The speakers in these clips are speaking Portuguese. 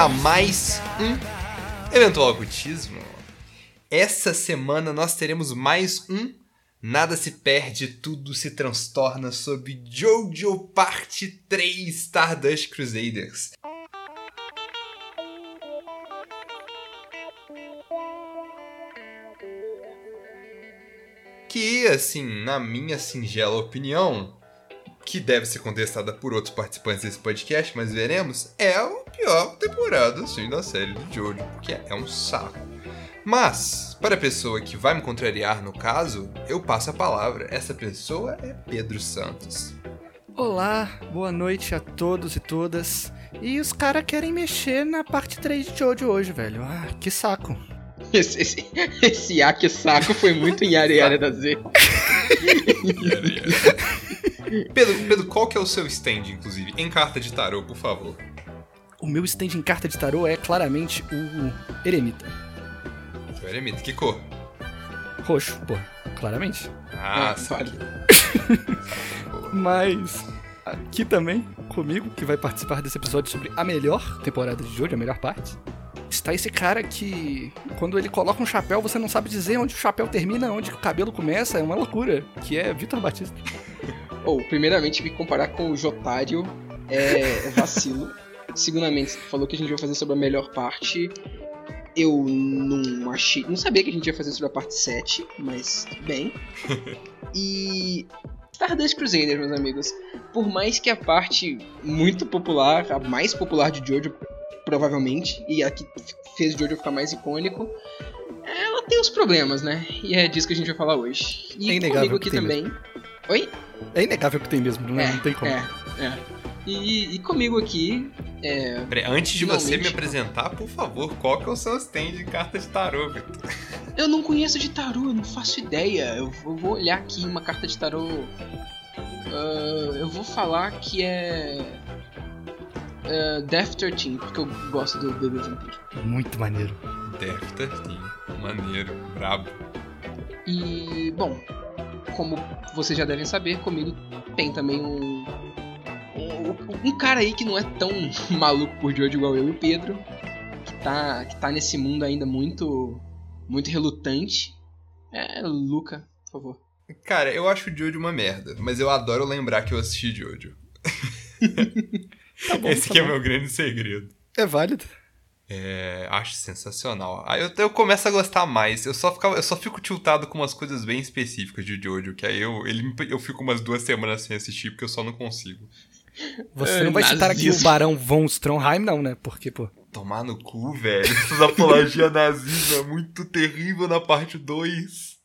A mais um Eventual Ocultismo. Essa semana nós teremos mais um Nada se perde, tudo se transtorna sobre Jojo Parte 3 Stardust Crusaders. Que, assim, na minha singela opinião, que deve ser contestada por outros participantes desse podcast, mas veremos, é a pior temporada, assim, da série do Jojo, porque é um saco. Mas, para a pessoa que vai me contrariar no caso, eu passo a palavra. Essa pessoa é Pedro Santos. Olá, boa noite a todos e todas. E os caras querem mexer na parte 3 de Jojo hoje, velho. Ah, que saco. Esse, esse, esse ah, que saco foi muito em área da Z. Pedro, Pedro, qual que é o seu stand, inclusive? Em carta de tarô, por favor. O meu stand em carta de tarô é claramente o Eremita. O Eremita, que cor? Roxo, pô, claramente. Ah, sabe. Mas aqui também, comigo, que vai participar desse episódio sobre a melhor temporada de Jojo, a melhor parte, está esse cara que, quando ele coloca um chapéu, você não sabe dizer onde o chapéu termina, onde o cabelo começa, é uma loucura, que é Vitor Batista. Ou, oh, primeiramente, me comparar com o Jotário é vacilo. Segundamente, você falou que a gente vai fazer sobre a melhor parte. Eu não achei. Não sabia que a gente ia fazer sobre a parte 7, mas tudo bem. E. Stardust Crusaders, meus amigos. Por mais que a parte muito popular, a mais popular de Jojo, provavelmente, e a que fez Jojo ficar mais icônico, ela tem os problemas, né? E é disso que a gente vai falar hoje. E é comigo aqui também. Mesmo. Oi? É inegável que tem mesmo, não, é, não tem como. É, é. E, e comigo aqui. É, Antes de finalmente... você me apresentar, por favor, qual que é o seu stand de carta de tarô, Victor? Eu não conheço de tarô, eu não faço ideia. Eu, eu vou olhar aqui uma carta de tarô. Uh, eu vou falar que é. Uh, Death 13, porque eu gosto do Baby Vampire. Muito maneiro. Death 13, maneiro, brabo. E, bom, como vocês já devem saber, comigo tem também um, um, cara aí que não é tão maluco por Jojo igual eu e o Pedro, que tá, que tá nesse mundo ainda muito, muito relutante. É, Luca, por favor. Cara, eu acho o Jojo uma merda, mas eu adoro lembrar que eu assisti Jojo. tá bom, Esse tá aqui é bom. é meu grande segredo. É válido. É, acho sensacional. Aí eu, eu começo a gostar mais. Eu só, ficava, eu só fico tiltado com umas coisas bem específicas de Jojo, que aí eu, ele, eu fico umas duas semanas sem assistir, porque eu só não consigo. Você é, não vai citar aqui o Barão von Stronheim, não, né? Porque, pô. Tomar no cu, velho. Essas apologia nazismo é muito terrível na parte 2.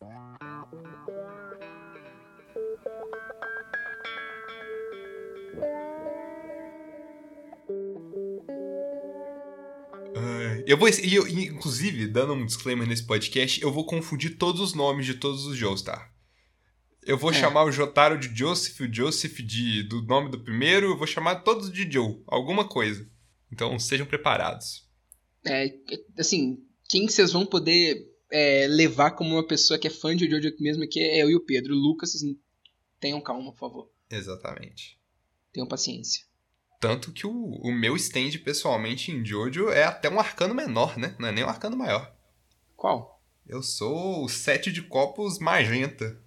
Eu vou. Eu, inclusive, dando um disclaimer nesse podcast, eu vou confundir todos os nomes de todos os Joes, tá? Eu vou é. chamar o Jotaro de Joseph, o Joseph de, do nome do primeiro, eu vou chamar todos de Joe, alguma coisa. Então sejam preparados. É, assim, quem vocês vão poder é, levar como uma pessoa que é fã de Jojo mesmo aqui é eu e o Pedro. O Lucas, vocês tenham calma, por favor. Exatamente. Tenham paciência. Tanto que o, o meu stand, pessoalmente, em Jojo é até um arcano menor, né? Não é nem um arcano maior. Qual? Eu sou o sete de copos magenta.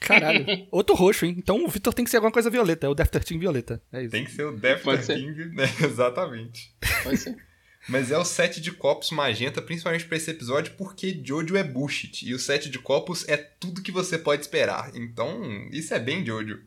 Caralho. Outro roxo, hein? Então o Victor tem que ser alguma coisa violeta. É o Death 13 violeta. É isso. Tem que ser o Death 13, né? Exatamente. Pode ser. Mas é o sete de copos magenta, principalmente para esse episódio, porque Jojo é bullshit. E o sete de copos é tudo que você pode esperar. Então, isso é bem Jojo.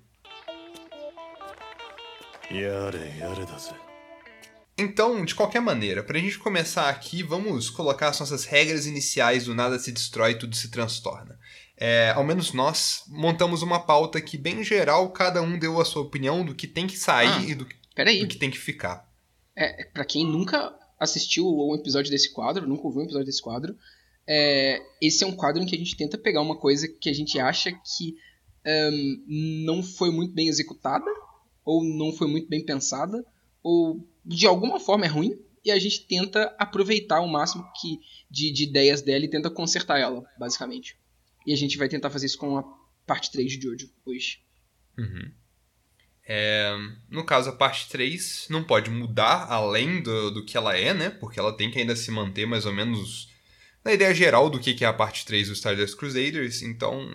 Então, de qualquer maneira, pra gente começar aqui, vamos colocar as nossas regras iniciais do nada se destrói, tudo se transtorna. É, ao menos nós montamos uma pauta que, bem geral, cada um deu a sua opinião do que tem que sair ah, e do, do, que tem que ficar. É, pra quem nunca assistiu um episódio desse quadro, nunca ouviu um episódio desse quadro, é, esse é um quadro em que a gente tenta pegar uma coisa que a gente acha que um, não foi muito bem executada ou não foi muito bem pensada, ou de alguma forma é ruim, e a gente tenta aproveitar o máximo que de, de ideias dela e tenta consertar ela, basicamente. E a gente vai tentar fazer isso com a parte 3 de Jojo hoje. Uhum. É, no caso, a parte 3 não pode mudar além do, do que ela é, né? Porque ela tem que ainda se manter mais ou menos na ideia geral do que que é a parte 3 do Stardust Crusaders. Então,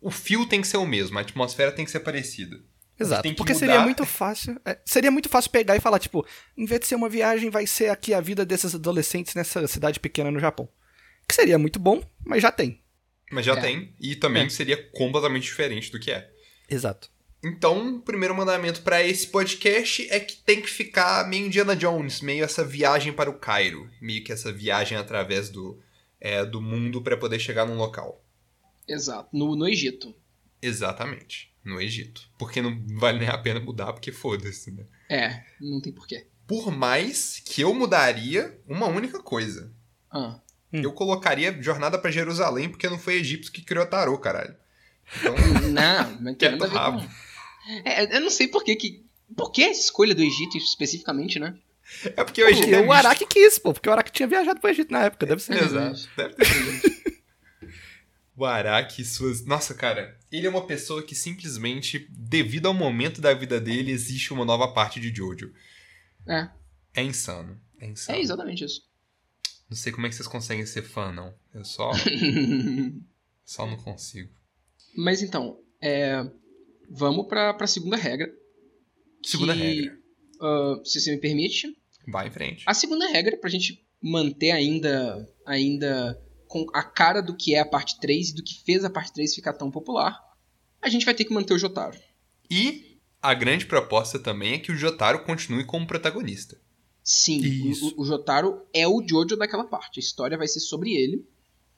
o fio tem que ser o mesmo, a atmosfera tem que ser parecida. Exato, tem que porque mudar. seria muito fácil. é, seria muito fácil pegar e falar, tipo, em vez de ser uma viagem, vai ser aqui a vida desses adolescentes nessa cidade pequena no Japão. Que seria muito bom, mas já tem. Mas já É. tem, e também É. seria completamente diferente do que é. Exato. Então, o primeiro mandamento pra esse podcast é que tem que ficar meio Indiana Jones, meio essa viagem para o Cairo, meio que essa viagem através do, é, do mundo pra poder chegar num local. Exato. No, no Egito. Exatamente, no Egito. Porque não vale nem a pena mudar, porque foda-se, né? É, não tem porquê. Por mais que eu mudaria uma única coisa. Ah. Hum. Eu colocaria Jornada pra Jerusalém, porque não foi egípcio que criou tarô, caralho. Então, Não, não tem nada a ver. É, eu não sei por que que... Por que essa escolha do Egito especificamente, né? é porque o Egito Porque é o Araki quis, pô. Porque o Araki tinha viajado pro Egito na época, deve ser. Exato, deve ter sido. O Araki e suas. Nossa, cara, ele é uma pessoa que simplesmente, devido ao momento da vida dele, existe uma nova parte de Jojo. É, É insano. É insano. é exatamente isso. Não sei como é que vocês conseguem ser fã, não. Eu só, só não consigo. Mas então, é, vamos pra, pra segunda regra. Segunda que, regra. ah, se você me permite. Vai em frente. A segunda regra, pra gente manter ainda, ainda com a cara do que é a parte 3 e do que fez a parte 3 ficar tão popular, a gente vai ter que manter o Jotaro. E a grande proposta também é que o Jotaro continue como protagonista. Sim, Isso. o, o Jotaro é o Jojo daquela parte. A história vai ser sobre ele.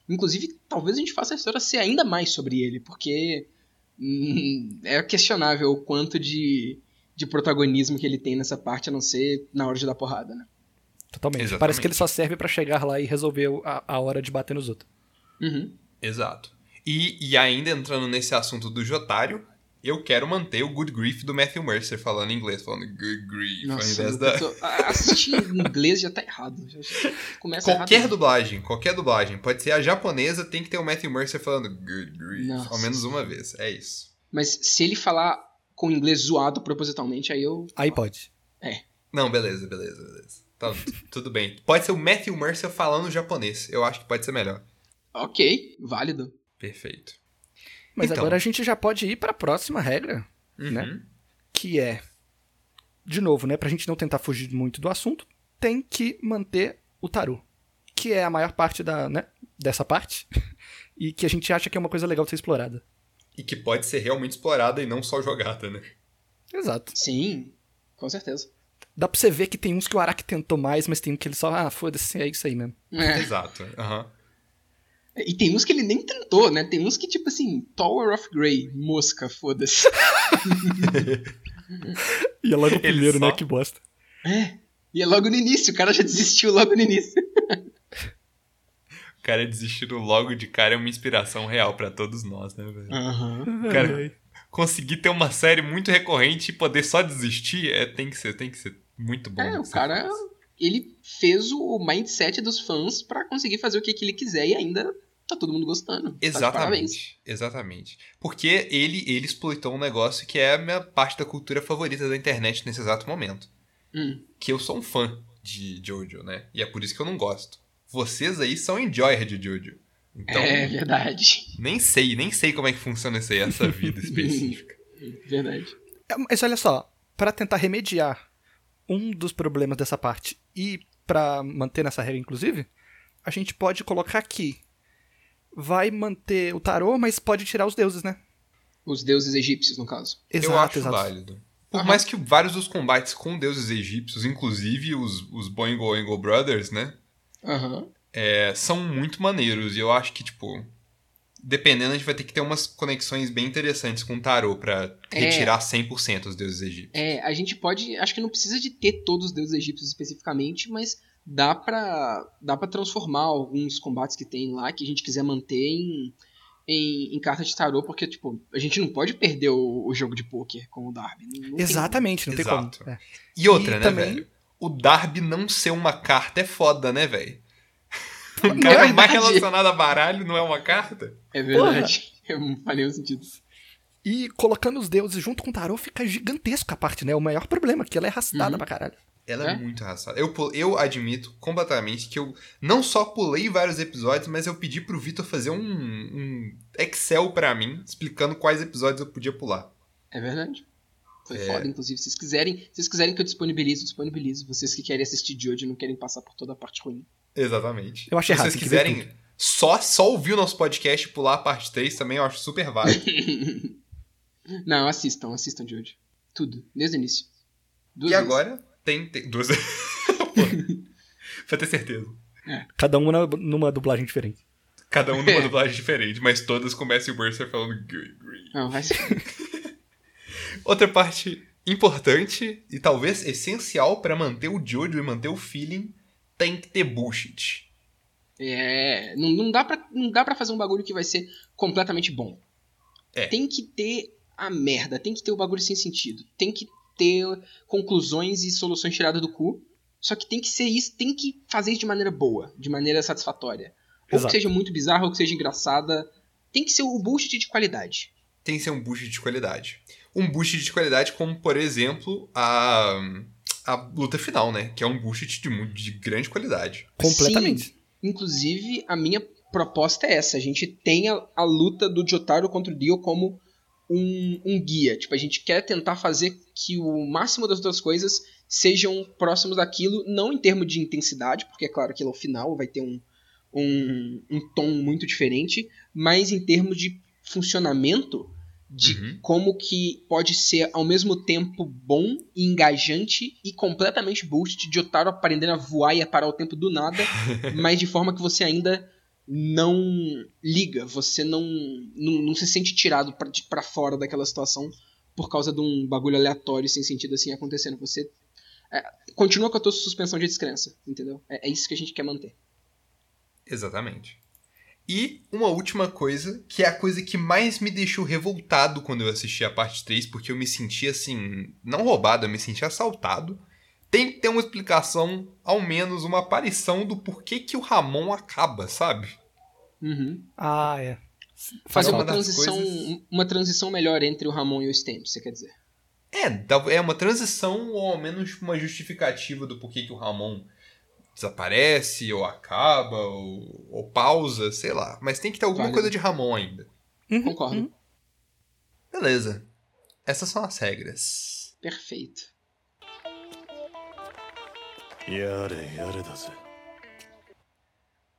Inclusive, talvez a gente faça a história ser ainda mais sobre ele, porque hum, é questionável o quanto de, de protagonismo que ele tem nessa parte, a não ser na hora de dar porrada, né? Totalmente. Exatamente. Parece que ele só serve pra chegar lá e resolver a, a hora de bater nos outros. Uhum. Exato. E, e ainda entrando nesse assunto do Jotário, eu quero manter o Good Grief do Matthew Mercer falando em inglês, falando Good Grief, ao Nossa, invés eu da. tô- assistir em inglês já tá errado. Já, já começa Qualquer errado. dublagem, qualquer dublagem. Pode ser a japonesa, tem que ter o Matthew Mercer falando Good Grief, Nossa. ao menos uma vez. É isso. Mas se ele falar com inglês zoado propositalmente, aí eu. Aí pode. Não, beleza, beleza, beleza. Tá, tudo bem. Pode ser o Matthew Mercer falando japonês. Eu acho que pode ser melhor. Ok, válido. Perfeito. Mas Então. agora a gente já pode ir pra próxima regra, Uhum. Né? que é. De novo, né? Pra gente não tentar fugir muito do assunto, tem que manter o tarô. Que é a maior parte da, né, dessa parte. e que a gente acha que é uma coisa legal de ser explorada. E que pode ser realmente explorada e não só jogada, né? Exato. Sim, com certeza. Dá pra você ver que tem uns que o Araki tentou mais, mas tem um que ele só, ah, foda-se, é isso aí mesmo. É. Exato. Aham. E tem uns que ele nem tentou, né? Tem uns que, tipo assim, Tower of Grey, mosca, foda-se. E é logo o primeiro, só- né? Que bosta. E é logo no início, o cara já desistiu logo no início. O cara desistindo logo de cara é uma inspiração real pra todos nós, né, velho? Aham. Cara, conseguir ter uma série muito recorrente e poder só desistir é, tem que ser, tem que ser muito bom. É, né, o que cara. Ele fez o mindset dos fãs pra conseguir fazer o que, que ele quiser e ainda tá todo mundo gostando. Tá. Exatamente, exatamente. Porque ele, ele exploitou um negócio que é a minha parte da cultura favorita da internet nesse exato momento. Hum. Que eu sou um fã de Jojo, né? E é por isso que eu não gosto. Vocês aí são enjoyer de Jojo. Então, É verdade. nem sei, nem sei como é que funciona essa, essa vida específica. Verdade. É, Mas olha só, pra tentar remediar um dos problemas dessa parte e pra manter nessa regra, inclusive, a gente pode colocar aqui. Vai manter o tarô, mas pode tirar os deuses, né? Os deuses egípcios, no caso. eu acho válido. Por mais que vários dos combates com deuses egípcios, inclusive os, os Boingo Oingo Brothers, né? Aham. é, são muito maneiros. E eu acho que, tipo, dependendo, a gente vai ter que ter umas conexões bem interessantes com o tarô pra É. retirar 100% os deuses egípcios. É, a gente pode. Acho que não precisa de ter todos os deuses egípcios especificamente, mas dá pra, dá pra transformar alguns combates que tem lá que a gente quiser manter em, em, em carta de tarô, porque, tipo, a gente não pode perder o, o jogo de pôquer com o Darby. Não- não tem Exatamente, não Exato. tem como. É. E outra, E né, também- velho? O Darby não ser uma carta é foda, né, velho? Não O é cara mais relacionado a baralho não é uma carta? É verdade. Eu falei o sentido. E colocando os deuses junto com o tarô fica gigantesco a parte, né? O maior problema, que ela é arrastada Uhum. pra caralho. Ela é, É? muito arrastada. Eu, eu admito completamente que eu não só pulei vários episódios, mas eu pedi pro Vitor fazer um, um Excel pra mim, explicando quais episódios eu podia pular. É verdade. Foi É. foda, inclusive. Se vocês quiserem, se vocês quiserem que eu disponibilize, eu disponibilizo. Vocês que querem assistir de hoje e não querem passar por toda a parte ruim. Exatamente. Eu acho Se errado, vocês que ver quiserem só, só ouvir o nosso podcast e pular a parte 3 também, eu acho super válido. não, assistam, assistam de hoje. Tudo, desde o início. Duas e vezes. agora tem, tem duas. Pra ter certeza. Cada uma na- numa dublagem diferente. Cada um numa É. dublagem diferente, mas todas começam o Mercer falando "Gui, gui". Não, vai ser. Outra parte importante e talvez essencial pra manter o Jojo e manter o feeling tem que ter bullshit. É, não, não, dá pra, não dá pra fazer um bagulho que vai ser completamente bom. É. Tem que ter a merda, tem que ter o bagulho sem sentido. Tem que ter conclusões e soluções tiradas do cu. Só que tem que ser isso, tem que fazer isso de maneira boa, de maneira satisfatória. Ou Exato. que seja muito bizarra, ou que seja engraçada. Tem que ser o bullshit de qualidade. Tem que ser um bullshit de qualidade. Um bullshit de qualidade como, por exemplo, a, a luta final, né? Que é um bullshit de, de grande qualidade. Completamente. Sim. Inclusive, a minha proposta é essa. A gente tem a, a luta do Jotaro contra o Dio como um, um guia. Tipo, a gente quer tentar fazer que o máximo das outras coisas sejam próximos daquilo, não em termos de intensidade, porque é claro que no final vai ter um, um, um tom muito diferente, mas em termos de funcionamento, de Uhum. como que pode ser ao mesmo tempo bom e engajante e completamente bullshit de Otaro aprendendo a voar e a parar o tempo do nada, mas de forma que você ainda não liga, você não, não, não se sente tirado pra fora daquela situação por causa de um bagulho aleatório sem sentido assim acontecendo. Você é, continua com a tua suspensão de descrença, entendeu? É, é isso que a gente quer manter. Exatamente. E uma última coisa, que é a coisa que mais me deixou revoltado quando eu assisti a parte 3, porque eu me senti assim, não roubado, eu me senti assaltado. Tem que ter uma explicação, ao menos uma aparição do porquê que o Ramon acaba, sabe? Uhum. Ah, é. Fazer uma uma das transição, coisas- uma transição melhor entre o Ramon e o Stamp, você quer dizer? É, é uma transição, ou ao menos uma justificativa do porquê que o Ramon desaparece, ou acaba, ou, ou pausa, sei lá. Mas tem que ter alguma Válido. coisa de Ramon ainda. Uhum, Concordo. Uhum. Beleza. Essas são as regras. Perfeito.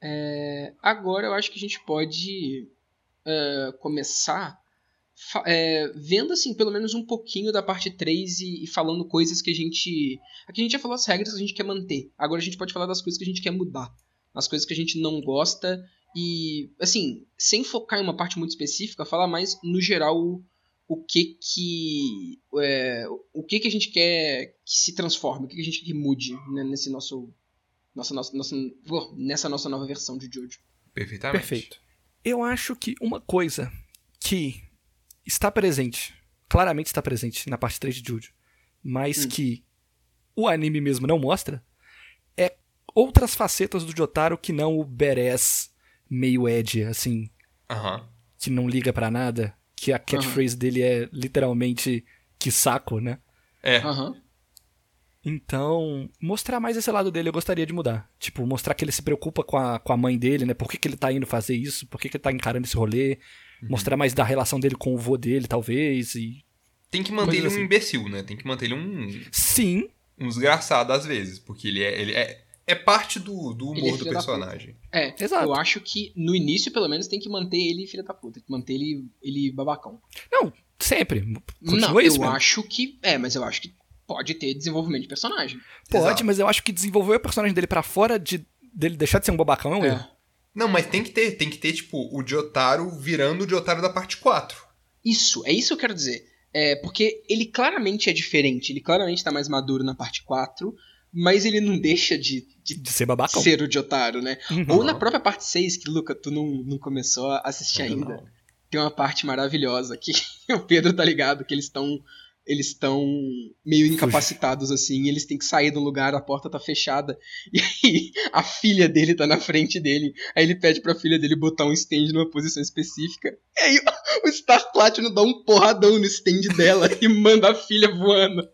É, agora eu acho que a gente pode uh, começar é, vendo assim, pelo menos um pouquinho da parte 3 e, e falando coisas que a gente. Aqui a gente já falou as regras que a gente quer manter. Agora a gente pode falar das coisas que a gente quer mudar. As coisas que a gente não gosta. E, assim, sem focar em uma parte muito específica, falar mais no geral o, o que que. é, o que que a gente quer que se transforme, o que que a gente quer que mude né, nesse nosso nossa, nossa, nossa, oh, nessa nossa nova versão de Jojo. Perfeitamente. Perfeito. Eu acho que uma coisa que está presente, claramente está presente na parte 3 de Jojo, mas Hum. que o anime mesmo não mostra, é outras facetas do Jotaro que não o badass meio Ed, assim, Aham. que não liga pra nada, que a catchphrase dele é literalmente que saco, né? É. Então, mostrar mais esse lado dele eu gostaria de mudar. Tipo, mostrar que ele se preocupa com a, com a mãe dele, né? Por que, que ele tá indo fazer isso? Por que, que ele tá encarando esse rolê? Mostrar mais da relação dele com o vô dele, talvez. E. Tem que manter ele Coisas um assim. imbecil, né? Tem que manter ele um, Sim, um desgraçado às vezes. Porque ele é, ele é, é parte do, do é humor do filho da personagem. É, Exato. eu acho que no início, pelo menos, tem que manter ele filha da puta. Tem que manter ele, ele babacão. não, sempre. Continua não, isso eu mesmo. acho que. É, mas eu acho que pode ter desenvolvimento de personagem. Pode, Exato. mas eu acho que desenvolver o personagem dele pra fora de dele deixar de ser um babacão é um erro. Não, mas tem que ter. Tem que ter, tipo, o Jotaro virando o Jotaro da parte 4. Isso, é isso que eu quero dizer. É, porque ele claramente é diferente, ele claramente tá mais maduro na parte 4, mas ele não deixa de, de De ser babacão. ser o Jotaro, né? Uhum. Ou na própria parte 6, que, Luca, tu não, não começou a assistir Ainda ainda. não. Tem uma parte maravilhosa que o Pedro tá ligado, que eles estão. Eles estão meio incapacitados assim, eles têm que sair do lugar, a porta tá fechada, e aí a filha dele tá na frente dele, aí ele pede pra filha dele botar um stand numa posição específica, e aí o Star Platinum dá um porradão no stand dela e manda a filha voando.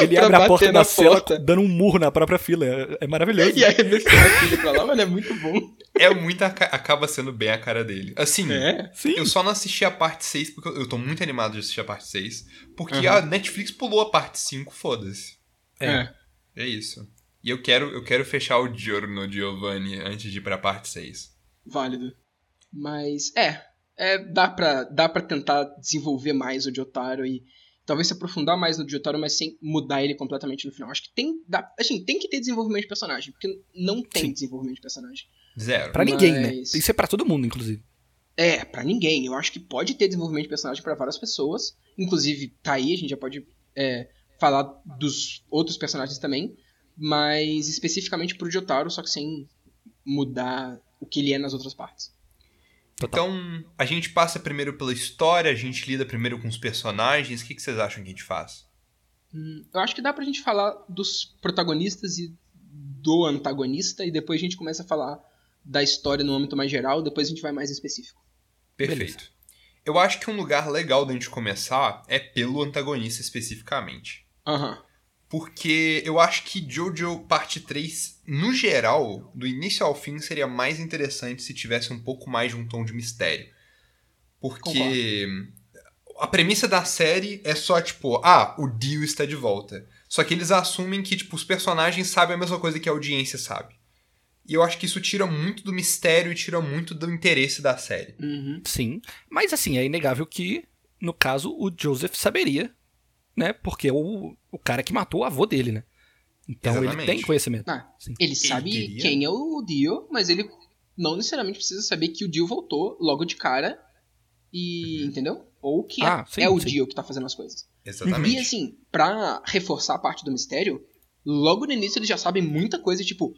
Ele abre a porta na da cela porta. dando um murro na própria fila. É, é maravilhoso. E arremessando a filha pra lá, mano, é muito bom. É muito. acaba sendo bem a cara dele. Assim, É. Sim. eu só não assisti a parte 6 porque eu eu tô muito animado de assistir a parte 6. Porque Aham. a Netflix pulou a parte 5, foda-se. É. É. É isso. E eu quero, eu quero fechar o Giorno Giovanni antes de ir pra parte 6. Válido. Mas, é. é dá, pra, dá pra tentar desenvolver mais o Jotaro e talvez se aprofundar mais no Jotaro, mas sem mudar ele completamente no final. Acho que tem. Dá, assim, tem que ter desenvolvimento de personagem, porque não tem Sim. desenvolvimento de personagem. Zero. Pra ninguém, né? Mas- Tem que ser pra todo mundo, inclusive. É, pra ninguém. Eu acho que pode ter desenvolvimento de personagem pra várias pessoas. Inclusive, tá aí, a gente já pode é, falar dos outros personagens também. Mas especificamente pro Jotaro, só que sem mudar o que ele é nas outras partes. Total. Então, a gente passa primeiro pela história, a gente lida primeiro com os personagens. O que, que vocês acham que a gente faz? Hum, Eu acho que dá pra gente falar dos protagonistas e do antagonista, e depois a gente começa a falar da história no âmbito mais geral, depois a gente vai mais específico. Perfeito. Eu acho que um lugar legal da gente começar é pelo antagonista especificamente. Aham. Porque eu acho que Jojo parte 3, no geral, do início ao fim, seria mais interessante se tivesse um pouco mais de um tom de mistério. Porque a premissa da série é só, tipo, ah, o Dio está de volta. Só que eles assumem que, tipo, os personagens sabem a mesma coisa que a audiência sabe. E eu acho que isso tira muito do mistério e tira muito do interesse da série. Uhum. Sim. Mas assim, é inegável que, no caso, o Joseph saberia, né? Porque é o, o cara que matou o avô dele, né? Então ele Exatamente. tem conhecimento. Ah, Sim. ele sabe teria? quem é o Dio, mas ele não necessariamente precisa saber que o Dio voltou logo de cara. E. Entendeu? Ou que é- Ah, sim, é, o sim. Dio que tá fazendo as coisas. Exatamente. E assim, pra reforçar a parte do mistério, logo no início eles já sabem muita coisa, tipo,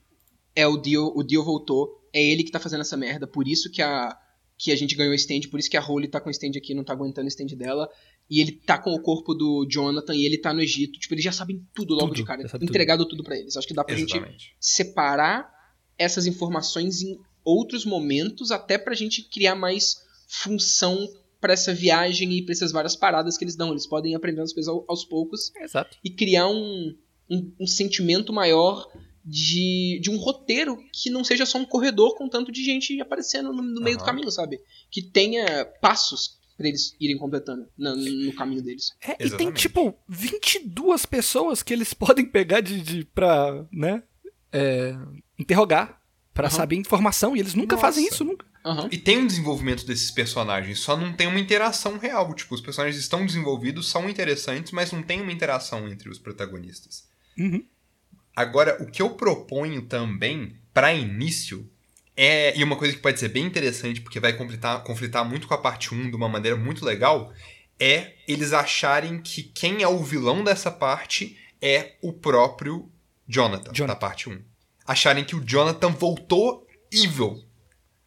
é o Dio, o Dio voltou, é ele que tá fazendo essa merda, por isso que a que a gente ganhou o stand, por isso que a Holly tá com o stand aqui, não tá aguentando o stand dela, e ele tá com o corpo do Jonathan e ele tá no Egito, tipo, eles já sabem tudo logo Tudo, de cara, entregado tudo pra eles. Acho que dá pra gente Exatamente. separar essas informações em outros momentos, até pra gente criar mais função pra essa viagem e pra essas várias paradas que eles dão. Eles podem ir aprendendo as coisas ao- aos poucos Exato. e criar um, um, um sentimento maior de, de um roteiro que não seja só um corredor com tanto de gente aparecendo no, no meio do caminho, sabe? Que tenha passos pra eles irem completando no, no caminho deles. É, e tem tipo 22 pessoas que eles podem pegar de, de pra, né, é, interrogar pra Aham. saber informação e eles nunca Nossa. fazem isso, nunca. Aham. E tem um desenvolvimento desses personagens, só não tem uma interação real. Tipo, os personagens estão desenvolvidos, são interessantes, mas não tem uma interação entre os protagonistas. Uhum. Agora, o que eu proponho também, pra início, é. E uma coisa que pode ser bem interessante, porque vai conflitar, conflitar muito com a parte 1 de uma maneira muito legal, é eles acharem que quem é o vilão dessa parte é o próprio Jonathan, Jonathan. da parte 1. Acharem que o Jonathan voltou evil.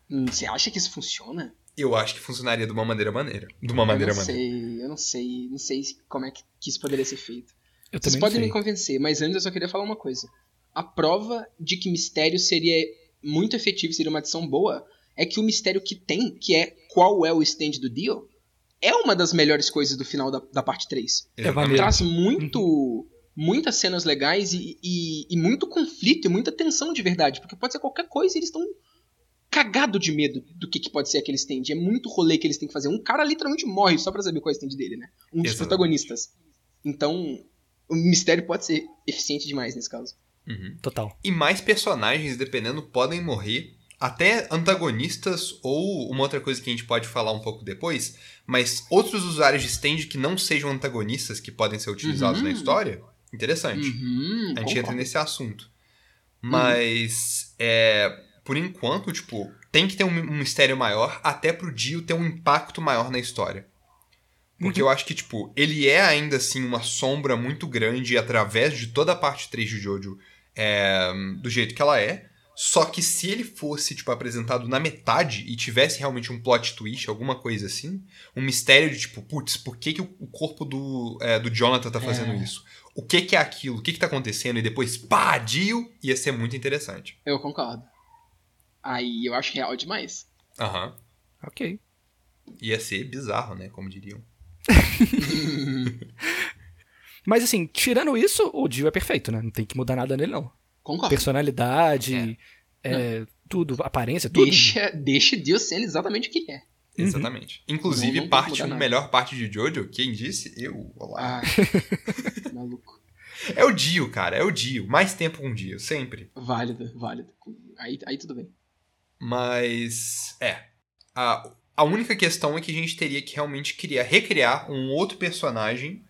Hum, Você acha que isso funciona? Eu acho que funcionaria de uma maneira maneira. De uma eu maneira não maneira. sei, eu não sei, não sei como é que, que isso poderia ser feito. Eu Vocês podem não me sei. convencer, mas antes eu só queria falar uma coisa. A prova de que mistério seria muito efetivo, seria uma adição boa, é que o mistério que tem, que é qual é o stand do Dio, é uma das melhores coisas do final da, da parte 3. É maneiro. Traz muito. Muitas cenas legais e, e, e muito conflito e muita tensão de verdade. Porque pode ser qualquer coisa e eles estão cagado de medo do que, que pode ser aquele stand. É muito rolê que eles têm que fazer. Um cara literalmente morre só pra saber qual é o stand dele, né? Um dos Exatamente. protagonistas. Então, o mistério pode ser eficiente demais nesse caso. Uhum. Total. E mais personagens, dependendo, podem morrer. Até antagonistas ou uma outra coisa que a gente pode falar um pouco depois, mas outros usuários de stand que não sejam antagonistas que podem ser utilizados Uhum. na história. Interessante. Uhum, a gente entra nesse assunto. Mas, é, por enquanto, tipo, tem que ter um, um mistério maior até pro Dio ter um impacto maior na história. Porque eu acho que, tipo, ele é ainda assim uma sombra muito grande através de toda a parte 3 de Jojo é, do jeito que ela é. Só que se ele fosse, tipo, apresentado na metade e tivesse realmente um plot twist, alguma coisa assim, um mistério de, tipo, putz, por que, que o o corpo do, é, do Jonathan tá fazendo É. isso? O que que é aquilo? O que que tá acontecendo? E depois, pá, Dio, ia ser muito interessante. Eu concordo. Aí eu acho real demais. Aham. Ok. Ia ser bizarro, né? Como diriam. Mas assim, tirando isso, o Dio é perfeito, né? Não tem que mudar nada nele, não. Concordo. Personalidade, é, tudo, aparência, tudo. Deixa, deixa Deus sendo exatamente o que ele é. Uhum. Exatamente. Inclusive, Não- não parte mudar 1, nada. melhor parte de Jojo, quem disse? Eu. Olá. Ah, maluco. É o Dio, cara. É o Dio. Mais tempo com o Dio, sempre. Válido, válido. Aí, aí tudo bem. Mas. É. A, a única questão é que a gente teria que realmente criar, recriar um outro personagem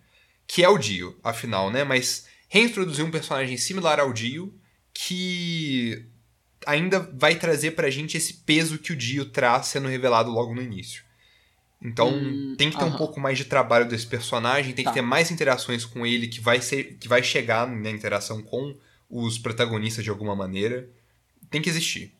que é o Dio, afinal, né? Mas reintroduzir um personagem similar ao Dio que ainda vai trazer pra gente esse peso que o Dio traz sendo revelado logo no início. Então, Hum, tem que ter um pouco mais de trabalho desse personagem, tem Tá. que ter mais interações com ele que vai ser que vai chegar na interação com os protagonistas de alguma maneira. Tem que existir.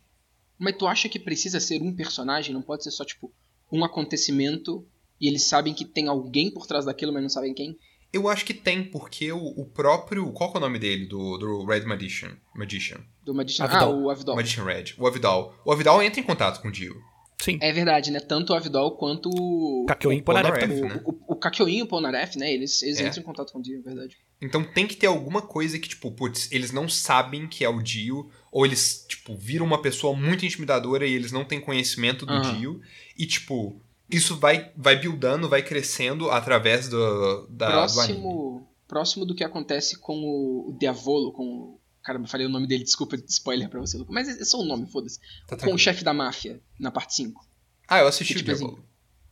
Mas tu acha que precisa ser um personagem? Não pode ser só, tipo, um acontecimento e eles sabem que tem alguém por trás daquilo, mas não sabem quem? Eu acho que tem, porque o, o próprio. Qual que é o nome dele? Do, do Red Magician. Magician. Do Magician. Ah, o Avidal. Magician Red. O Avidal. O Avidal entra em contato com o Dio. Sim. É verdade, né? Tanto o Avidal quanto o. Kakyoin o Polnareff também. né? O, o, o Kakyoin e o Polnareff, né? Eles, eles É. entram em contato com o Dio, é verdade. Então tem que ter alguma coisa que, tipo, putz, eles não sabem que é o Dio, ou eles, tipo, viram uma pessoa muito intimidadora e eles não têm conhecimento do Aham. Dio. E, tipo, isso vai, vai buildando, vai crescendo através do, da, do anime. próximo, próximo do que acontece com o, o Diavolo, com o. Caramba, falei o nome dele, desculpa, spoiler pra você, Luca. Mas é só o nome, foda-se. Tá Com o chefe da máfia, na parte 5. Ah, eu assisti que, o tipo Diabolo.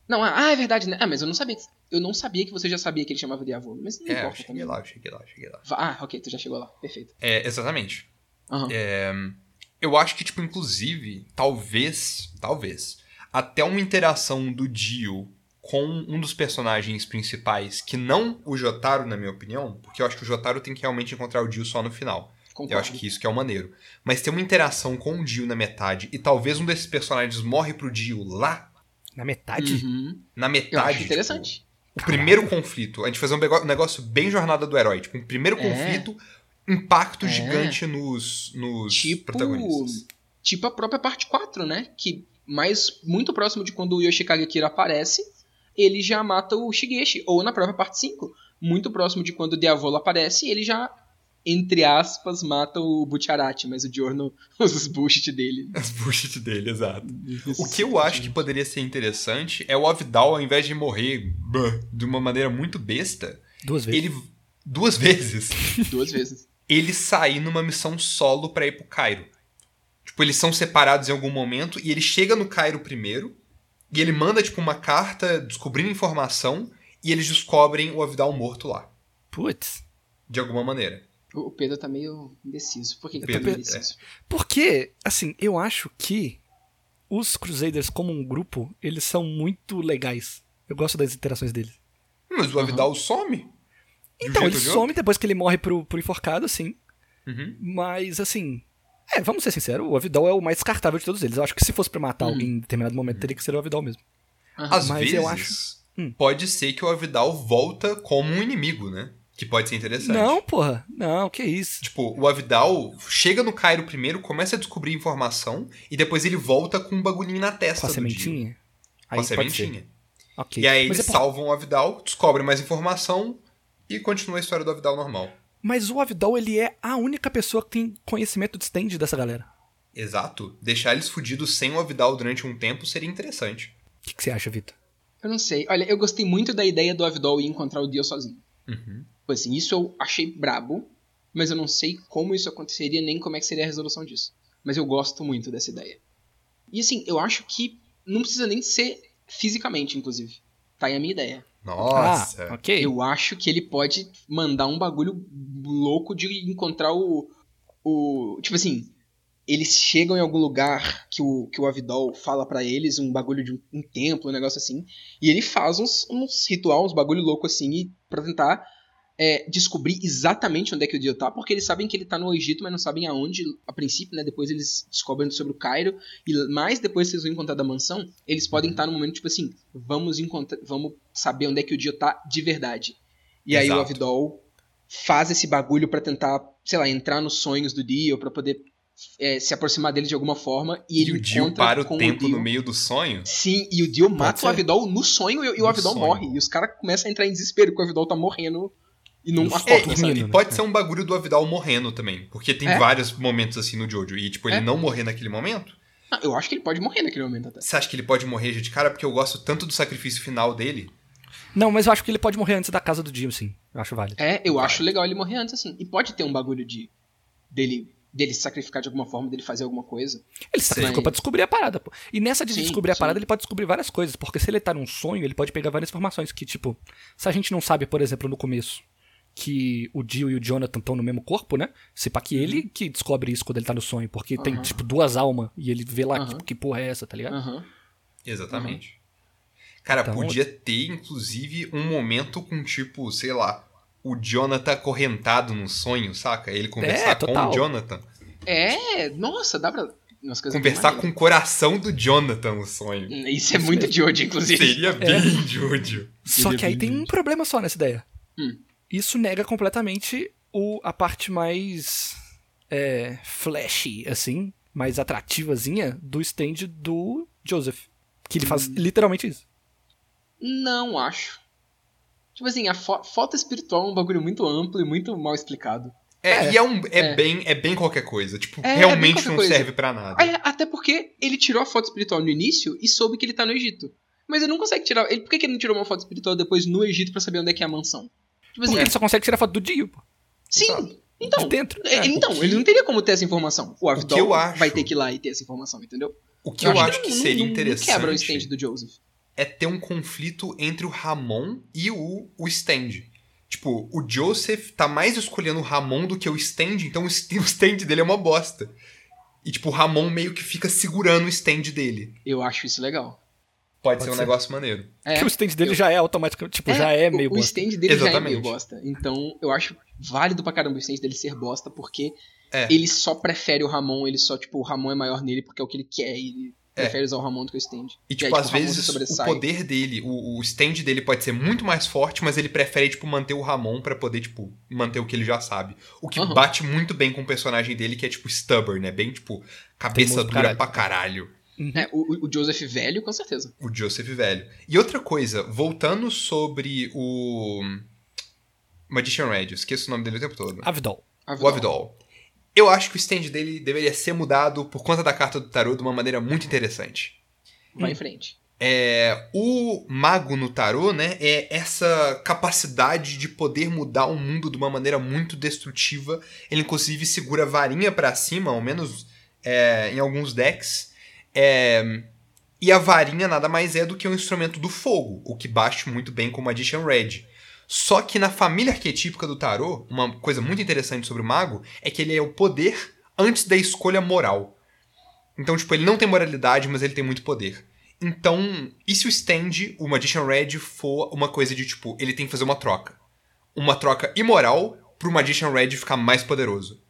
Não, ah, ah, é verdade, né? Ah, mas eu não sabia. que- Eu não sabia que você já sabia que ele chamava Diavolo. Mas não É, importa cheguei também. lá, eu cheguei lá, cheguei lá. Ah, ok, tu já chegou lá. Perfeito. É, exatamente. Aham. É, eu acho que, tipo, inclusive, talvez, talvez, até uma interação do Dio com um dos personagens principais, que não o Jotaro, na minha opinião, porque eu acho que o Jotaro tem que realmente encontrar o Dio só no final. Concordo. Eu acho que isso que é o maneiro. Mas ter uma interação com o Dio na metade, e talvez um desses personagens morre pro Dio lá, Na metade? Uhum. na Eu metade. acho interessante. tipo, o primeiro conflito. A gente fazer um um negócio bem jornada do herói. Tipo, um primeiro É. conflito, impacto É. gigante nos, nos Tipo, protagonistas. tipo a própria parte 4, né? Que mais muito próximo de quando o Yoshikage Kira aparece, ele já mata o Shigeshi. Ou na própria parte 5, muito próximo de quando o Diavolo aparece, ele já, entre aspas, mata o Butcherati, mas o Giorno usa os bullshit dele. As bullshit dele, exato. O que eu acho que poderia ser interessante é o Avidal, ao invés de morrer bah, de uma maneira muito besta, Duas vezes. ele. Duas vezes. Duas vezes. Ele sair numa missão solo pra ir pro Cairo. Tipo, eles são separados em algum momento e ele chega no Cairo primeiro. E ele manda, tipo, uma carta descobrindo informação. E eles descobrem o Avidal morto lá. Putz. De alguma maneira. O Pedro tá meio indeciso. Por que, que tá Pedro- meio indeciso? Porque, assim, eu acho que os Crusaders como um grupo, eles são muito legais. Eu gosto das interações deles. Mas o Avidal some. De um Então, jeito ele de some depois que ele morre pro, pro enforcado, sim. Uhum. Mas, assim. É, vamos ser sinceros, o Avidal é o mais descartável de todos eles. Eu acho que se fosse pra matar Uhum. alguém em determinado momento, teria que ser o Avidal mesmo. Às Mas vezes, eu acho- Hum. pode ser que o Avidal volta como um inimigo, né? Que pode ser interessante. Não, porra. Não, que isso. Tipo, o Avidal chega no Cairo primeiro, começa a descobrir informação, e depois ele volta com um bagulhinho na testa Com a sementinha. Com a Aí pode ser. sementinha. Ok. E aí Mas eles é por- salvam o Avidal, descobrem mais informação e continua a história do Avidal normal. Mas o Avidal, ele é a única pessoa que tem conhecimento de stand dessa galera. Exato. Deixar eles fudidos sem o Avidal durante um tempo seria interessante. O que, que você acha, Vitor? Eu não sei. Olha, eu gostei muito da ideia do Avidol ir encontrar o Dio sozinho. Uhum. Tipo assim, isso eu achei brabo, mas eu não sei como isso aconteceria, nem como é que seria a resolução disso. Mas eu gosto muito dessa ideia. E assim, eu acho que não precisa nem ser fisicamente, inclusive. Tá aí a minha ideia. Nossa. Ah, ok. Eu acho que ele pode mandar um bagulho louco de encontrar o. o tipo assim, eles chegam em algum lugar que o, que o Avidol fala pra eles, um bagulho de um, um templo, um negócio assim, e ele faz uns, uns ritual, uns bagulho louco assim, e pra tentar é, descobrir exatamente onde é que o Dio tá, porque eles sabem que ele tá no Egito, mas não sabem aonde, a princípio, né? Depois eles descobrem sobre o Cairo, e mais depois que eles vão encontrar da mansão, eles podem estar no momento, tipo assim, vamos encontrar, vamos saber onde é que o Dio tá de verdade. E aí o Exato. Avidol faz esse bagulho pra tentar, sei lá, entrar nos sonhos do Dio, pra poder é, se aproximar dele de alguma forma, e ele E o Dio para o tempo Dio. no meio do sonho. Sim, e o Dio mata o. Avidol no sonho e, e o Avidol sonho. morre. E os caras começam a entrar em desespero que o Avidol tá morrendo e não acorda, É, Corta, sabe? né? pode ser um bagulho do Avidal morrendo também. Porque tem É. vários momentos assim no Jojo. E, tipo, ele É. não morrer naquele momento. Ah, eu acho que ele pode morrer naquele momento até. Você acha que ele pode morrer já de cara? Porque eu gosto tanto do sacrifício final dele. Não, mas eu acho que ele pode morrer antes da casa do Dio, sim. Eu acho válido. É, eu Vai. acho legal ele morrer antes, assim. E pode ter um bagulho de. dele. dele se sacrificar de alguma forma, dele fazer alguma coisa. Ele se sacrificou pra descobrir a parada, pô. E nessa de Sim, descobrir a sim. parada, ele pode descobrir várias coisas. Porque se ele tá num sonho, ele pode pegar várias informações. Que, tipo, se a gente não sabe, por exemplo, no começo, que o Dio e o Jonathan estão no mesmo corpo, né? Se pá que ele que descobre isso quando ele tá no sonho. Porque tem, Aham. tipo, duas almas. E ele vê lá, Aham. tipo, que porra é essa, tá ligado? Aham. Exatamente. Cara, Então- podia ter, inclusive, um momento com, tipo, sei lá, o Jonathan acorrentado num sonho, saca? Ele conversar com total. o Jonathan. É, nossa, dá pra. Conversar com o coração do Jonathan no sonho. maneiras. Isso é muito de hoje, inclusive. Seria bem Jojo. Só Ele é que aí tem um problema só nessa ideia. Hum. Isso nega completamente o, a parte mais é, flashy, assim, mais atrativazinha do stand do Joseph. Que ele Hum. faz literalmente isso. Não acho. Tipo assim, a fo foto espiritual é um bagulho muito amplo e muito mal explicado. É, É, e é, um, é, é. Bem, é bem qualquer coisa. Tipo, É, é realmente não coisa. serve pra nada. É, até porque ele tirou a foto espiritual no início e soube que ele tá no Egito. Mas ele não consegue tirar. Ele, por que, que ele não tirou uma foto espiritual depois no Egito pra saber onde é que é a mansão? Tipo assim, Porque ele só consegue tirar foto do Dio, pô. sim. Exato. Então, de dentro. é, É. então ele não teria como ter essa informação. O eu acho- vai ter que ir lá e ter essa informação, entendeu? O que eu, acho que não- seria não- não interessante quebra o stand do Joseph. é ter um conflito entre o Ramon e o, o stand. Tipo, o Joseph tá mais escolhendo o Ramon do que o stand, então o stand dele é uma bosta. E, tipo, o Ramon meio que fica segurando o stand dele. Eu acho isso legal. Pode, Pode ser um negócio maneiro. É, que o stand dele eu- já é automaticamente, tipo, já é meio o, o bosta. stand dele já é Exatamente. meio bosta. Então, eu acho válido pra caramba o stand dele ser bosta, porque É. ele só prefere o Ramon, ele só, tipo, o Ramon é maior nele porque é o que ele quer, e ele É. prefere usar o Ramon do que o stand. E, aí, tipo, às o Ramon se vezes o sobressai. poder dele, o, o stand dele pode ser muito mais forte, mas ele prefere, tipo, manter o Ramon pra poder, tipo, manter o que ele já sabe. O que Aham. bate muito bem com o personagem dele, que é, tipo, stubborn, né? Bem, tipo, cabeça dura caralho. pra caralho. É, o, o Joseph velho, com certeza. O Joseph velho. E outra coisa, voltando sobre o Magician Red, eu esqueço o nome dele o tempo todo. Avidol. O Avidol. Eu acho que o stand dele deveria ser mudado por conta da carta do tarô de uma maneira muito interessante. Vai Hum. em frente. É, o mago no tarô, né, é essa capacidade de poder mudar o mundo de uma maneira muito destrutiva. Ele inclusive segura a varinha pra cima, ao menos é, em alguns decks. É, e a varinha nada mais é do que um instrumento do fogo, o que bate muito bem com o Magician Red. Só que na família arquetípica do tarô, uma coisa muito interessante sobre o mago é que ele é o poder antes da escolha moral. Então, tipo, ele não tem moralidade, mas ele tem muito poder. Então, e se o stand, o Magician Red, for uma coisa de tipo, ele tem que fazer uma troca? Uma troca imoral pro Magician Red ficar mais poderoso.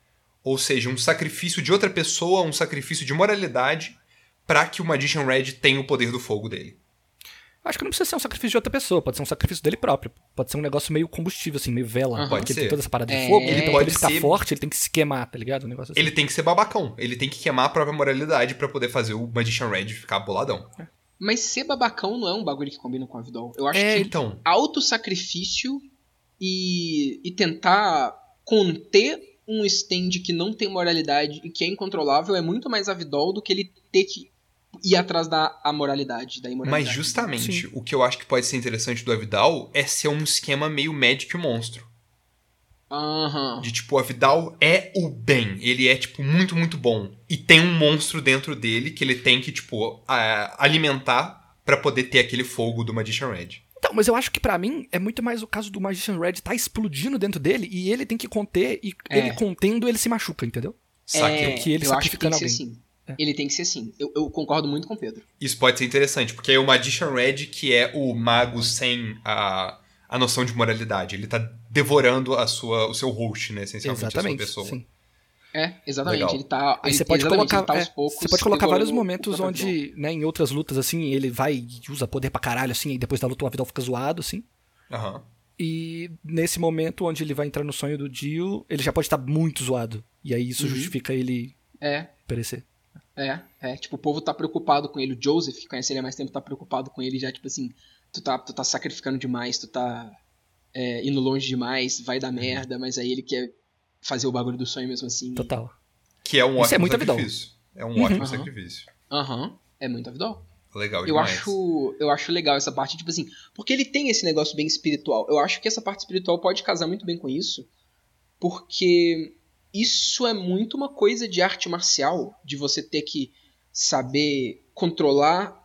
Ou seja, um sacrifício de outra pessoa, um sacrifício de moralidade, pra que o Magician Red tenha o poder do fogo dele. Acho que não precisa ser um sacrifício de outra pessoa, pode ser um sacrifício dele próprio. Pode ser um negócio meio combustível, assim, meio vela. Aham. Porque Pode ele tem ser. toda essa parada de É, fogo, ele então, pode pra ele ficar ser- forte, ele tem que se queimar, tá ligado? Um negócio assim. Ele tem que ser babacão, ele tem que queimar a própria moralidade pra poder fazer o Magician Red ficar boladão. Mas ser babacão não é um bagulho que combina com a Vidol. Eu acho É, que Então, autossacrifício e, e tentar conter um stand que não tem moralidade e que é incontrolável é muito mais avidol do que ele ter que ir atrás da amoralidade, da imoralidade. mas justamente Sim. o que eu acho que pode ser interessante do Avidal é ser um esquema meio Magic e Monstro. Aham. De tipo, o Avidal é o bem. Ele é, tipo, muito, muito bom. E tem um monstro dentro dele que ele tem que, tipo, a- alimentar pra poder ter aquele fogo do Magician Red. Então, mas eu acho que pra mim é muito mais o caso do Magician Red tá explodindo dentro dele e ele tem que conter e É. ele contendo ele se machuca, entendeu? Saquei. É, que ele eu acho que tem sacrificando que ser alguém. assim. Ele tem que ser assim. Eu, eu concordo muito com o Pedro. Isso pode ser interessante, porque aí o Magician Red, que é o mago sem a, a noção de moralidade, ele tá devorando a sua, o seu host, né? Essencialmente, Exatamente. a sua pessoa. Sim. É, exatamente. Legal. Ele tá. Aí ele- você pode colocar, tá aos é, poucos você pode colocar vários momentos onde, né, em outras lutas assim, ele vai e usa poder pra caralho assim, e depois da luta o Avidal fica zoado assim. Aham. E nesse momento onde ele vai entrar no sonho do Dio, ele já pode estar muito zoado. E aí isso Uhum. justifica ele É, perecer. É, é. Tipo, o povo tá preocupado com ele. O Joseph, que conhece ele há mais tempo, tá preocupado com ele já, tipo assim, tu tá, tu tá sacrificando demais, tu tá é, indo longe demais, vai Uhum. dar merda, mas aí ele quer fazer o bagulho do sonho mesmo assim. Total. Que é um Isso é ótimo muito Avidal. sacrifício. É um Uhum. ótimo Aham. sacrifício. Aham, é muito avidal. Legal Eu demais. acho, eu acho legal essa parte, tipo assim, porque ele tem esse negócio bem espiritual. Eu acho que essa parte espiritual pode casar muito bem com isso, porque isso é muito uma coisa de arte marcial, de você ter que saber controlar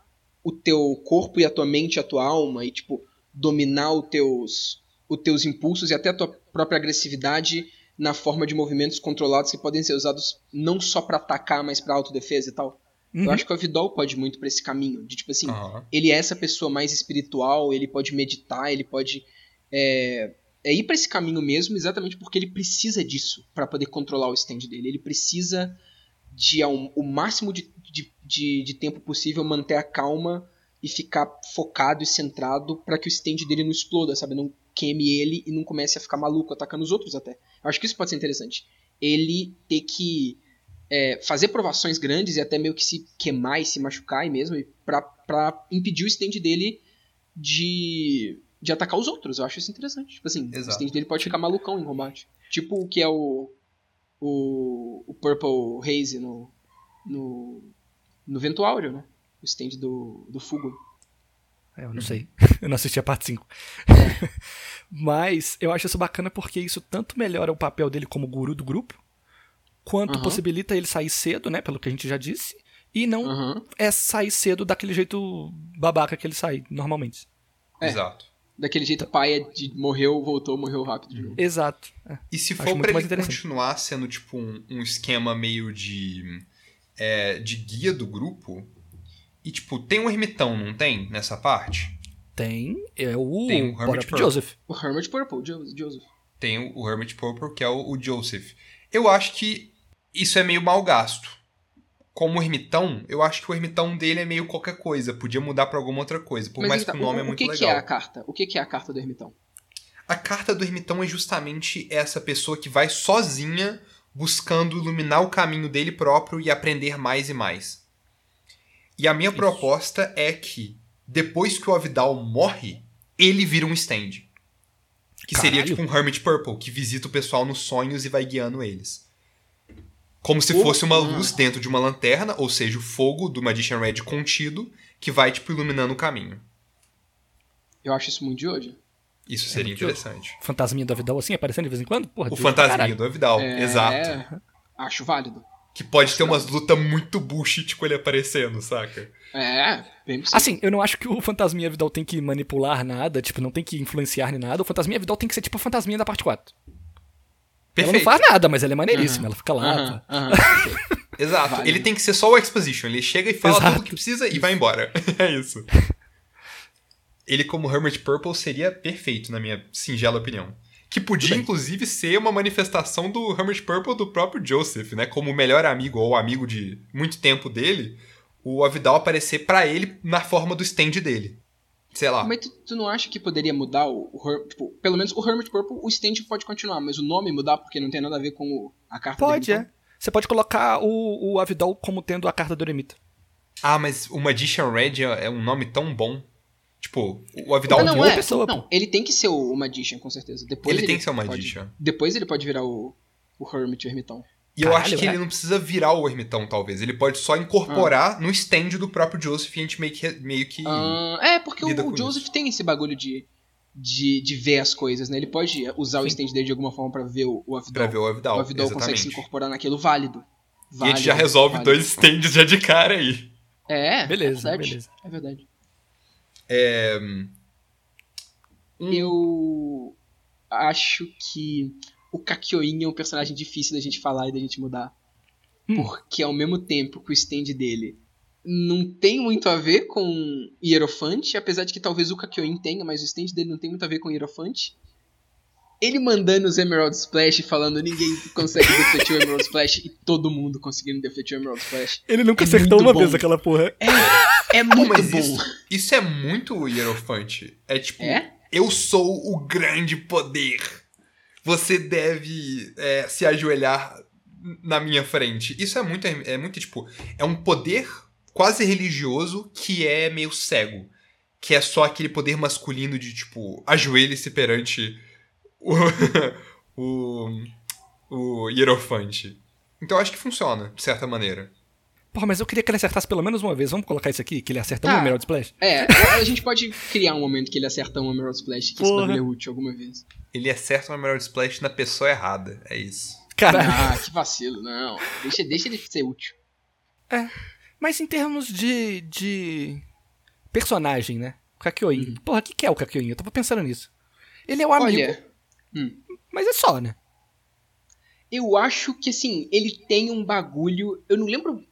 o teu corpo e a tua mente, a tua alma e tipo dominar os teus os teus impulsos e até a tua própria agressividade na forma de movimentos controlados que podem ser usados não só pra atacar, mas pra autodefesa e tal. Uhum. Eu acho que o Vidal pode muito pra esse caminho, de tipo assim, Aham. ele é essa pessoa mais espiritual, ele pode meditar, ele pode é, é ir pra esse caminho mesmo, exatamente porque ele precisa disso pra poder controlar o stand dele. Ele precisa de o máximo de, de, de, de tempo possível manter a calma e ficar focado e centrado pra que o stand dele não exploda, sabe? Não queime ele e não comece a ficar maluco atacando os outros até. Eu acho que isso pode ser interessante. Ele ter que é, fazer provações grandes e até meio que se queimar e se machucar e mesmo pra impedir o stand dele de, de atacar os outros. Eu acho isso interessante. Tipo assim, Exato. o stand dele pode ficar malucão em combate. Tipo o que é o, o, o Purple Haze no, no, no Vento Áureo, né? O stand do, do Fugo. É, eu não sei. Eu não assisti a parte 5. Mas eu acho isso bacana porque isso tanto melhora o papel dele como guru do grupo, quanto Aham. possibilita ele sair cedo, né? Pelo que a gente já disse. E não Aham. é sair cedo daquele jeito babaca que ele sai normalmente. É. Exato. Daquele jeito paia de morreu, voltou, morreu rápido de novo. Exato. É. E se for pra ele continuar sendo, tipo, um, um esquema meio de. é, de guia do grupo. E, tipo, tem um ermitão, não tem? Nessa parte? Tem, é o, Tem o Hermit Purple. Joseph. O Hermit Purple, Jo- Joseph. Tem o, o Hermit Purple, que é o, o Joseph. Eu acho que isso é meio mal gasto. Como ermitão, eu acho que o ermitão dele é meio qualquer coisa. Podia mudar pra alguma outra coisa. Por mais então, que o nome o, é muito o que, legal. é a carta? O que, é a carta do ermitão? A carta do ermitão é justamente essa pessoa que vai sozinha buscando iluminar o caminho dele próprio e aprender mais e mais. E a minha Isso. proposta é que depois que o Avidal morre, ele vira um stand. Que seria Caralho. tipo um Hermit Purple, que visita o pessoal nos sonhos e vai guiando eles. Como se fosse uma ah. luz dentro de uma lanterna, ou seja, o fogo do Magician Red contido, que vai, tipo, iluminando o caminho. Eu acho isso muito de hoje. Isso seria muito interessante. Fantasminha do Avidal assim, aparecendo de vez em quando? Porra, O Deus fantasminha do Avidal, É, exato. Acho válido. Que pode ter umas lutas muito bullshit com ele aparecendo, saca? É, bem possível. Assim, eu não acho que o Fantasminha Vidal tem que manipular nada, tipo, não tem que influenciar nem nada. O Fantasminha Vidal tem que ser tipo a Fantasminha da parte 4. Ela Perfeito. não faz nada, mas ela é maneiríssima. Aham. Ela fica lá. Pá. aham. Exato. Vale. Ele tem que ser só o exposition. Ele chega e fala Exato. tudo o que precisa e vai embora. é isso. Ele, como Hermit Purple, seria perfeito, na minha singela opinião. Que podia, inclusive, ser uma manifestação do Hermit Purple do próprio Joseph, né? Como o melhor amigo ou amigo de muito tempo dele, o Avidal aparecer pra ele na forma do stand dele. Sei lá. Mas tu, tu não acha que poderia mudar o, o tipo, pelo menos o Hermit Purple, o stand pode continuar, mas o nome mudar porque não tem nada a ver com o- a carta Pode, é. Você pode colocar o, o Avidal como tendo a carta do Eremita. Ah, mas o Magician Red é é um nome tão bom. Tipo, o Avidal Ah, não, outra é. pessoa, não, ele tem que ser o, o Magician, com certeza. Depois Ele tem que ser o pode- Magician. depois ele pode virar o, o Hermit, o Ermitão. E eu acho que é. ele não precisa virar o ermitão, talvez. Ele pode só incorporar no stand do próprio Joseph e a gente meio que. Meio que... Ah, é, porque lida o, com o Joseph tem esse bagulho de, de, de ver as coisas, né? Ele pode usar o Sim. stand dele de alguma forma pra ver o, o Avidal. pra ver o Avidal. o Avidal consegue se incorporar naquilo válido. E a gente já Válido, resolve válido. dois stands já de cara aí. É, Beleza, é verdade. beleza. É verdade. É, Hum. Eu acho que o Kakyoin é um personagem difícil da gente falar e da gente mudar. Hum. Porque ao mesmo tempo que o stand dele não tem muito a ver com Hierofante, apesar de que talvez o Kakyoin tenha, mas o stand dele não tem muito a ver com Hierofante. Ele mandando os Emerald Splash falando ninguém consegue defletir o Emerald Splash e todo mundo conseguindo defletir o Emerald Splash. Ele nunca É acertou uma bom. vez aquela porra. É, é muito mas bom. isso, isso é muito hierofante. É tipo, É? eu sou o grande poder. Você deve é, se ajoelhar na minha frente. Isso é muito, é muito tipo, é um poder quase religioso que é meio cego. Que é só aquele poder masculino de, tipo, ajoelhe-se perante o, o, o hierofante. Então acho que funciona, de certa maneira. Porra, mas eu queria que ele acertasse pelo menos uma vez. Vamos colocar isso aqui, que ele acerta Tá. um Emerald Splash? É, a gente pode criar um momento que ele acerta um Emerald Splash, que isso Porra. bagulho é útil alguma vez. Ele acerta uma Emerald Splash na pessoa errada. É isso. Cara, Ah, que vacilo, não. Deixa, deixa ele ser útil. mas em termos de. de. personagem, né? O Kakyoin. Porra, o que, que é o Kakyoin? Eu tava pensando nisso. Ele é o amigo, Olha, mas é só, né? eu acho que assim, ele tem um bagulho. Eu não lembro.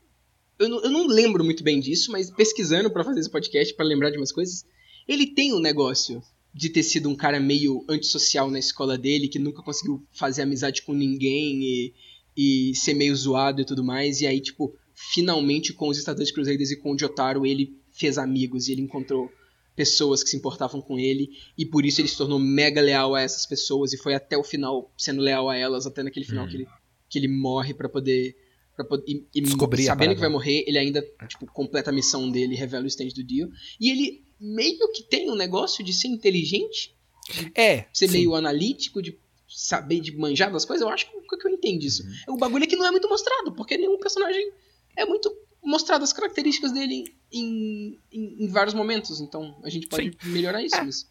Eu não, eu não lembro muito bem disso, mas pesquisando pra fazer esse podcast, pra lembrar de umas coisas, ele tem um negócio de ter sido um cara meio antissocial na escola dele, que nunca conseguiu fazer amizade com ninguém e, e ser meio zoado e tudo mais. E aí, tipo, finalmente com os Stardust Crusaders e com o Jotaro, ele fez amigos e ele encontrou pessoas que se importavam com ele e por isso ele se tornou mega leal a essas pessoas e foi até o final sendo leal a elas, até naquele final Hum. que, ele, que ele morre pra poder. Pra poder e, e sabendo que vai morrer, ele ainda tipo, completa a missão dele, revela o stand do Dio. E ele meio que tem um negócio de ser inteligente, É. ser sim. meio analítico, de saber de manjar das coisas. Eu acho que, que eu entendo isso. Uhum. O bagulho é que não é muito mostrado, porque nenhum personagem é muito mostrado as características dele em, em, em vários momentos. Então a gente pode melhorar isso. É. Mas...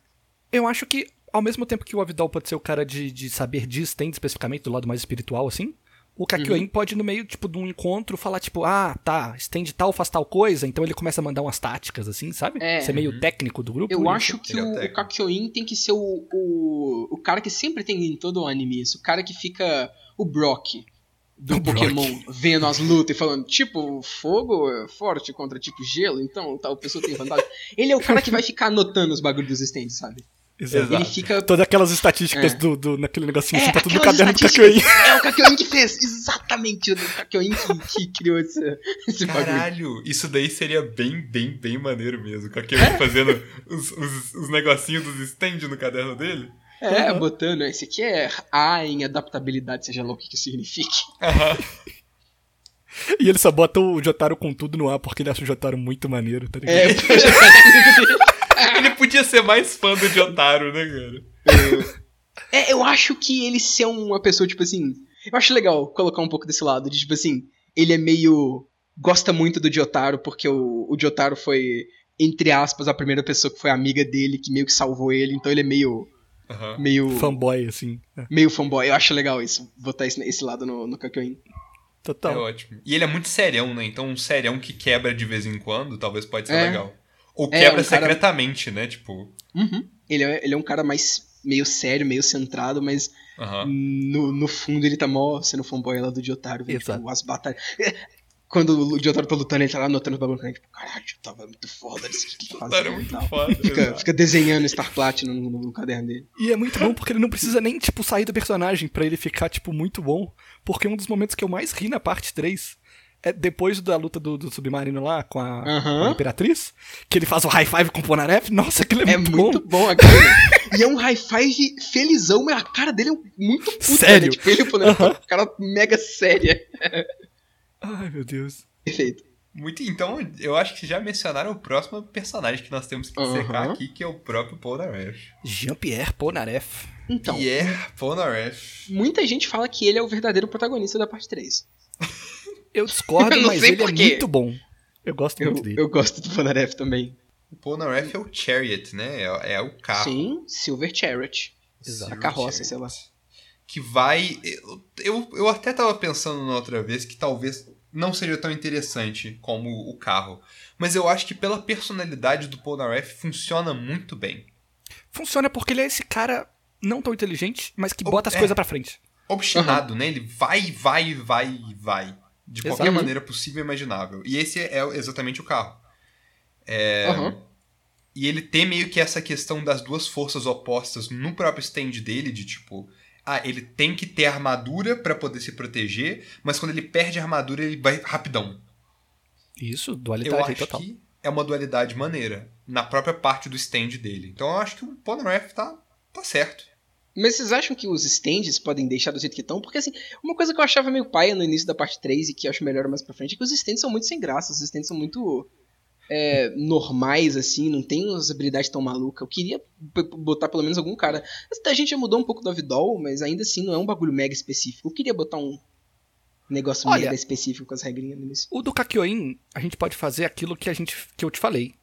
Eu acho que, ao mesmo tempo que o Avidal pode ser o cara de, de saber de stand, especificamente do lado mais espiritual, assim, o Kakyoin pode, no meio, tipo, de um encontro, falar, tipo, ah, tá, stand tal faz tal coisa, então ele começa a mandar umas táticas, assim, sabe? É. Ser meio técnico do grupo. Eu e- acho que Ele é o o, o. Kakyoin tem que ser o, o, o cara que sempre tem em todo o anime isso. O cara que fica o Brock do O Brock. Pokémon vendo as lutas e falando, tipo, fogo é forte contra tipo gelo, então tal pessoa tem vantagem. Ele é o cara que vai ficar anotando os bagulhos dos stands, sabe? Exato. Ele fica Todas aquelas estatísticas É. do, do, naquele negocinho assim, tá tudo no caderno do Kakyoin. É o Kakyoin que fez, exatamente. O Kakyoin que, que criou esse, esse bagulho. Caralho, isso daí seria bem, bem, bem maneiro mesmo. Com aquele fazendo os, os, os negocinhos dos stand no caderno dele. É, botando, esse aqui é A em adaptabilidade, seja lá o que que signifique. E ele só bota o Jotaro com tudo no ar porque ele acha o Jotaro muito maneiro, tá ligado? É, Ele podia ser mais fã do Jotaro, né, cara? É, eu acho que ele ser uma pessoa, tipo assim. Eu acho legal colocar um pouco desse lado, de tipo assim, ele é meio. gosta muito do Jotaro, porque o, o Jotaro foi, entre aspas, a primeira pessoa que foi amiga dele, que meio que salvou ele, então ele é meio. Aham. meio. Fanboy, assim. É, meio fanboy. Eu acho legal isso, botar esse, esse lado no, no Kakyoin. É Total. ótimo. E ele é muito serião, né? Então um serião que quebra de vez em quando talvez pode ser É. legal. Ou É, quebra um cara- secretamente, né? Tipo. Uhum. Ele, é, ele é um cara mais. meio sério, meio centrado, mas Aham. no, no fundo ele tá mó sendo fanboy lá do Jotaro, vendo tipo, as batalhas. Quando o Jotaro tá lutando, ele tá lá anotando os bagulhos, tipo, caralho, Jotaro é muito foda, isso que ele é muito foda. Fica, fica desenhando Star Platinum no, no- no caderno dele. E é muito bom porque ele não precisa nem, tipo, sair do personagem pra ele ficar, tipo, muito bom. Porque um dos momentos que eu mais ri na parte 3 é depois da luta do, do submarino lá com a, com a Imperatriz, que ele faz o high five com o Ponaref. Nossa, aquilo é, É muito, muito bom. bom aquilo. e é um high five felizão, mas a cara dele é muito puta, Sério? Né? Tipo, ele, pô, né? Aham. cara mega séria. Ai, meu Deus. Perfeito. Muito, então, eu acho que já mencionaram o próximo personagem que nós temos que Aham. secar aqui, que é o próprio Polnareff. Jean-Pierre Ponaref. Então, Pierre Polnareff. muita gente fala que ele é o verdadeiro protagonista da parte 3. Eu discordo, Eu não mas sei ele é por quê. muito bom. Eu gosto Eu, muito dele. eu gosto do Ponaref também. O Polnareff é o Chariot, né? É, é o carro. Sim, Silver Chariot. Exato. A carroça, sei lá. Que vai. Eu, eu, eu até tava pensando na outra vez que talvez não seja tão interessante como o carro. Mas eu acho que pela personalidade do Polnareff funciona muito bem. Funciona porque ele é esse cara não tão inteligente, mas que bota as é. coisas pra frente. Obstinado, né? Ele vai, vai, vai, vai. De Exato. qualquer maneira possível e imaginável. E esse é exatamente o carro. É, Aham. E ele tem meio que essa questão das duas forças opostas no próprio stand dele, de tipo, ah, ele tem que ter armadura pra poder se proteger, mas quando ele perde a armadura, ele vai rapidão. Isso, Eu dualidade aí acho total. que é uma dualidade maneira na própria parte do stand dele. Então eu acho que o Polnareff tá, tá certo. Mas vocês acham que os stands podem deixar do jeito que estão? Porque, assim, uma coisa que eu achava meio paia no início da parte 3 e que eu acho melhor mais pra frente é que os stands são muito sem graça. Os stands são muito é, normais, assim, não tem umas habilidades tão malucas. Eu queria botar pelo menos algum cara. A gente já mudou um pouco do Avidol, mas ainda assim não é um bagulho mega específico. Eu queria botar um negócio Olha- mega específico com as regrinhas no início. O do Kakyoin, a gente pode fazer aquilo que, a gente, que eu te falei.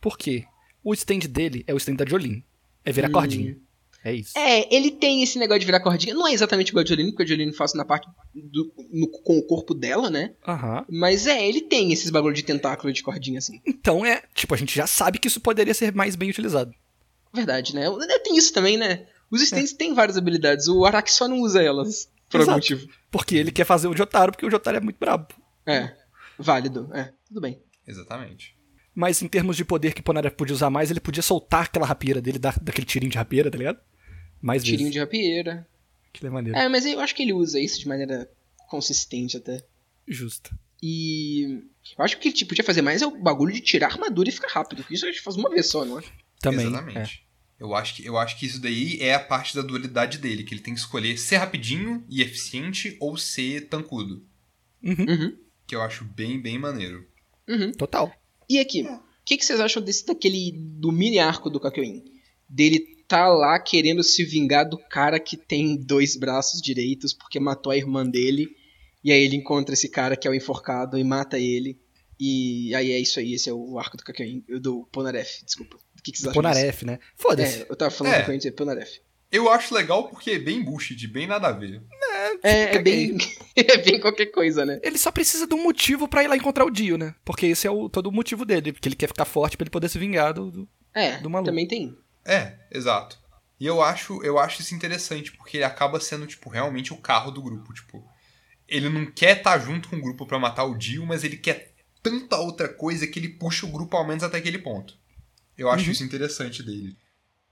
Por quê? O stand dele é o stand da Jolene. É virar Hum. cordinha. É isso. É, ele tem esse negócio de virar cordinha. Não é exatamente igual a Jolene, porque a Jolene faz na parte do, no- com o corpo dela, né? Aham. Mas é, ele tem esses bagulho de tentáculo de cordinha, assim. Então é, tipo, a gente já sabe que isso poderia ser mais bem utilizado. Verdade, né? Tem isso também, né? Os stands têm várias habilidades, o Araki só não usa elas, por algum Exato. motivo. Porque ele quer fazer o Jotaro, porque o Jotaro é muito brabo. É, válido, é, tudo bem. Exatamente. Mas em termos de poder que o Ponara podia usar mais, ele podia soltar aquela rapieira dele, dar, daquele tirinho de rapieira, tá ligado? Mais Tirinho vezes. de rapieira. Que é maneiro. É, mas eu acho que ele usa isso de maneira consistente até. Justo. E eu acho que ele tipo, podia fazer mais é o bagulho de tirar a armadura e ficar rápido. Isso a gente faz uma vez só, não é? Também. é. Exatamente. Eu acho, que, eu acho que isso daí é a parte da dualidade dele, que ele tem que escolher ser rapidinho e eficiente ou ser tancudo. Uhum. Uhum, Que eu acho bem, bem maneiro. uhum. Total. E aqui, o que, que vocês acham desse daquele do mini arco do Kakyoin? Dele tá lá querendo se vingar do cara que tem dois braços direitos porque matou a irmã dele. E aí ele encontra esse cara que é o enforcado e mata ele. E aí é isso aí, esse é o arco do Kakyoin, do Ponaref, desculpa. O que, que vocês acham? Ponaref, né? Foda-se. É, eu tava falando É. do Kakyoin, Ponaref. Eu acho legal porque é bem bullshit, bem nada a ver. É, é caguei. bem, é bem qualquer coisa, né? Ele só precisa de um motivo pra ir lá encontrar o Dio, né? Porque esse é o, todo o motivo dele. Porque ele quer ficar forte pra ele poder se vingar do. do- É, Do maluco. também tem. É, exato. E eu acho, eu acho isso interessante, porque ele acaba sendo, tipo, realmente o carro do grupo. Tipo, ele não quer estar junto com o grupo pra matar o Dio, mas ele quer tanta outra coisa que ele puxa o grupo ao menos até aquele ponto. Eu acho Uhum. isso interessante dele.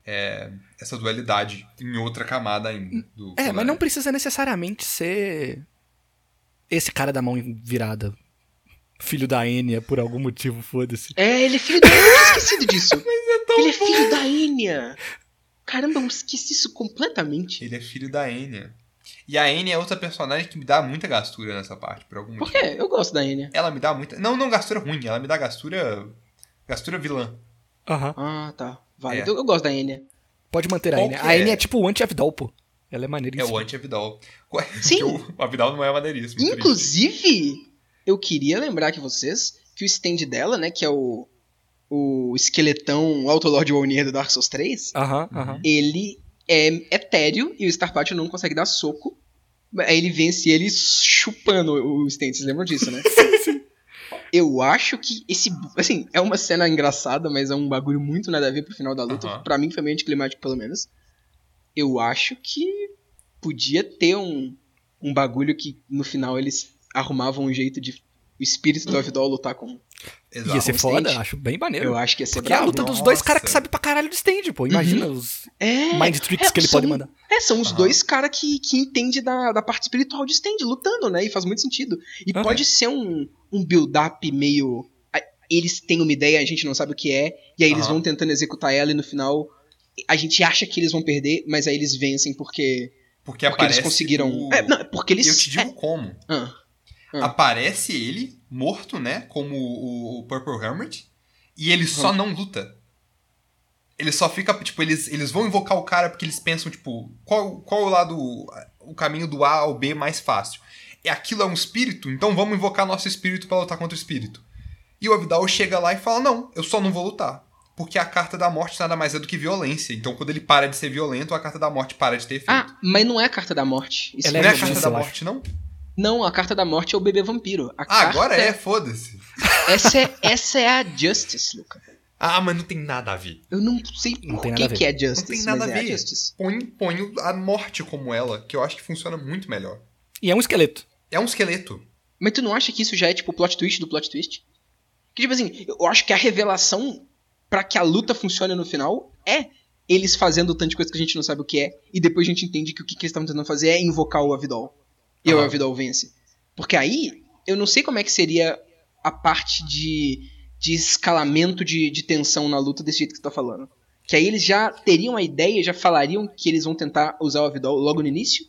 É, essa dualidade em outra camada ainda. Do É, mas não precisa necessariamente ser. Esse cara da mão virada. Filho da Enya, por algum motivo, foda-se. É, ele é filho da Enya. Eu tinha esquecido disso. ele é filho da Enya. Caramba, eu esqueci isso completamente. Ele é filho da Enya. E a Enya é outra personagem que me dá muita gastura nessa parte, por algum Por motivo. quê? Eu gosto da Enya. Ela me dá muita. Não, não gastura ruim, ela me dá gastura. Gastura vilã. Aham. Ah, tá. Vale. É. Eu, eu gosto da Enya. Pode manter a Qual Enya. A é? Enya é tipo o anti-Avidol, pô. Ela é É maneiríssima. o anti-Avidal. Ué, Sim. O Avidal não é maneiríssimo. triste. Inclusive, eu queria lembrar que vocês que o stand dela, né, que é o o esqueletão Autolord Wolnir do Dark Souls 3, Aham, aham. ele é etéreo e o Star Patch não consegue dar soco. Aí ele vence ele chupando o stand, vocês lembram disso, né? Eu acho que esse. Assim, é uma cena engraçada, mas é um bagulho muito nada a ver pro final da luta. Aham. Pra mim foi meio anticlimático, pelo menos. Eu acho que podia ter um, um bagulho que no final eles arrumavam um jeito de o espírito do Avidol lutar com. Exato. Ia ser um foda, acho bem maneiro. Eu acho que ia ser Porque é a luta dos dois caras que sabem pra caralho de stand, pô. Imagina os É, mind tricks é, que ele são- pode mandar. É, são os Aham. dois caras que, que entendem da, da parte espiritual de stand, lutando, né? E faz muito sentido. E Aham. pode ser um, um build-up meio. Eles têm uma ideia, a gente não sabe o que é, e aí eles vão tentando executar ela e no final a gente acha que eles vão perder, mas aí eles vencem porque, Porque, porque eles conseguiram. o- É, não, porque eles. Eu te digo como. Ah, Ah. Aparece ele, morto, né? Como o, o Purple Hermit. E ele só não luta. Ele só fica, tipo, eles, eles vão invocar o cara porque eles pensam, tipo, qual, qual o lado, o caminho do A ao B mais fácil? E aquilo é um espírito, então vamos invocar nosso espírito pra lutar contra o espírito. E o Avidal chega lá e fala: Não, eu só não vou lutar. Porque a carta da morte nada mais é do que violência. Então, quando ele para de ser violento, a carta da morte para de ter efeito. Ah, mas não é a carta da morte. Isso Ela não é é a carta da morte, não? Não, a carta da morte é o bebê vampiro. A Ah, carta- agora é, foda-se. Essa é, essa é a Justice, Luca. Ah, mas não tem nada a ver. Eu não sei Não por tem que, nada a ver. que é Justice, Não tem nada mas a é ver. a Justice. Põe, põe a morte como ela, que eu acho que funciona muito melhor. E é um esqueleto. É um esqueleto. Mas tu não acha que isso já é tipo o plot twist do plot twist? Que tipo assim, eu acho que a revelação pra que a luta funcione no final é eles fazendo tanto de coisa que a gente não sabe o que é, e depois a gente entende que o que, que eles estavam tentando fazer é invocar o Avidol. E o Aham. Avidol vence. Porque aí, eu não sei como é que seria a parte de, de escalamento de, de tensão na luta desse jeito que você tá falando. Que aí eles já teriam a ideia, já falariam que eles vão tentar usar o Avidol logo no início?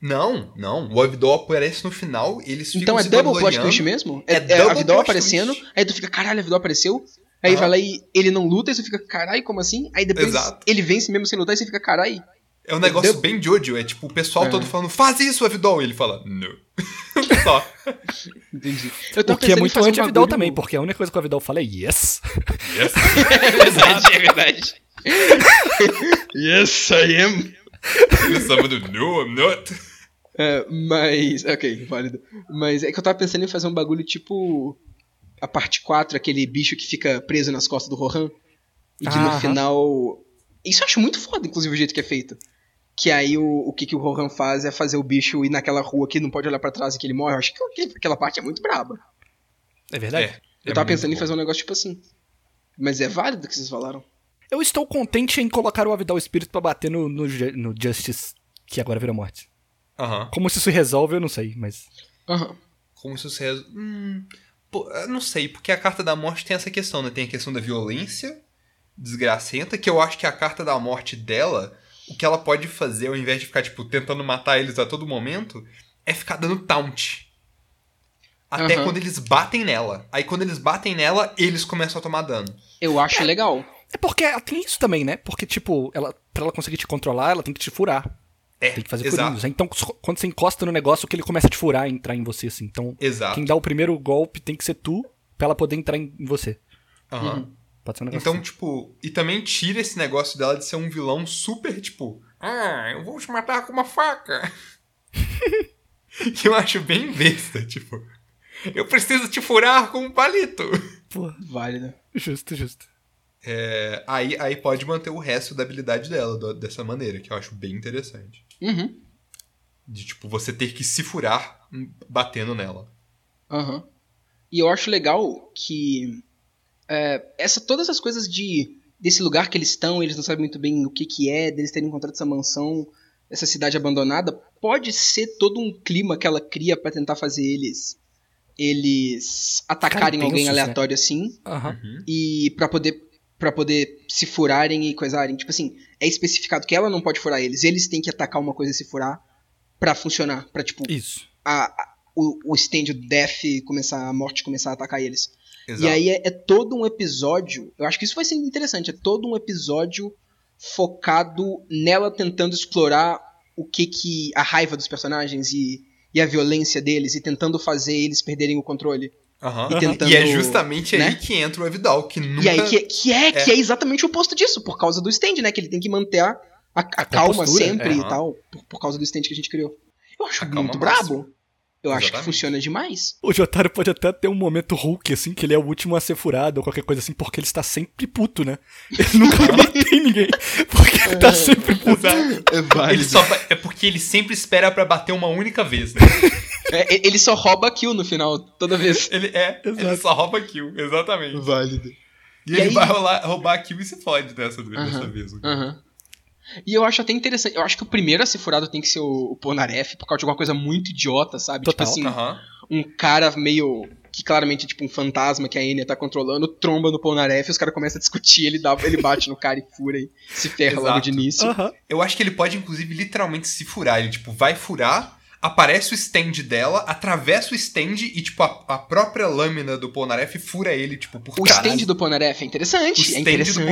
Não, não. O Avidol aparece no final, eles ficam Então é se double plot twist mesmo? É É, é Avidol aparecendo, twist. aí tu fica, caralho, Avidol apareceu. Aí Aham. vai lá e ele não luta, aí você fica, caralho, como assim? Aí depois Exato. ele vence mesmo sem lutar, e você fica, caralho. É um negócio Deu- bem Jojo, é tipo o pessoal É. todo falando, faz isso, Avidol! E ele fala, não. Só. Entendi. Eu tava O que é muito um bagulho- também, porque a única coisa que o Avidal fala é yes. Yes. É verdade, é verdade. yes, I am. Ele do no, I'm not. É, mas. Ok, válido. Mas é que eu tava pensando em fazer um bagulho tipo. A parte 4, aquele bicho que fica preso nas costas do Rohan. E que no Aham. final. Isso eu acho muito foda, inclusive, o jeito que é feito. Que aí o, o que, que o Rohan faz é fazer o bicho ir naquela rua que não pode olhar pra trás e que ele morre. Eu acho que aquele- aquela parte é muito braba. É verdade? É, Eu é tava pensando em fazer um negócio tipo assim. Mas é válido o que vocês falaram. Eu estou contente em colocar o Avidal Espírito pra bater no, no, no Justice, que agora vira morte. Aham. Como se isso resolve, eu não sei, mas. Aham. Como se você. Hum, pô, eu não sei, porque a carta da morte tem essa questão, né? Tem a questão da violência desgracenta, que eu acho que a carta da morte dela, o que ela pode fazer, ao invés de ficar, tipo, tentando matar eles a todo momento, é ficar dando taunt. Até Aham. quando eles batem nela. Aí quando eles batem nela, eles começam a tomar dano. Eu acho legal. É porque ela tem isso também, né? Porque, tipo, ela, pra ela conseguir te controlar, ela tem que te furar. É, Tem que fazer exato. furinhos. Então, quando você encosta no negócio, que ele começa a te furar e entrar em você, assim. Então, Exato. quem dá o primeiro golpe tem que ser tu, pra ela poder entrar em você. Aham. Uhum. Pode ser um negócio Então, assim. tipo, e também tira esse negócio dela de ser um vilão super, tipo, ah, eu vou te matar com uma faca. que eu acho bem besta, tipo, eu preciso te furar com um palito. Pô, Válido. justo, justo. É, aí, aí pode manter o resto da habilidade dela do- dessa maneira, que eu acho bem interessante. Uhum. De, tipo, você ter que se furar hum, batendo nela. Aham. E eu acho legal que é, essa, todas as coisas de desse lugar que eles estão, eles não sabem muito bem o que, que é, deles terem encontrado essa mansão, essa cidade abandonada, pode ser todo um clima que ela cria pra tentar fazer eles eles atacarem tensos, alguém né? aleatório assim Aham. e pra poder para poder se furarem e coisarem. Tipo assim, é especificado que ela não pode furar eles, eles têm que atacar uma coisa e se furar pra funcionar, pra tipo Isso. a, a- o, o stand o death começar, a morte começar a atacar eles. Exato. E aí é, é todo um episódio. Eu acho que isso vai ser interessante. É todo um episódio focado nela tentando explorar o que que. a raiva dos personagens e, e a violência deles e tentando fazer eles perderem o controle. Aham. e tentando, E é justamente né? aí que entra o Avidal, que nunca... E aí que, que é, É. que é exatamente o oposto disso, por causa do stand, né? Que ele tem que manter a, a, a calma sempre é. e tal, por, por causa do stand que a gente criou. Eu acho A muito máxima. brabo. Eu acho que Exatamente. funciona demais. O Jotaro pode até ter um momento Hulk, assim, que ele é o último a ser furado ou qualquer coisa assim, porque ele está sempre puto, né? Ele nunca vai bater em ninguém, porque ele tá sempre puto. É Ele válido. só vai- É porque ele sempre espera pra bater uma única vez, né? É, ele só rouba kill no final, toda vez. Ele é, ele Exato. só rouba kill, exatamente. Válido. E, E ele aí- vai rolar, roubar kill e se fode dessa, dessa Aham, vez. Aham. E eu acho até interessante. Eu acho que o primeiro a ser furado tem que ser o, o por causa de alguma coisa muito idiota, sabe? Total. Tipo assim, Aham. um cara meio. que claramente é tipo um fantasma que a Enya tá controlando, tromba no Polnareff, os caras começam a discutir, ele, dá, ele bate no cara e fura e se ferra logo Exato. de início. Aham. Eu acho que ele pode, inclusive, literalmente se furar. Ele, tipo, vai furar, aparece o stand dela, atravessa o stand e, tipo, a, a própria lâmina do Polnareff fura ele, tipo, por O trás. stand do Polnareff é O interessante. é stand interessante. do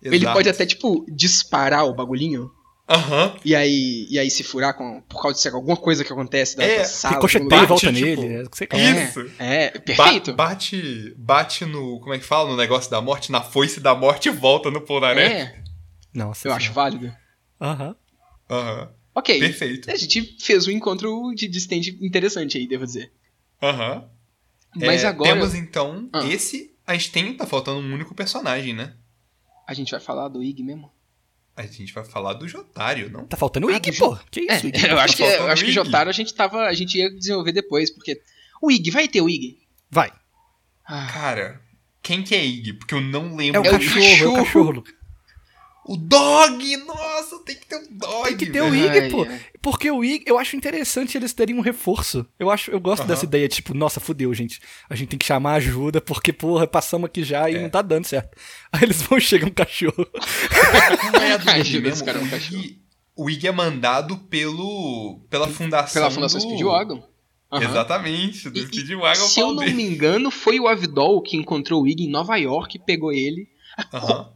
Polnareff. Ele Exato. pode até, tipo, disparar o bagulhinho. Aham. E aí, e aí se furar com, por causa de alguma coisa que acontece da, É, sala. Ricocheteia e volta tipo, nele. É, É. Isso. É, Ba- perfeito. bate, bate no. Como é que fala? No negócio da morte, na foice da morte e volta no Polnareff. É, Nossa. eu acho válido. Aham. Aham. Ok. Perfeito. A gente fez um encontro de, stand interessante aí, devo dizer. Aham. Mas É, agora Temos então Ah. esse. A gente tem. Tá faltando um único personagem, né? A gente vai falar do Ig mesmo. A gente vai falar do Jotário, não? Tá faltando o Ah, Ig, do pô. Que É, isso, Ig? eu acho que, eu faltando acho que o Ig. Jotaro a gente tava. A gente ia desenvolver depois, porque. O Ig, vai ter o Ig. Vai. Ah, Cara, Quem que é Ig? Porque eu não É lembro. o É o cachorro, é o cachorro. O Dog! Nossa, tem que ter um Dog. Tem que ter o. Ig, pô. Porque o Ig, eu acho interessante eles terem um reforço. Eu acho, eu gosto dessa ideia, tipo, nossa, fudeu, gente. A gente tem que chamar ajuda, porque, porra, passamos aqui já e É. não tá dando certo. Aí eles vão chegar um cachorro. Não é do Ig mesmo. cara, um o, cachorro. Ig, o Ig é mandado pelo, pela fundação. Pela Fundação do... Speedwagon. Exatamente, do E- e Speedwagon Se eu não me engano, foi o Avidol que encontrou o Ig em Nova York, pegou ele.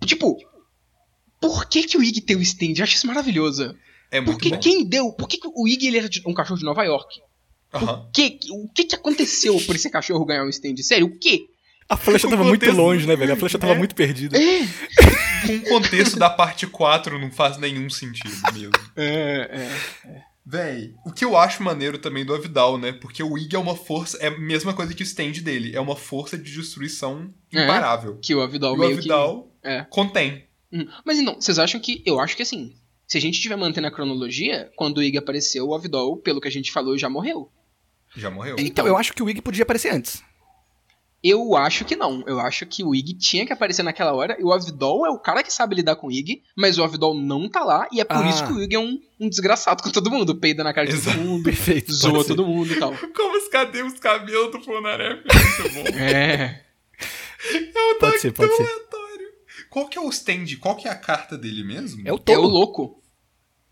Tipo, por que, que o Ig tem o stand? Eu acho isso maravilhoso. É muito Porque bom. quem deu? Por que, que o Ig ele era de- um cachorro de Nova York? Aham. O que, o que, que aconteceu por esse cachorro ganhar um stand? Sério, o quê? A flecha O tava muito contexto- longe, né, velho? A flecha tava É. muito perdida. Com o contexto da parte 4 não faz nenhum sentido mesmo. É, é. Véi, o que eu acho maneiro também do Avidal, né? Porque o Ig é uma força, é a mesma coisa que o stand dele, é uma força de destruição É. imparável. Que o Avidol E o meio Avidal que. É. contém. Hum, Mas então, vocês acham que. Eu acho que assim. Se a gente estiver mantendo a cronologia, quando o Ig apareceu, o Avidol, pelo que a gente falou, já morreu. Já morreu. Então, eu acho que o Ig podia aparecer antes. Eu acho que não. Eu acho que o Ig tinha que aparecer naquela hora. E o Avidol é o cara que sabe lidar com o Ig, mas o Avidol não tá lá. E é por Ah. isso que o Ig é um, um desgraçado com todo mundo. Peida na cara de Exato. todo mundo, Perfeito. zoa todo mundo e tal. Como os cadê os cabelos do Fonaré? Muito bom. É. É o Pode ser, pode ser. Qual que é o stand? Qual que é a carta dele mesmo? É o É o tolo. louco.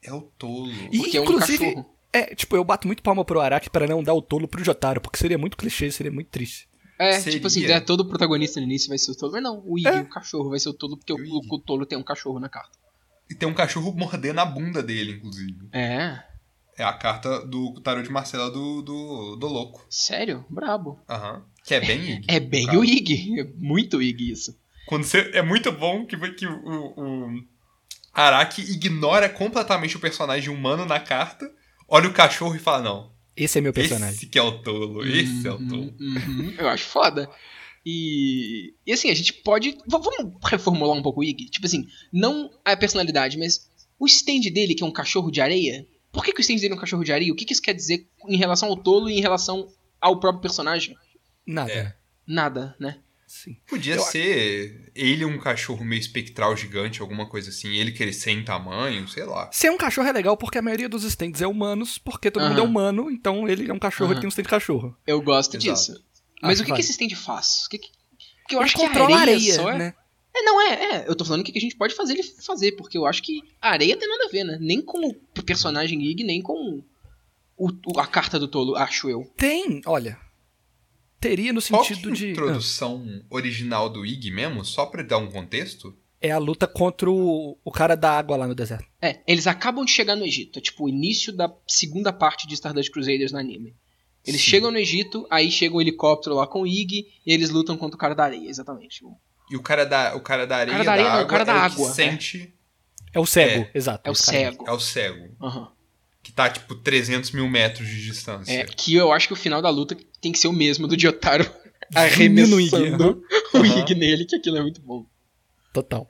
É o tolo. E, Porque é um inclusive, cachorro. é, tipo, eu bato muito palma pro Araki para não dar o tolo pro Jotaro, porque seria muito clichê, seria muito triste. É, Seria. tipo assim, é, todo protagonista no início vai ser o tolo. Mas não, o Ig, É. o cachorro, vai ser o tolo, porque o, O o, tolo tem um cachorro na carta. E tem um cachorro mordendo a bunda dele, inclusive. É. É a carta do tarô de Marcela do, do, do louco. Sério? Brabo. Aham. Que é bem Ig. É bem Cara, o Ig. É muito Ig isso. Quando você, é muito bom que, que o, o Araki ignora completamente o personagem humano na carta, olha o cachorro e fala, não, Esse é meu personagem. esse que é o tolo, esse é o Uhum, tolo. uhum. Eu acho foda. E, e assim, a gente pode. Vamos reformular um pouco o Ig? Tipo assim, não a personalidade, mas o stand dele, que é um cachorro de areia. Por que, que o stand dele é um cachorro de areia? O que, que isso quer dizer em relação ao tolo e em relação ao próprio personagem? Nada. É. Nada, né? Sim. Podia Eu- ser ele um cachorro meio espectral gigante, alguma coisa assim, ele crescer em tamanho, sei lá. Ser um cachorro é legal porque a maioria dos stands é humanos, porque todo mundo é humano, então ele é um cachorro, ele tem um stand de cachorro. Eu gosto Exato. disso. Mas Acho o que, que esse stand faz? O que que... Porque eu ele acho que a controla areia, a areia, só é... né? É, não, é, é. Eu tô falando o que que a gente pode fazer ele fazer, porque eu acho que a areia tem nada a ver, né? Nem com o personagem Ig, nem com o, o- a carta do tolo, acho eu. Tem, olha. Teria no Qual que é sentido a de. introdução original do Ig mesmo, só pra dar um contexto? É a luta contra o, o cara da água lá no deserto. É, eles acabam de chegar no Egito. É tipo o início da segunda parte de Stardust Crusaders no anime. Eles Sim. chegam no Egito, aí chega um helicóptero lá com o Ig, e eles lutam contra o cara da areia, exatamente. E o cara da, o cara da areia, cara da areia da não, o cara da é o água, que sente... É o cego, É. exato. É o mesmo. cego. É o cego. Aham. Que tá, tipo, 300 mil metros de distância. É, que eu acho que o final da luta tem que ser o mesmo do Jotaro arremessando o. Ig nele, que aquilo é muito bom. Total.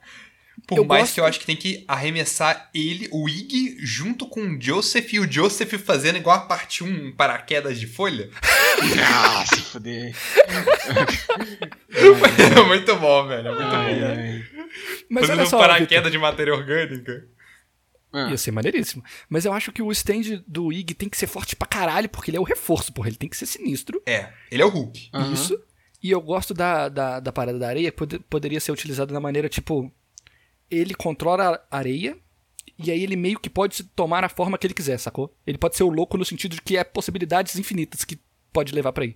Por eu mais gosto- que eu acho que tem que arremessar ele, o Ig, junto com o Joseph, e o Joseph fazendo igual a parte 1 paraquedas de folha. Ah, se fuder. é muito bom, velho. É muito Ai, bom. ai. Mas fazendo olha um só, Vitor, paraquedas de matéria orgânica. Ah, ia ser maneiríssimo. Mas eu acho que o stand do Ig tem que ser forte pra caralho, porque ele é o reforço, porra. Ele tem que ser sinistro. É, ele é o Hulk. aham. Isso. E eu gosto da, da, da parada da areia, que pode- poderia ser utilizado da maneira tipo. Ele controla a areia, e aí ele meio que pode tomar a forma que ele quiser, sacou? Ele pode ser o louco no sentido de que é possibilidades infinitas que pode levar pra aí.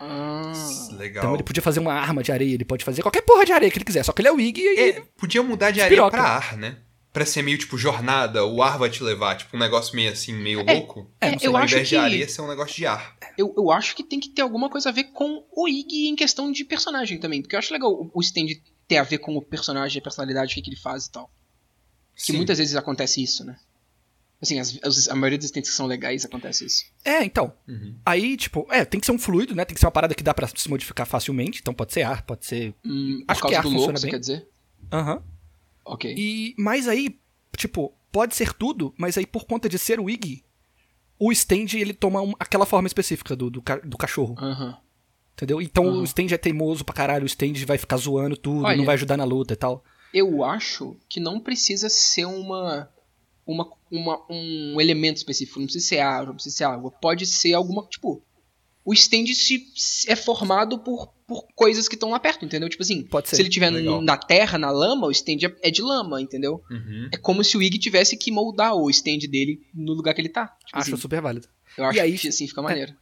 Ah. Legal. Então ele podia fazer uma arma de areia, ele pode fazer qualquer porra de areia que ele quiser, só que ele é o Ig e. É, podia mudar de areia pra ar, né? Pra ser meio tipo jornada, o ar vai te levar, tipo um negócio meio assim, meio louco. É, É, não sei. eu Ao acho invés que de areia ser um negócio de ar. eu, eu acho que tem que ter alguma coisa a ver com o Ig em questão de personagem também, porque eu acho legal o- o stand ter a ver com o personagem, a personalidade, o que, que ele faz e tal. Que Sim. muitas vezes acontece isso, né? Assim, as- as- a maioria dos stands que são legais acontece isso. É, então. Uhum. Aí, tipo, é, tem que ser um fluido, né? Tem que ser uma parada que dá pra se modificar facilmente. Então pode ser ar, pode ser. Hum, por Acho que causa ar do funciona louco, você bem. quer dizer? Aham. Ok. E. Mas aí, tipo, pode ser tudo, mas aí por conta de ser o Ig, o stand ele toma um- aquela forma específica do, do, ca- do cachorro. Aham. Entendeu? Então Uhum. o stand é teimoso pra caralho, o stand vai ficar zoando tudo, Olha. não vai ajudar na luta e tal. Eu acho que não precisa ser uma, uma, uma- um elemento específico. Não precisa ser água, não precisa ser água. Pode ser alguma. Tipo, o stand se, se- é formado por, por coisas que estão lá perto, entendeu? Tipo assim, Pode ser. se ele estiver Legal. na terra, na lama, o stand é, é de lama, entendeu? Uhum. É como se o Ig tivesse que moldar o stand dele no lugar que ele tá. Tipo Acho assim, super válido. eu acho E aí- que assim fica maneiro.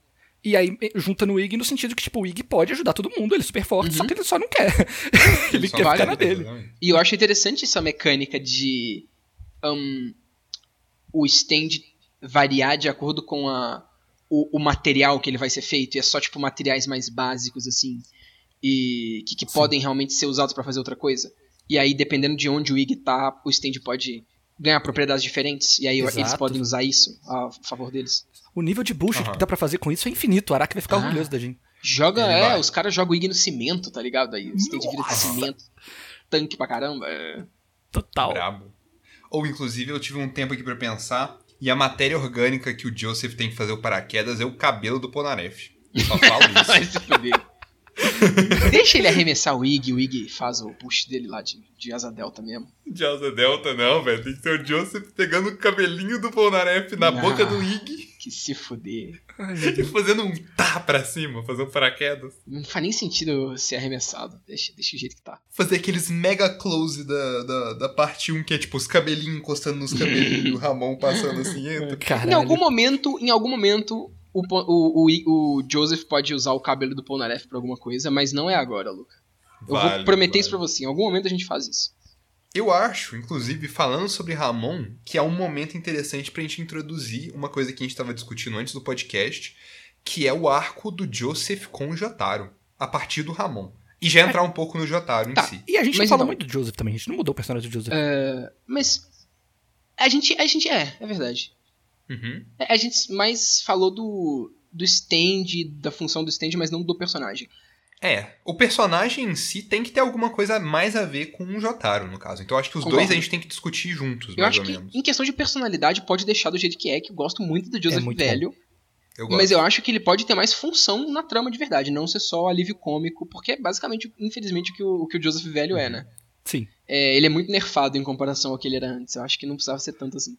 E aí junta no Ig no sentido que, tipo, o Ig pode ajudar todo mundo, ele é super forte, Uhum. só que ele só não quer. ele Só quer vale, ficar na dele. exatamente. E eu acho interessante essa mecânica de hum, o stand variar de acordo com a, o, o material que ele vai ser feito. E é só tipo materiais mais básicos, assim. E que, que podem realmente ser usados pra fazer outra coisa. E aí, dependendo de onde o IG tá, o stand pode ganhar propriedades diferentes. E aí eles Exato. podem usar isso a favor deles. O nível de bullshit Aham. que dá pra fazer com isso é infinito. O Araki vai ficar Ah. orgulhoso da gente. Joga, é, vai. os caras jogam o IG no cimento, tá ligado? Aí o stand vira de cimento. Tanque pra caramba. é. Total. Brabo. Ou, inclusive, eu tive um tempo aqui pra pensar, e a matéria orgânica que o Joseph tem que fazer o paraquedas é o cabelo do Ponaref. Só falo Vai isso. se fuder. Deixa ele arremessar o Ig, o Ig faz o push dele lá de, de asa delta mesmo. De asa delta, não, velho. Tem que ser o Joseph pegando o cabelinho do Ponaref na Ah. boca do Ig Que se fuder. e fazendo um tá pra cima, fazer um paraquedas. Não faz nem sentido ser arremessado. Deixa, deixa o jeito que tá. Fazer aqueles mega close da, da, da parte 1, que é tipo os cabelinhos encostando nos cabelinhos e o Ramon passando assim. Caralho. Em algum momento, em algum momento, o, o, o, o Joseph pode usar o cabelo do Polnareff pra alguma coisa, mas não é agora, Luca. Eu vou Vale, prometer vale. isso pra você. Em algum momento a gente faz isso. Eu acho, inclusive, falando sobre Ramon, que é um momento interessante pra gente introduzir uma coisa que a gente estava discutindo antes do podcast, que é o arco do Joseph com o Jotaro, a partir do Ramon. E já entrar um pouco no Jotaro em Tá. si. E a gente Mas fala então- muito do Joseph também, a gente não mudou o personagem do Joseph. Mas. A gente, a gente é, é verdade. Uhum. É, A gente mais falou do, do stand, da função do stand, mas não do personagem. É, o personagem em si tem que ter alguma coisa mais a ver com o Jotaro, no caso. Então eu acho que os Concordo. dois a gente tem que discutir juntos, Eu mais acho ou que, menos. em questão de personalidade, pode deixar do jeito que é, que eu gosto muito do Joseph muito velho. Eu gosto. Mas eu acho que ele pode ter mais função na trama de verdade, não ser só alívio cômico, porque é basicamente, infelizmente, o que o, o que o Joseph velho é, né? Sim. É, ele é muito nerfado em comparação ao que ele era antes. Eu acho que não precisava ser tanto assim.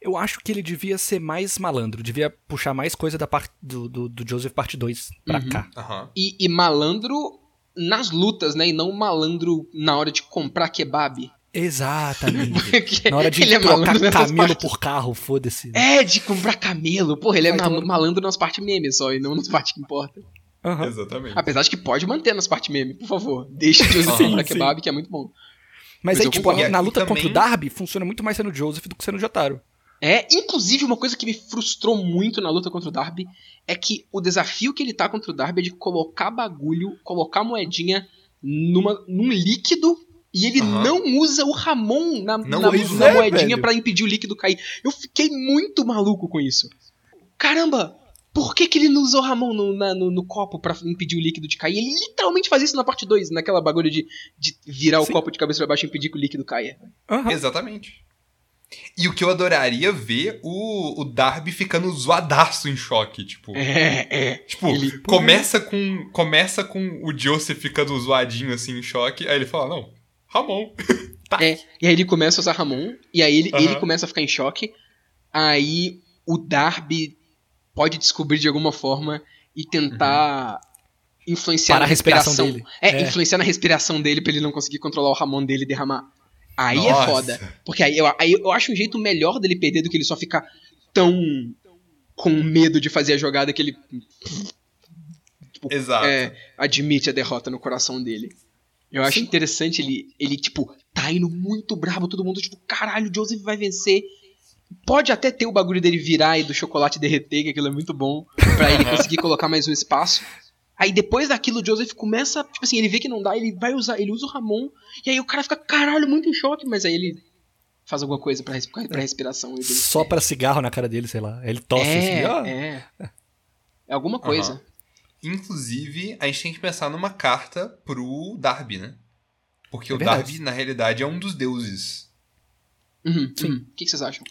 Eu acho que ele devia ser mais malandro, devia puxar mais coisa da parte do, do, do Joseph parte 2 pra Uhum. cá. Aham. E, e malandro nas lutas, né? E não malandro na hora de comprar kebab. Exatamente. Na hora de ele é trocar nessas camelo por carro, foda-se. É, de comprar camelo. Porra, ele é Vai ma- tomar- malandro nas partes meme só, e não nas partes que importam. Aham. Exatamente. Apesar de que pode manter nas partes meme, por favor. Deixa de Joseph comprar kebab, que é muito bom. Mas, Mas aí, tipo, concordo. na luta também- contra o Darby, funciona muito mais sendo o Joseph do que sendo o Jotaro. É, inclusive, uma coisa que me frustrou muito na luta contra o Darby é que o desafio que ele tá contra o Darby é de colocar bagulho, colocar moedinha numa, num líquido e ele Aham. não usa o Ramon na, na, na é, moedinha pra impedir o líquido cair. Eu fiquei muito maluco com isso. Caramba! Por que, que ele não usou o Ramon no, na- no, no copo pra impedir o líquido de cair? Ele literalmente faz isso na parte 2, naquela bagulho de, de virar Sim. o copo de cabeça pra baixo e impedir que o líquido caia. Aham. Exatamente. E o que eu adoraria ver o, o Darby ficando zoadaço em choque, tipo. É, é. Tipo, Ele- começa com começa com o Joseph ficando zoadinho assim em choque, aí ele fala: "Não, Ramon". É, e aí ele começa a usar Ramon, e aí ele, Aham. ele começa a ficar em choque. Aí o Darby pode descobrir de alguma forma e tentar influenciar Para na a respiração respiração. dele. É, É. influenciar na respiração dele pra ele não conseguir controlar o Ramon dele e derramar. Aí Nossa. é foda. Porque aí eu, aí eu acho um jeito melhor dele perder do que ele só ficar tão com medo de fazer a jogada que ele Exato. é, admite a derrota no coração dele. Eu acho Sim. interessante ele, ele, tipo, tá indo muito bravo, todo mundo, tipo, caralho, o Joseph vai vencer. Pode até ter o bagulho dele virar e do chocolate derreter, que aquilo é muito bom, pra ele conseguir colocar mais um espaço. Aí depois daquilo, o Joseph começa, tipo assim, ele vê que não dá, ele vai usar, ele usa o Ramon, e aí o cara fica, caralho, muito em choque, mas aí ele faz alguma coisa pra, res- pra respiração. ele- Só pra cigarro na cara dele, sei lá. Ele tosse é, assim, ó. é. É alguma coisa. Inclusive, a gente tem que pensar numa carta pro Darby, né? Porque É o verdade. Darby, na realidade, é um dos deuses. Uhum, Sim. uhum. O que, que vocês acham?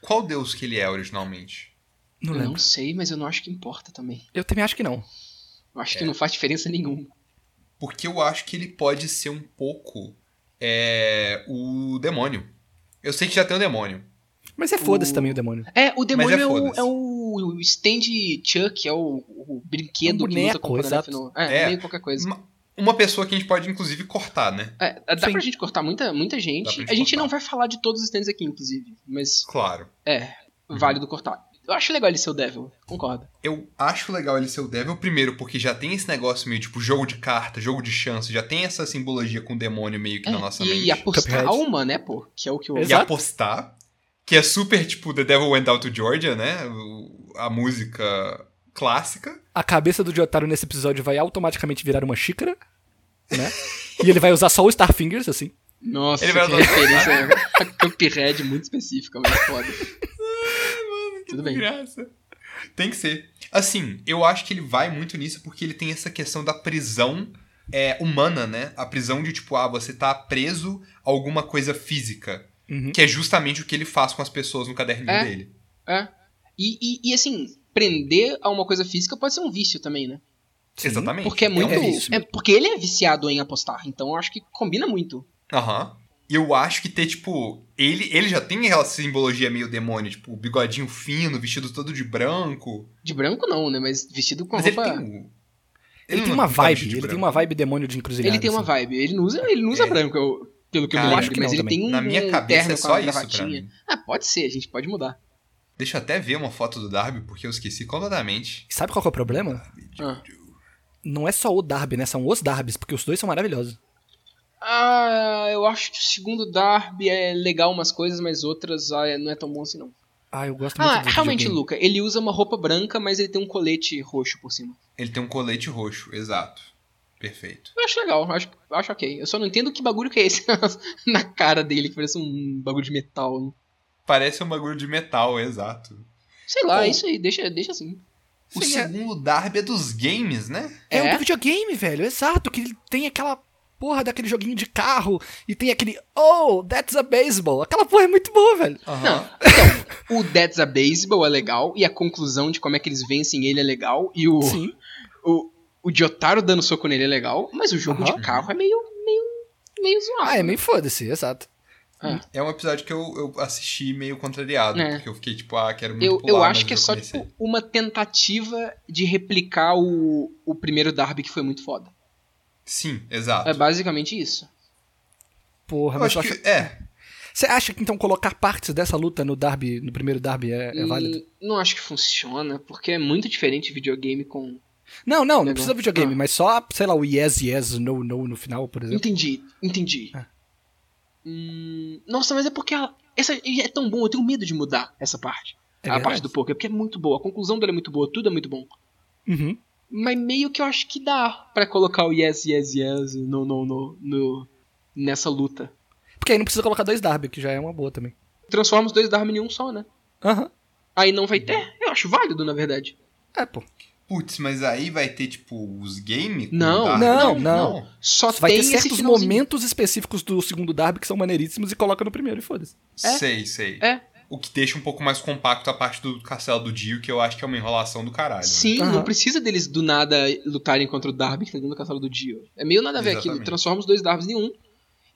Qual deus que ele é originalmente? Não eu lembro. não sei, mas eu não acho que importa também. Eu também acho que não. Eu acho que não faz diferença nenhuma. Porque eu acho que ele pode ser um pouco é, o demônio. Eu sei que já tem o demônio. Mas é foda-se O- também o demônio. É, o demônio Mas é é, o, é o stand Chuck, é o, o brinquedo É um que luta boneco, contra exato. Death Note. É, É. meio qualquer coisa. Uma, uma pessoa que a gente pode, inclusive, cortar, né? É, dá Sim. pra gente cortar muita, muita gente. Dá pra gente a gente cortar. não vai falar de todos os stands aqui, inclusive. Mas Claro. é, Uhum. válido cortar. Eu acho legal ele ser o Devil, concordo. Eu acho legal ele ser o Devil, primeiro, porque já tem esse negócio meio tipo jogo de carta, jogo de chance, já tem essa simbologia com o demônio meio que É, na nossa e, mente. e apostar Cuphead. alma, né, pô? Que é o que eu. E Exato. apostar, que é super tipo The Devil Went Down to Georgia, né? A música clássica. A cabeça do Jotaro nesse episódio vai automaticamente virar uma xícara, né? e ele vai usar só o Starfingers, assim. Nossa, Ele vai que usar- referência a Cuphead muito específica, mas foda. Tudo bem. Graça. Tem que ser. Assim, eu acho que ele vai muito nisso porque ele tem essa questão da prisão é, humana, né? A prisão de tipo, ah, você tá preso a alguma coisa física. Uhum. Que é justamente o que ele faz com as pessoas no caderninho É. dele. É. E, e, e, assim, prender a uma coisa física pode ser um vício também, né? Sim. Exatamente. Porque é muito. É é porque ele é viciado em apostar, então eu acho que combina muito. Aham. E eu acho que ter, tipo, ele, ele já tem aquela simbologia meio demônio, tipo, bigodinho fino, vestido todo de branco. De branco não, né? Mas vestido com Mas ele roupa. tem o. Ele, tem não uma vibe, ele tem branco. uma vibe demônio de encruzilhada. Ele tem uma assim. vibe. Ele não usa, ele não usa É. branco, eu- pelo que eu Cara, me acho lembro. que Mas não ele também. tem um. Na minha um cabeça é só isso pra mim. Ah, pode ser, a gente pode mudar. Deixa eu até ver uma foto do Darby, porque eu esqueci completamente. Sabe qual que é o problema? Ah. Não é só o Darby, né? São os Darbys, porque os dois são maravilhosos. Ah, eu acho que o segundo Darby é legal umas coisas, mas outras ah, é- não é tão bom assim não. Ah, eu gosto muito Ah, do realmente, videogame. Luca, ele usa uma roupa branca, mas ele tem um colete roxo por cima. Ele tem um colete roxo, exato. Perfeito. Eu acho legal, eu acho, eu acho ok. Eu só não entendo que bagulho que é esse na cara dele, que parece um bagulho de metal. Parece um bagulho de metal, exato. Sei lá, Pô. é isso aí, deixa, deixa assim. O Sim, é. segundo Darby é dos games, né? É, um É? do videogame, velho. Exato, que ele tem aquela porra daquele joguinho de carro e tem aquele Oh, that's a baseball. Aquela porra é muito boa, velho. Não, então, o Dead's a Baseball é legal, e a conclusão de como é que eles vencem ele é legal, e o, Sim. o, o Jotaro dando soco nele é legal, mas o jogo Aham. de carro é meio, meio, meio zoado. Ah, é meio foda-se, exato. É um episódio que eu, eu assisti meio contrariado, É. porque eu fiquei tipo, ah, quero muito Eu, pular, eu acho que é só tipo, uma tentativa de replicar o, o primeiro Darby que foi muito foda. Sim, exato. É basicamente isso. Porra, eu mas acho eu acho... que, é, Você acha que então colocar partes dessa luta no Darby, no primeiro Darby, é, é válido? Hum, Não acho que funciona, porque é muito diferente videogame com. Não, não, não precisa videogame, Ah. mas só, sei lá, o yes, yes, no, no no final, por exemplo. Entendi, entendi. Ah. Hum, nossa, mas é porque a- essa é tão bom, eu tenho medo de mudar essa parte. É a verdade. parte do poker, porque é muito boa. A conclusão dela é muito boa, tudo é muito bom. Uhum. Mas meio que eu acho que dá pra colocar o yes, yes, yes no, no, no, no- nessa luta. Porque aí não precisa colocar dois Darby, que já é uma boa também. Transforma os dois Dharma em um só, né? Aham. Aí não vai ter. Eu acho válido, na verdade. É, pô. putz, mas aí vai ter, tipo, os games? Não, o Darby? Não, não. Só Vai tem ter certos momentos específicos do segundo Darby que são maneiríssimos e coloca no primeiro e foda-se. É. Sei, sei. É. O que deixa um pouco mais compacto a parte do castelo do Dio, que eu acho que é uma enrolação do caralho. né? Sim, Aham. não precisa deles do nada lutarem contra o Darby que tá dentro do castelo do Dio. É meio nada a ver aquilo. Transforma os dois Darbys em um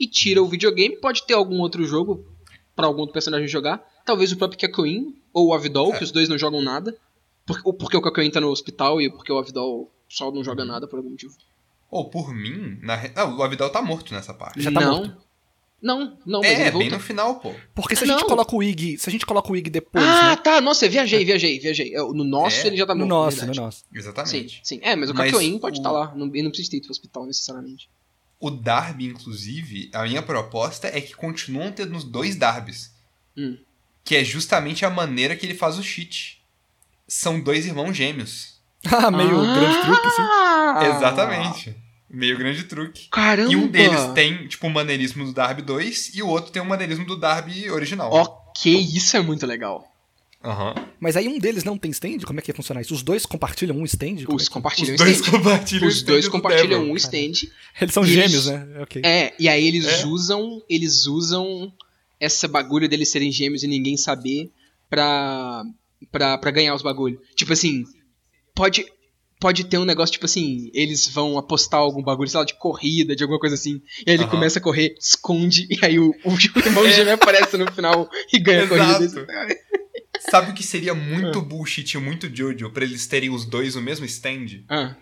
e tira o videogame. Pode ter algum outro jogo pra algum outro personagem jogar. Talvez o próprio Kakyoin ou o Avidol, É. que os dois não jogam nada. Por- ou porque o Kakyoin tá no hospital e porque o Avidol só não joga nada por algum motivo. Ou por mim, na re... ah, o Avidal tá morto nessa parte. Já tá não. morto. Não, não, mas é, ele bem no final, pô. Porque se a Não. gente coloca o Ig, se a gente coloca o Ig depois, Ah, né? tá. Nossa, viajei, viajei, viajei. Eu- No nosso É? ele já tá No nosso, verdade. no nosso. Sim, Exatamente. sim. É, mas o Kakyoin pode o- estar lá. Não, ele não precisa ter ido pro hospital necessariamente. O Darby, inclusive, a minha proposta é que continuam tendo os dois Darbys. Hum. Que é justamente a maneira que ele faz o cheat. São dois irmãos gêmeos. Ah, meio Ah! grande truque, assim. Exatamente. Meio grande truque. Caramba! E um deles tem, tipo, o maneirismo do Darby 2 e o outro tem o maneirismo do Darby original. Ok, isso é muito legal. Aham. Mas aí um deles não tem stand? Como é que ia funcionar isso? Os dois compartilham um stand? Os é que- compartilham Os um dois stand. compartilham Os dois do compartilham um stand. Eles são gêmeos, eles- né? Ok. É, e aí eles É. usam. Eles usam essa bagulho deles serem gêmeos e ninguém saber pra. pra, pra ganhar os bagulhos. Tipo assim, pode. Pode ter um negócio, tipo assim, eles vão apostar algum bagulho, sei lá, de corrida, de alguma coisa assim. E aí ele Aham. começa a correr, esconde, e aí o, o irmão gêmeo aparece no final e ganha a corrida. Exato. Sabe o que seria muito Ah. bullshit, muito Jojo, pra eles terem os dois no mesmo stand? Ah,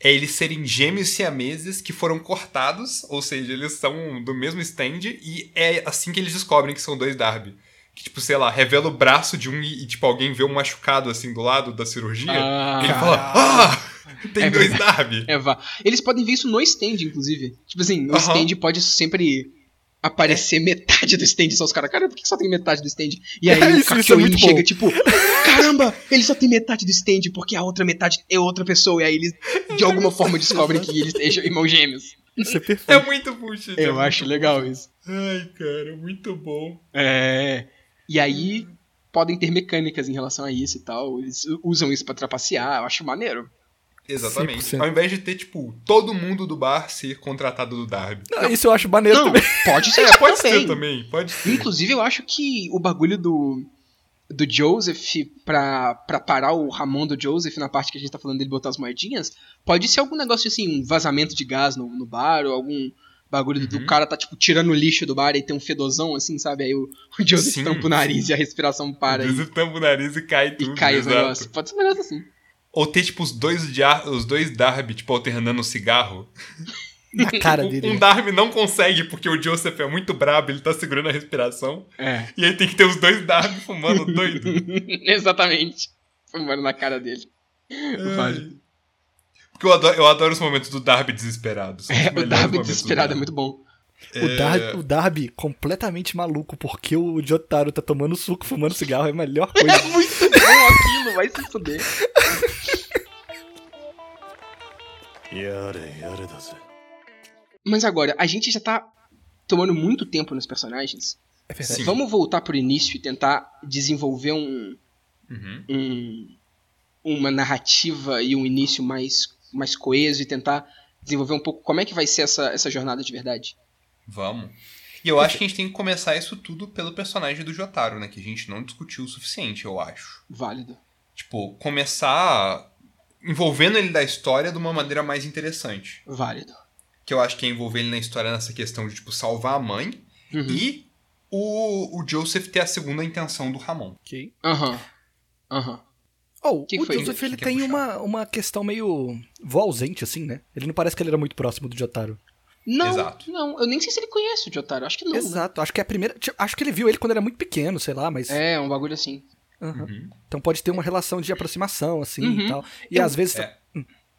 É eles serem gêmeos siameses que foram cortados, ou seja, eles são do mesmo stand, e é assim que eles descobrem que são dois Darby. Que, tipo, sei lá, revela o braço de um e, e, tipo, alguém vê um machucado assim do lado da cirurgia. Ah. ele fala, ah, tem É dois. Darby. é, vá. Eles podem ver isso no stand, inclusive. Tipo assim, no Aham. stand pode sempre aparecer metade do stand. Só os caras, cara, por que só tem metade do stand? E aí É, o é Kakyoin muito chega, bom. tipo, caramba, ele só tem metade do stand porque a outra metade é outra pessoa. E aí eles, de alguma forma, descobrem que eles sejam irmãos gêmeos. Isso é perfeito. É muito bullshit. é Eu muito acho legal isso. Ai, cara, muito bom. É. E aí podem ter mecânicas em relação a isso e tal. Eles usam isso pra trapacear, eu acho maneiro. Exatamente. 100%. Ao invés de ter, tipo, todo mundo do bar ser contratado do Darby. Não, isso eu acho maneiro Não, também. pode ser É, pode também. ser também, pode ser. Inclusive, eu acho que o bagulho do, do Joseph pra, pra parar o Ramon do Joseph na parte que a gente tá falando dele botar as moedinhas, pode ser algum negócio assim, um vazamento de gás no, no bar, ou algum bagulho do, Uhum. do cara tá, tipo, tirando o lixo do bar e tem um fedozão, assim, sabe? Aí o, o Joseph Sim, tampa o nariz e a respiração para e, vezes tampa o nariz e cai tudo. e cai os exato. negócios. Pode ser um negócio assim. Ou ter, tipo, os dois, os dois Darby, tipo, alternando o cigarro. Na cara Um- dele. Um Darby não consegue porque o Joseph é muito brabo, ele tá segurando a respiração. É. E aí tem que ter os dois Darby fumando doido. Exatamente. Fumando na cara dele. Vale. Porque eu adoro, eu adoro os momentos do Darby desesperado. É, o Darby desesperado é muito bom. É... O, Darby, o, Darby, completamente maluco, porque o Jotaro tá tomando suco, fumando cigarro, é a melhor é coisa. É muito bom aquilo, vai se fuder. Mas agora, a gente já tá tomando muito tempo nos personagens. É verdade. Vamos voltar pro início e tentar desenvolver um, uhum. um, uma narrativa e um início mais mais coeso e tentar desenvolver um pouco como é que vai ser essa, essa jornada de verdade. Vamos. E eu acho que a gente tem que começar isso tudo pelo personagem do Jotaro, né? Que a gente não discutiu o suficiente, eu acho. Válido. Tipo, começar envolvendo ele da história de uma maneira mais interessante. Válido. Que eu acho que é envolver ele na história nessa questão de, tipo, salvar a mãe Uhum. e o, o Joseph ter a segunda intenção do Ramon. Ok. Aham. Aham. Oh, Que o foi? Joseph ele tem puxar? uma, uma questão meio vó ausente, assim, né? Ele não parece que ele era muito próximo do Jotaro. Não, Exato. não, eu nem sei se ele conhece o Jotaro, acho que não. né? Exato, acho que é a primeira. Acho que ele viu ele quando era muito pequeno, sei lá, mas. É, um bagulho assim. Aham. Uhum. Então pode ter uma relação de aproximação, assim Uhum. e tal. E Eu- às vezes. É.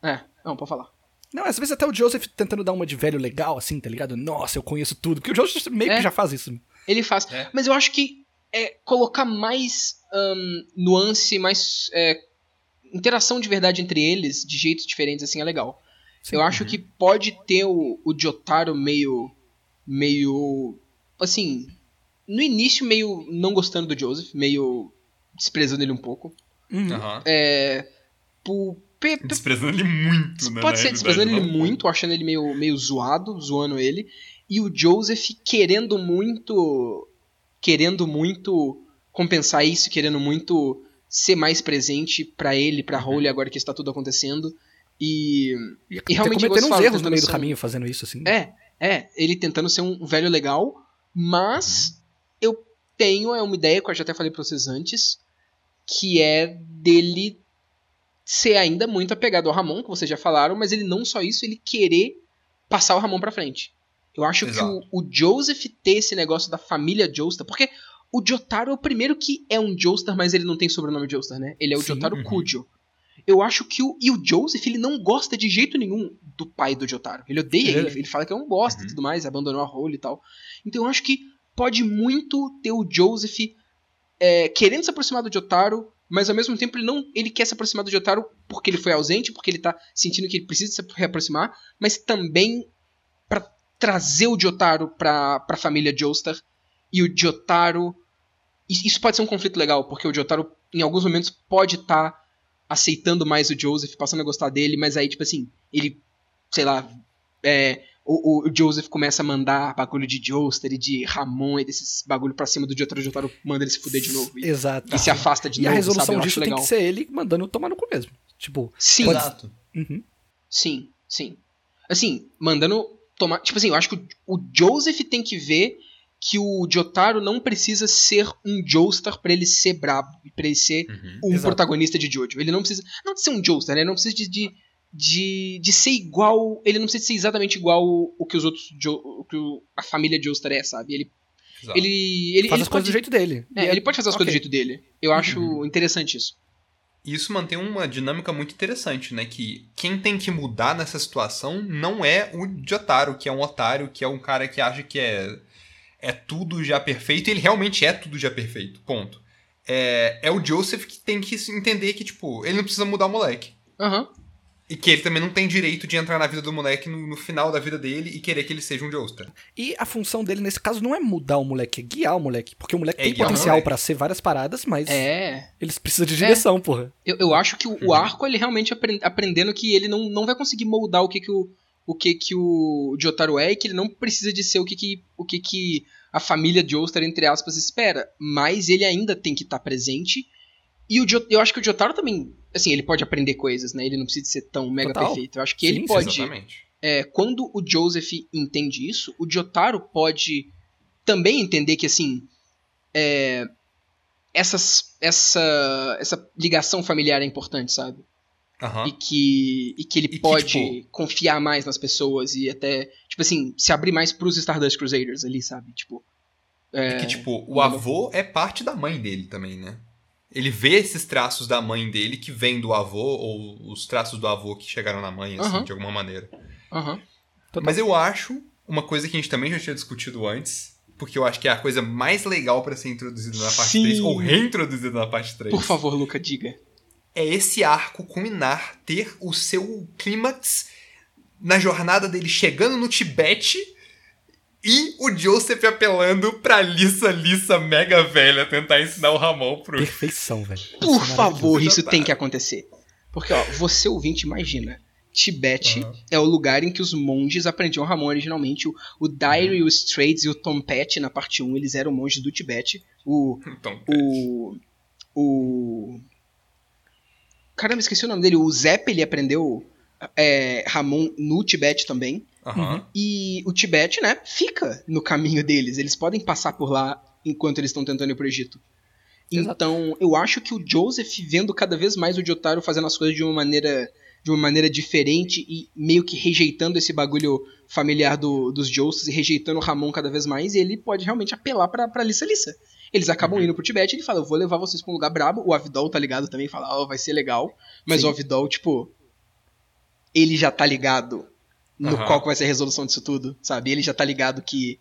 É, não, pode falar. Não, às vezes até o Joseph tentando dar uma de velho legal, assim, tá ligado? Nossa, eu conheço tudo. Porque o Joseph meio É. que já faz isso. Ele faz. É. Mas eu acho que é, colocar mais ahn, nuance, mais é, interação de verdade entre eles, de jeitos diferentes, assim, é legal. Sim. Eu acho que pode ter o, o Jotaro meio. meio. assim. No início, meio não gostando do Joseph, meio desprezando ele um pouco. Uhum. É. Por, pe- pe- Desprezando ele muito, né? Pode ser desprezando ele não? muito, achando ele meio, meio zoado, zoando ele. E o Joseph querendo muito. Querendo muito compensar isso, querendo muito ser mais presente pra ele, pra Holly, agora que está tudo acontecendo. E. E, E realmente, cometendo uns fala, erros no meio do ser caminho fazendo isso, assim. É, é, ele tentando ser um velho legal, mas eu tenho é uma ideia que eu já até falei pra vocês antes, que é dele ser ainda muito apegado ao Ramon, que vocês já falaram, mas ele não só isso, ele querer passar o Ramon pra frente. Eu acho que Exato. o, o Joseph ter esse negócio da família Joestar, porque o Jotaro é o primeiro que é um Joestar, mas ele não tem sobrenome Joestar, né? Ele é o Sim, Jotaro uhum. Kujo. Eu acho que o. E o Joseph, ele não gosta de jeito nenhum do pai do Jotaro. Ele odeia É. ele, ele fala que é um bosta e Uhum. tudo mais, abandonou a role e tal. Então eu acho que pode muito ter o Joseph é, querendo se aproximar do Jotaro, mas ao mesmo tempo ele não. Ele quer se aproximar do Jotaro porque ele foi ausente, porque ele tá sentindo que ele precisa se reaproximar, mas também pra trazer o Jotaro pra, pra família Joestar. E o Jotaro. Isso pode ser um conflito legal, porque o Jotaro, em alguns momentos, pode estar aceitando mais o Joseph, passando a gostar dele, mas aí, tipo assim, ele, sei lá, é, o, o- Joseph começa a mandar bagulho de Joestar e de Ramon e desses bagulho pra cima do Jotaro, o Jotaro manda ele se fuder de novo. E, Exato. e se afasta de E a novo, resolução sabe? Eu disso tem legal. que ser ele mandando tomar no cu mesmo. Tipo, Sim, pode- Exato. Uhum. Sim, sim. Assim, mandando tomar. Tipo assim, eu acho que o, o Joseph tem que ver que o Jotaro não precisa ser um Joestar pra ele ser brabo e pra ele ser Uhum. um Exato. protagonista de Jojo. Ele não precisa. Não de ser um Joestar, né? Ele não precisa de, de, de, de ser igual. Ele não precisa ser exatamente igual o, o que os outros. Jo, o que o- a família Joestar é, sabe? Ele. Exato. Ele, ele, Faz ele as coisas pode, do jeito dele. é, ele pode fazer as coisas do jeito dele. Eu acho interessante isso. Isso mantém uma dinâmica muito interessante, né? Que quem tem que mudar nessa situação não é o Jotaro, que é um otário, que é um cara que acha que é, é tudo já perfeito, e ele realmente é tudo já perfeito. Ponto. É, é o Joseph que tem que entender que, tipo, ele não precisa mudar o moleque. Aham. E que ele também não tem direito de entrar na vida do moleque no, no final da vida dele e querer que ele seja um Joestar. E a função dele nesse caso não é mudar o moleque, é guiar o moleque. Porque o moleque É tem potencial pra ser várias paradas, mas É. eles precisam de direção, porra. Eu, eu acho que o, o Uhum. arco ele realmente apren- aprendendo que ele não, não vai conseguir moldar o que que o, o que que o Jotaro é e que ele não precisa de ser o que que, o que, que a família Joestar, entre aspas, espera. Mas ele ainda tem que estar presente. E o Jo- eu acho que o Jotaro também, assim, ele pode aprender coisas, né? Ele não precisa ser tão mega Total. perfeito. Eu acho que Sim, ele pode Exatamente. é, quando o Joseph entende isso, o Jotaro pode também entender que, assim, é, essas, essa, essa ligação familiar é importante, sabe? Aham. E, que, e que ele E que, pode tipo- confiar mais nas pessoas e até, tipo assim, se abrir mais pros Stardust Crusaders ali, sabe? Tipo, E que, tipo, o avô é parte da mãe dele também, né? Ele vê esses traços da mãe dele que vêm do avô, ou os traços do avô que chegaram na mãe, assim, Aham. de alguma maneira. Total. Mas eu acho uma coisa que a gente também já tinha discutido antes, porque eu acho que é a coisa mais legal pra ser introduzida na parte Sim. 3, ou reintroduzida na parte 3. Por favor, Luca, diga. É esse arco culminar, ter o seu clímax na jornada dele chegando no Tibete e o Joseph apelando pra Lissa Lissa mega velha tentar ensinar o Ramon pro. Perfeição, velho. Por Isso é favor, isso tem que acontecer. Porque, ó, você ouvinte, imagina. Tibete Aham. é o lugar em que os monges aprendiam Ramon originalmente. O, o Dire, o Straits e o Tom Petty na parte 1, eles eram monges do Tibete. O. O. O. Caramba, esqueci o nome dele. O Zepp, ele aprendeu é, Ramon no Tibete também. Aham. E o Tibete, né, fica no caminho deles. Eles podem passar por lá enquanto eles estão tentando ir pro Egito. Exato. Então, eu acho que o Joseph vendo cada vez mais o Jotaro fazendo as coisas de uma maneira de uma maneira diferente e meio que rejeitando esse bagulho familiar do, dos Joestas e rejeitando o Ramon cada vez mais, ele pode realmente apelar pra, pra Lissa Lissa. Eles acabam Uhum. indo pro Tibete e ele fala, eu vou levar vocês pra um lugar brabo. O Avidol tá ligado também, fala, ó, vai ser legal. Mas Sim. o Avidol, tipo, ele já tá ligado no Aham. qual vai ser a resolução disso tudo, sabe? Ele já tá ligado que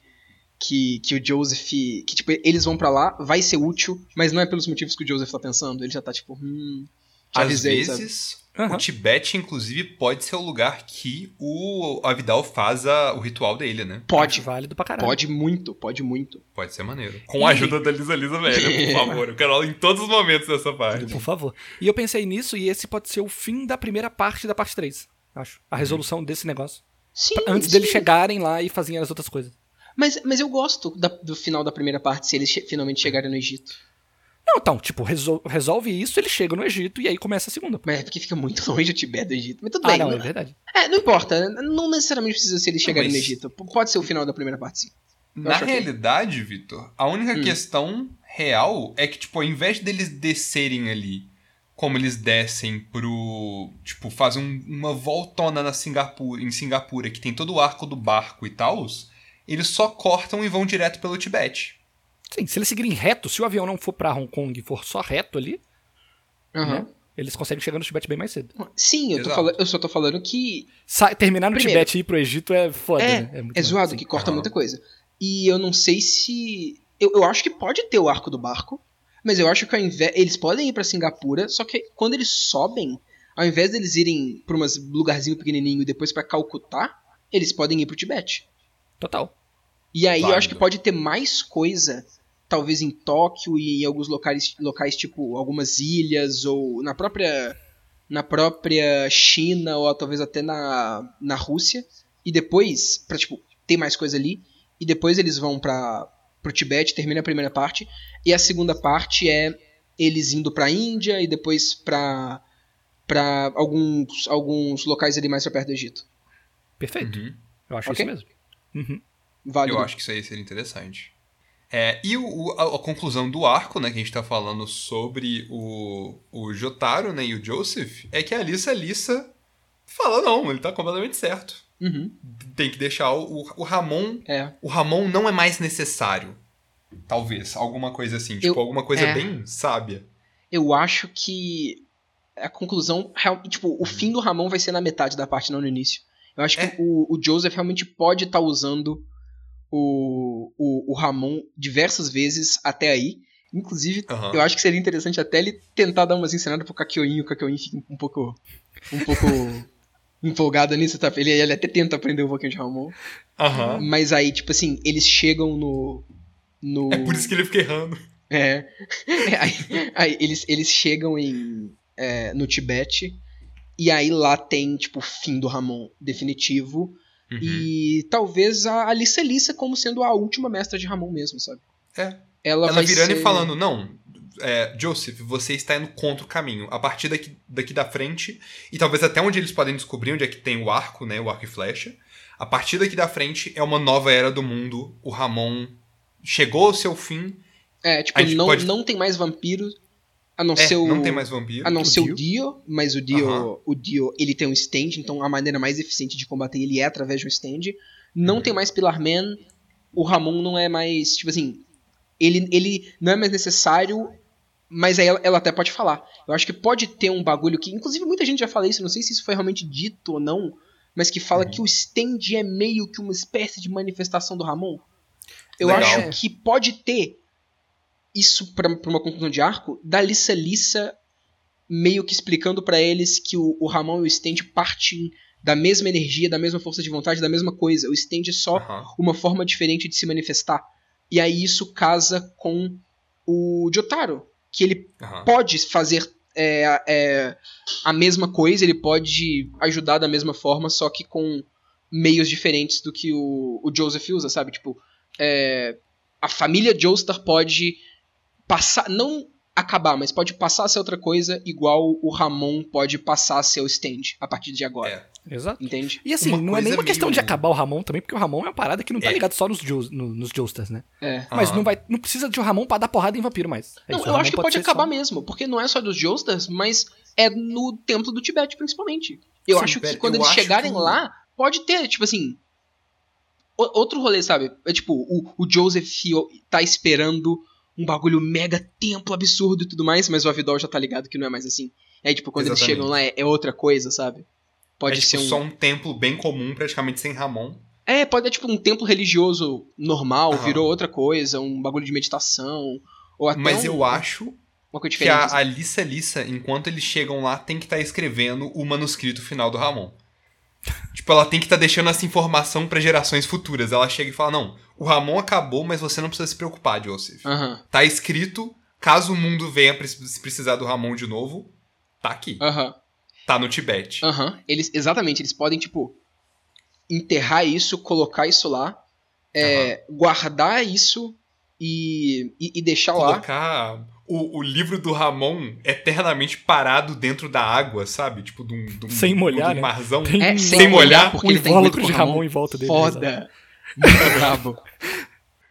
que, que o Joseph, que tipo, eles vão pra lá, vai ser útil, mas não é pelos motivos que o Joseph tá pensando, ele já tá tipo, hum, Às avisei, vezes, Aham. o Tibete, inclusive, pode ser o lugar que o Avidal faz a- o ritual dele, né? Pode, válido pra caralho. pode muito, pode muito. Pode ser maneiro. Com a ajuda da Lisa Lisa velha, por favor. Eu quero ela em todos os momentos dessa parte. Por favor. E eu pensei nisso e esse pode ser o fim da primeira parte da parte 3. Acho. A resolução desse negócio. Sim, Antes sim. deles chegarem lá e fazerem as outras coisas. Mas, mas eu gosto da- do final da primeira parte, se eles che- finalmente chegarem no Egito. Não, então, tipo, resol- resolve isso, ele chega no Egito e aí começa a segunda. Mas é porque fica muito longe o Tibete do Egito. Mas tudo Ah, bem. não, não, é verdade. é, não importa. Não necessariamente precisa se eles chegarem no mas- Egito. P- Pode ser o final da primeira parte, sim. Na realidade, Vitor, a única Hum. questão real é que, tipo, ao invés deles descerem ali como eles descem pro. Tipo, fazem um- uma voltona na Singapura, em Singapura, que tem todo o arco do barco e tal, eles só cortam e vão direto pelo Tibete. Sim, se eles seguirem reto, se o avião não for pra Hong Kong e for só reto ali, Aham. né, eles conseguem chegar no Tibete bem mais cedo. Sim, eu, tô Exato. fala- eu só tô falando que Sa- terminar no Primeiro- Tibete e ir pro Egito é foda, É, né? muito é zoado, sim. que corta Aham. muita coisa. E eu não sei se. Eu, eu acho que pode ter o arco do barco, mas eu acho que ao invés. Eles podem ir pra Singapura, só que quando eles sobem, ao invés deles irem pra um lugarzinho pequenininho e depois pra Calcutá, eles podem ir pro Tibete. Total. E aí eu Válido. acho que pode ter mais coisa, talvez em Tóquio e em alguns locais, locais tipo algumas ilhas ou na própria na própria China ou talvez até na, na Rússia e depois pra tipo ter mais coisa ali e depois eles vão para pro Tibete, termina a primeira parte e a segunda parte é eles indo pra Índia e depois pra pra alguns, alguns locais ali mais pra perto do Egito. Perfeito. Uhum. Eu acho Ok. isso mesmo. Uhum. Válido. Eu acho que isso aí seria interessante. É, e o- o- a, a conclusão do arco, né, que a gente tá falando sobre o, o Jotaro né, e o Joseph, é que a Alissa Lissa fala, não, ele tá completamente certo. Uhum. Tem que deixar o, o, Ramon. É. O Ramon não é mais necessário. Talvez. Alguma coisa assim. Tipo, Eu- alguma coisa é. bem sábia. Eu acho que a conclusão. Tipo, o fim do Ramon vai ser na metade da parte, não no início. Eu acho É. que o, o Joseph realmente pode estar usando o, o, o Ramon diversas vezes até aí. Inclusive, Aham. eu acho que seria interessante até ele tentar dar umas ensinadas pro Kakyoin e o Kakyoin fica um pouco. um pouco empolgado nisso, tá? Ele, ele até tenta aprender um pouquinho de Ramon. Aham. Mas aí, tipo assim, eles chegam no. no É por isso que ele fica errando. é. aí, aí eles, eles chegam em, é, no Tibete. E aí lá tem, tipo, o fim do Ramon definitivo. Uhum. E talvez a Alice Lissa como sendo a última mestra de Ramon mesmo, sabe? É. Ela, Ela virando ser... e falando, não, é, Joseph, você está indo contra o caminho. A partir daqui, daqui da frente, e talvez até onde eles podem descobrir onde é que tem o arco, né? O arco e flecha. A partir daqui da frente é uma nova era do mundo. O Ramon chegou ao seu fim. É, tipo, não, pode- não tem mais vampiro. A não É, ser o. não tem mais vampiro. A não O ser Dio. o Dio, mas o Dio, Aham. o Dio, ele tem um stand, então a maneira mais eficiente de combater ele é através de um stand. Não Uhum. tem mais Pillar Man, o Ramon não é mais, tipo assim, ele, ele não é mais necessário, mas aí ela, ela até pode falar. Eu acho que pode ter um bagulho que, inclusive muita gente já fala isso, não sei se isso foi realmente dito ou não, mas que fala Uhum. que o stand é meio que uma espécie de manifestação do Ramon. Eu Legal. acho que pode ter isso pra, pra uma conclusão de arco da Lissa Lissa meio que explicando pra eles que o, o Ramon e o Stand partem da mesma energia, da mesma força de vontade, da mesma coisa. O Stand é só Aham. uma forma diferente de se manifestar. E aí isso casa com o Jotaro, que ele Aham. pode fazer é, é, a mesma coisa, ele pode ajudar da mesma forma, só que com meios diferentes do que o, o Joseph usa, sabe? Tipo, é, a família Joestar pode passar, não acabar, mas pode passar a ser outra coisa, igual o Ramon pode passar a ser o Stand a partir de agora. É. Exato. Entende? E assim, Uma não é nem uma questão meio- de acabar o Ramon também, porque o Ramon é uma parada que não tá É. ligado só nos, no- nos Joestars, né? É. Mas Aham. não, vai, não precisa de um Ramon pra dar porrada em vampiro mais. É Não, isso, o eu acho que pode, ser acabar só- mesmo, porque não é só dos Joestars, mas é no templo do Tibete, principalmente. Eu Sim, acho que quando eles chegarem que o- lá, pode ter, tipo assim. o- outro rolê, sabe? É tipo, o, o Joseph tá esperando um bagulho mega templo absurdo e tudo mais, mas o Avidol já tá ligado que não é mais assim. Aí, tipo, quando eles Exatamente. chegam lá é, é outra coisa, sabe? Pode é ser tipo, um. só um templo bem comum, praticamente sem Ramon. É, pode ser tipo um templo religioso normal, Aham. virou outra coisa, um bagulho de meditação. Ou até Mas um- eu acho uma coisa que diferente. assim. a Alissa Lissa, enquanto eles chegam lá, tem que estar escrevendo o manuscrito final do Ramon. Tipo, ela tem que estar deixando essa informação para gerações futuras. Ela chega e fala: Não, o Ramon acabou, mas você não precisa se preocupar, Joseph. Aham, Tá escrito, caso o mundo venha precisar do Ramon de novo, tá aqui. aham. Tá no Tibete. Aham, eles, exatamente, eles podem, tipo, enterrar isso, colocar isso lá, é, guardar isso e, e, e deixar lá. Colocar o, o livro do Ramon eternamente parado dentro da água, sabe? Tipo, de um, de um, Sem molhar, de um né? marzão. Tem É, sem, sem molhar, molhar, porque um ele invólucro com de o Ramon em volta dele. Foda. Muito brabo.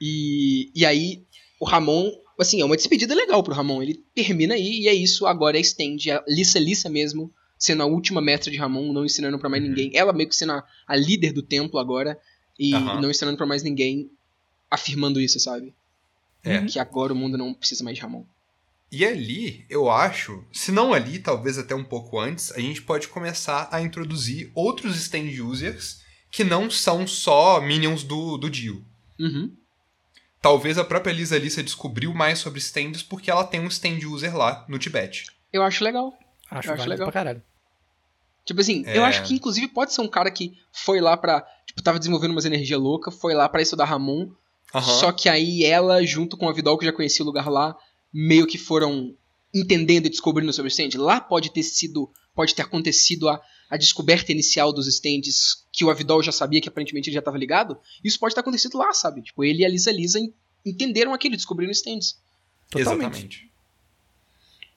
E, e aí, o Ramon, assim, é uma despedida legal pro Ramon. Ele termina aí e é isso. Agora é Stand, a Lissa Lissa mesmo, sendo a última mestra de Ramon, não ensinando pra mais Uhum. ninguém. Ela meio que sendo a, a líder do templo agora e, e não ensinando pra mais ninguém, afirmando isso, sabe? É. Que agora o mundo não precisa mais de Ramon. E ali, eu acho, se não ali, talvez até um pouco antes, a gente pode começar a introduzir outros stand users que não são só minions do, do Dio. Uhum. Talvez a própria Lisa Lissa descobriu mais sobre stands porque ela tem um stand user lá no Tibete. Eu acho legal. Acho, Eu acho legal. pra caralho. Tipo assim, É. eu acho que inclusive pode ser um cara que foi lá pra. Tipo, tava desenvolvendo umas energias loucas, foi lá pra estudar Ramon. Aham. Só que aí ela, junto com a Vidal, que já conhecia o lugar lá, meio que foram entendendo e descobrindo sobre o stand. Lá pode ter sido. Pode ter acontecido a, a descoberta inicial dos stands que o Avidol já sabia que aparentemente ele já tava ligado. Isso pode ter acontecido lá, sabe? Tipo, ele e a Lisa Lisa en- entenderam aquilo, descobriram stands. Totalmente. Exatamente.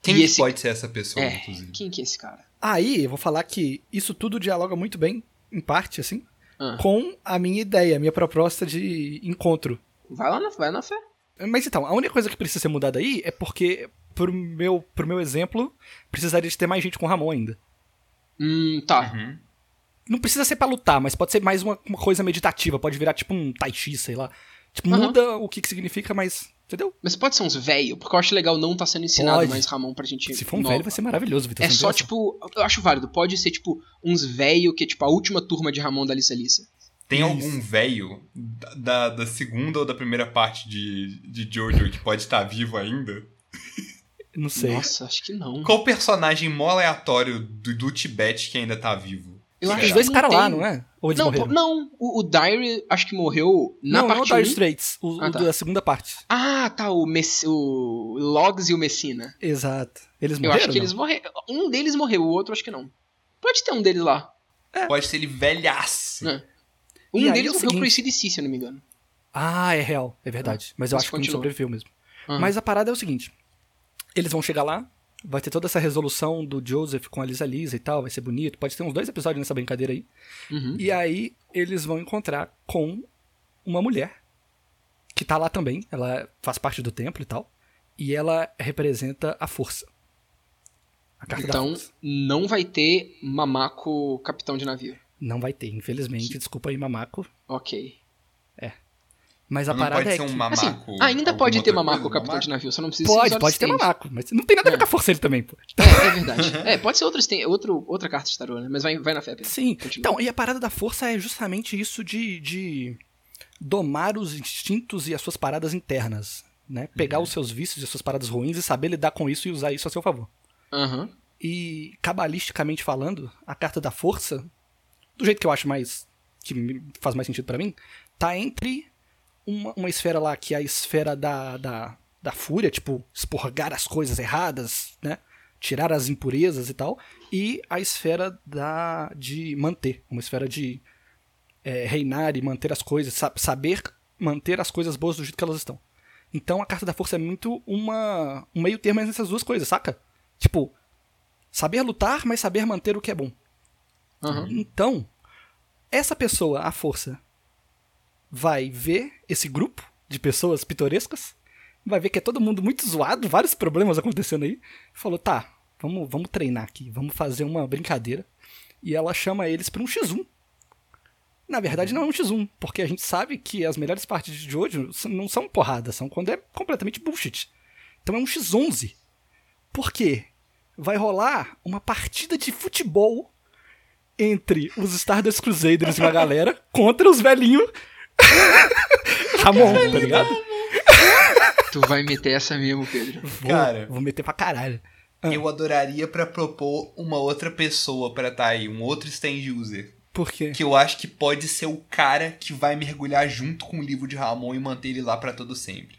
Quem que esse- pode ser essa pessoa, É, inclusive? quem que é esse cara? Aí, eu vou falar que isso tudo dialoga muito bem, em parte, assim, Ah. com a minha ideia, a minha proposta de encontro. Vai lá na, vai na fé. Mas então, a única coisa que precisa ser mudada aí é porque, pro meu, pro meu exemplo, precisaria de ter mais gente com Ramon ainda. Hum, tá. Uhum. Não precisa ser pra lutar, mas pode ser mais uma, uma coisa meditativa, pode virar tipo um tai chi, sei lá. Tipo, Aham. muda o que, que significa, mas. Entendeu? Mas pode ser uns velho, porque eu acho legal não tá sendo ensinado Pode. mais Ramon pra gente. Se for um nova. velho, vai ser maravilhoso, Vitor. É só, tipo, eu acho válido. Pode ser, tipo, uns velho que é, tipo, a última turma de Ramon da Lissa Lissa. Tem algum velho da, da, da segunda ou da primeira parte de, de Jojo que pode estar vivo ainda? Não sei. Nossa, acho que não. Qual personagem mó aleatório do, do Tibete que ainda tá vivo? Eu acho Os que dois não caras lá, não é? Ou eles Não, morreram? não. O, o Diary, acho que morreu na não, não o parte Dire 1. Straits, o, Ah, o tá. da segunda parte. Ah, tá, o, Mess o Logs e o Messina. Exato. Eles Eu morreram? acho que não? eles morreram. Um deles morreu, o outro acho que não. Pode ter um deles lá. Pode ser ele velhaço. É. Um E deles é o morreu pro seguinte- ACDC, se eu não me engano. Ah, é real, é verdade. Mas eu acho que não continua. sobreviveu mesmo. Ah. Mas a parada é o seguinte: eles vão chegar lá, vai ter toda essa resolução do Joseph com a Lisa Lisa e tal, vai ser bonito. Pode ter uns dois episódios nessa brincadeira aí. Uhum. E aí eles vão encontrar com uma mulher que tá lá também. Ela faz parte do templo e tal. E ela representa a força. A Então, força. não vai ter Mamaco capitão de navio. Não vai ter, infelizmente. Desculpa aí, mamaco. Ok. Mas a Não parada pode é ser um que... mamaco. Assim, ainda pode ter Mamaco coisa, capitão de navio, só não precisa ser Pode, pode ter mamaco. Mas não tem nada a ver É. com a força ele também, pô. É, é verdade. É, pode ser outros, tem outro, outra carta de tarô, né? Mas vai, vai na fé, Pedro. Sim. Continua. Então, e a parada da força é justamente isso de, de domar os instintos e as suas paradas internas, né? Pegar os seus vícios e as suas paradas ruins e saber lidar com isso e usar isso a seu favor. Aham. E, cabalisticamente falando, a carta da força, do jeito que eu acho mais. que faz mais sentido pra mim, tá entre uma, uma esfera lá que é a esfera da, da, da fúria, tipo, expurgar as coisas erradas, né? Tirar as impurezas e tal, e a esfera da de manter, uma esfera de é, reinar e manter as coisas, sa- saber manter as coisas boas do jeito que elas estão. Então a carta da força é muito uma um meio termo entre essas duas coisas, saca? Tipo, saber lutar, mas saber manter o que é bom. Aham. Então, essa pessoa, a força, vai ver esse grupo de pessoas pitorescas, vai ver que é todo mundo muito zoado, vários problemas acontecendo aí. Falou, tá, vamos, vamos treinar aqui, vamos fazer uma brincadeira. E ela chama eles pra um X1. Na verdade, não é um X1, porque a gente sabe que as melhores partes de s- não são porrada, são quando é completamente bullshit. Então é um X11. Por quê? Vai rolar uma partida de futebol entre os Stardust Crusaders e uma galera contra os velhinhos Ramon, tá ligado? Tu vai meter essa mesmo, Pedro. Vou, Cara. vou meter pra caralho. Eu adoraria pra propor uma outra pessoa pra tá aí, um outro stand user. Por quê? Que eu acho que pode ser o cara que vai mergulhar junto com o livro de Ramon e manter ele lá pra todo sempre.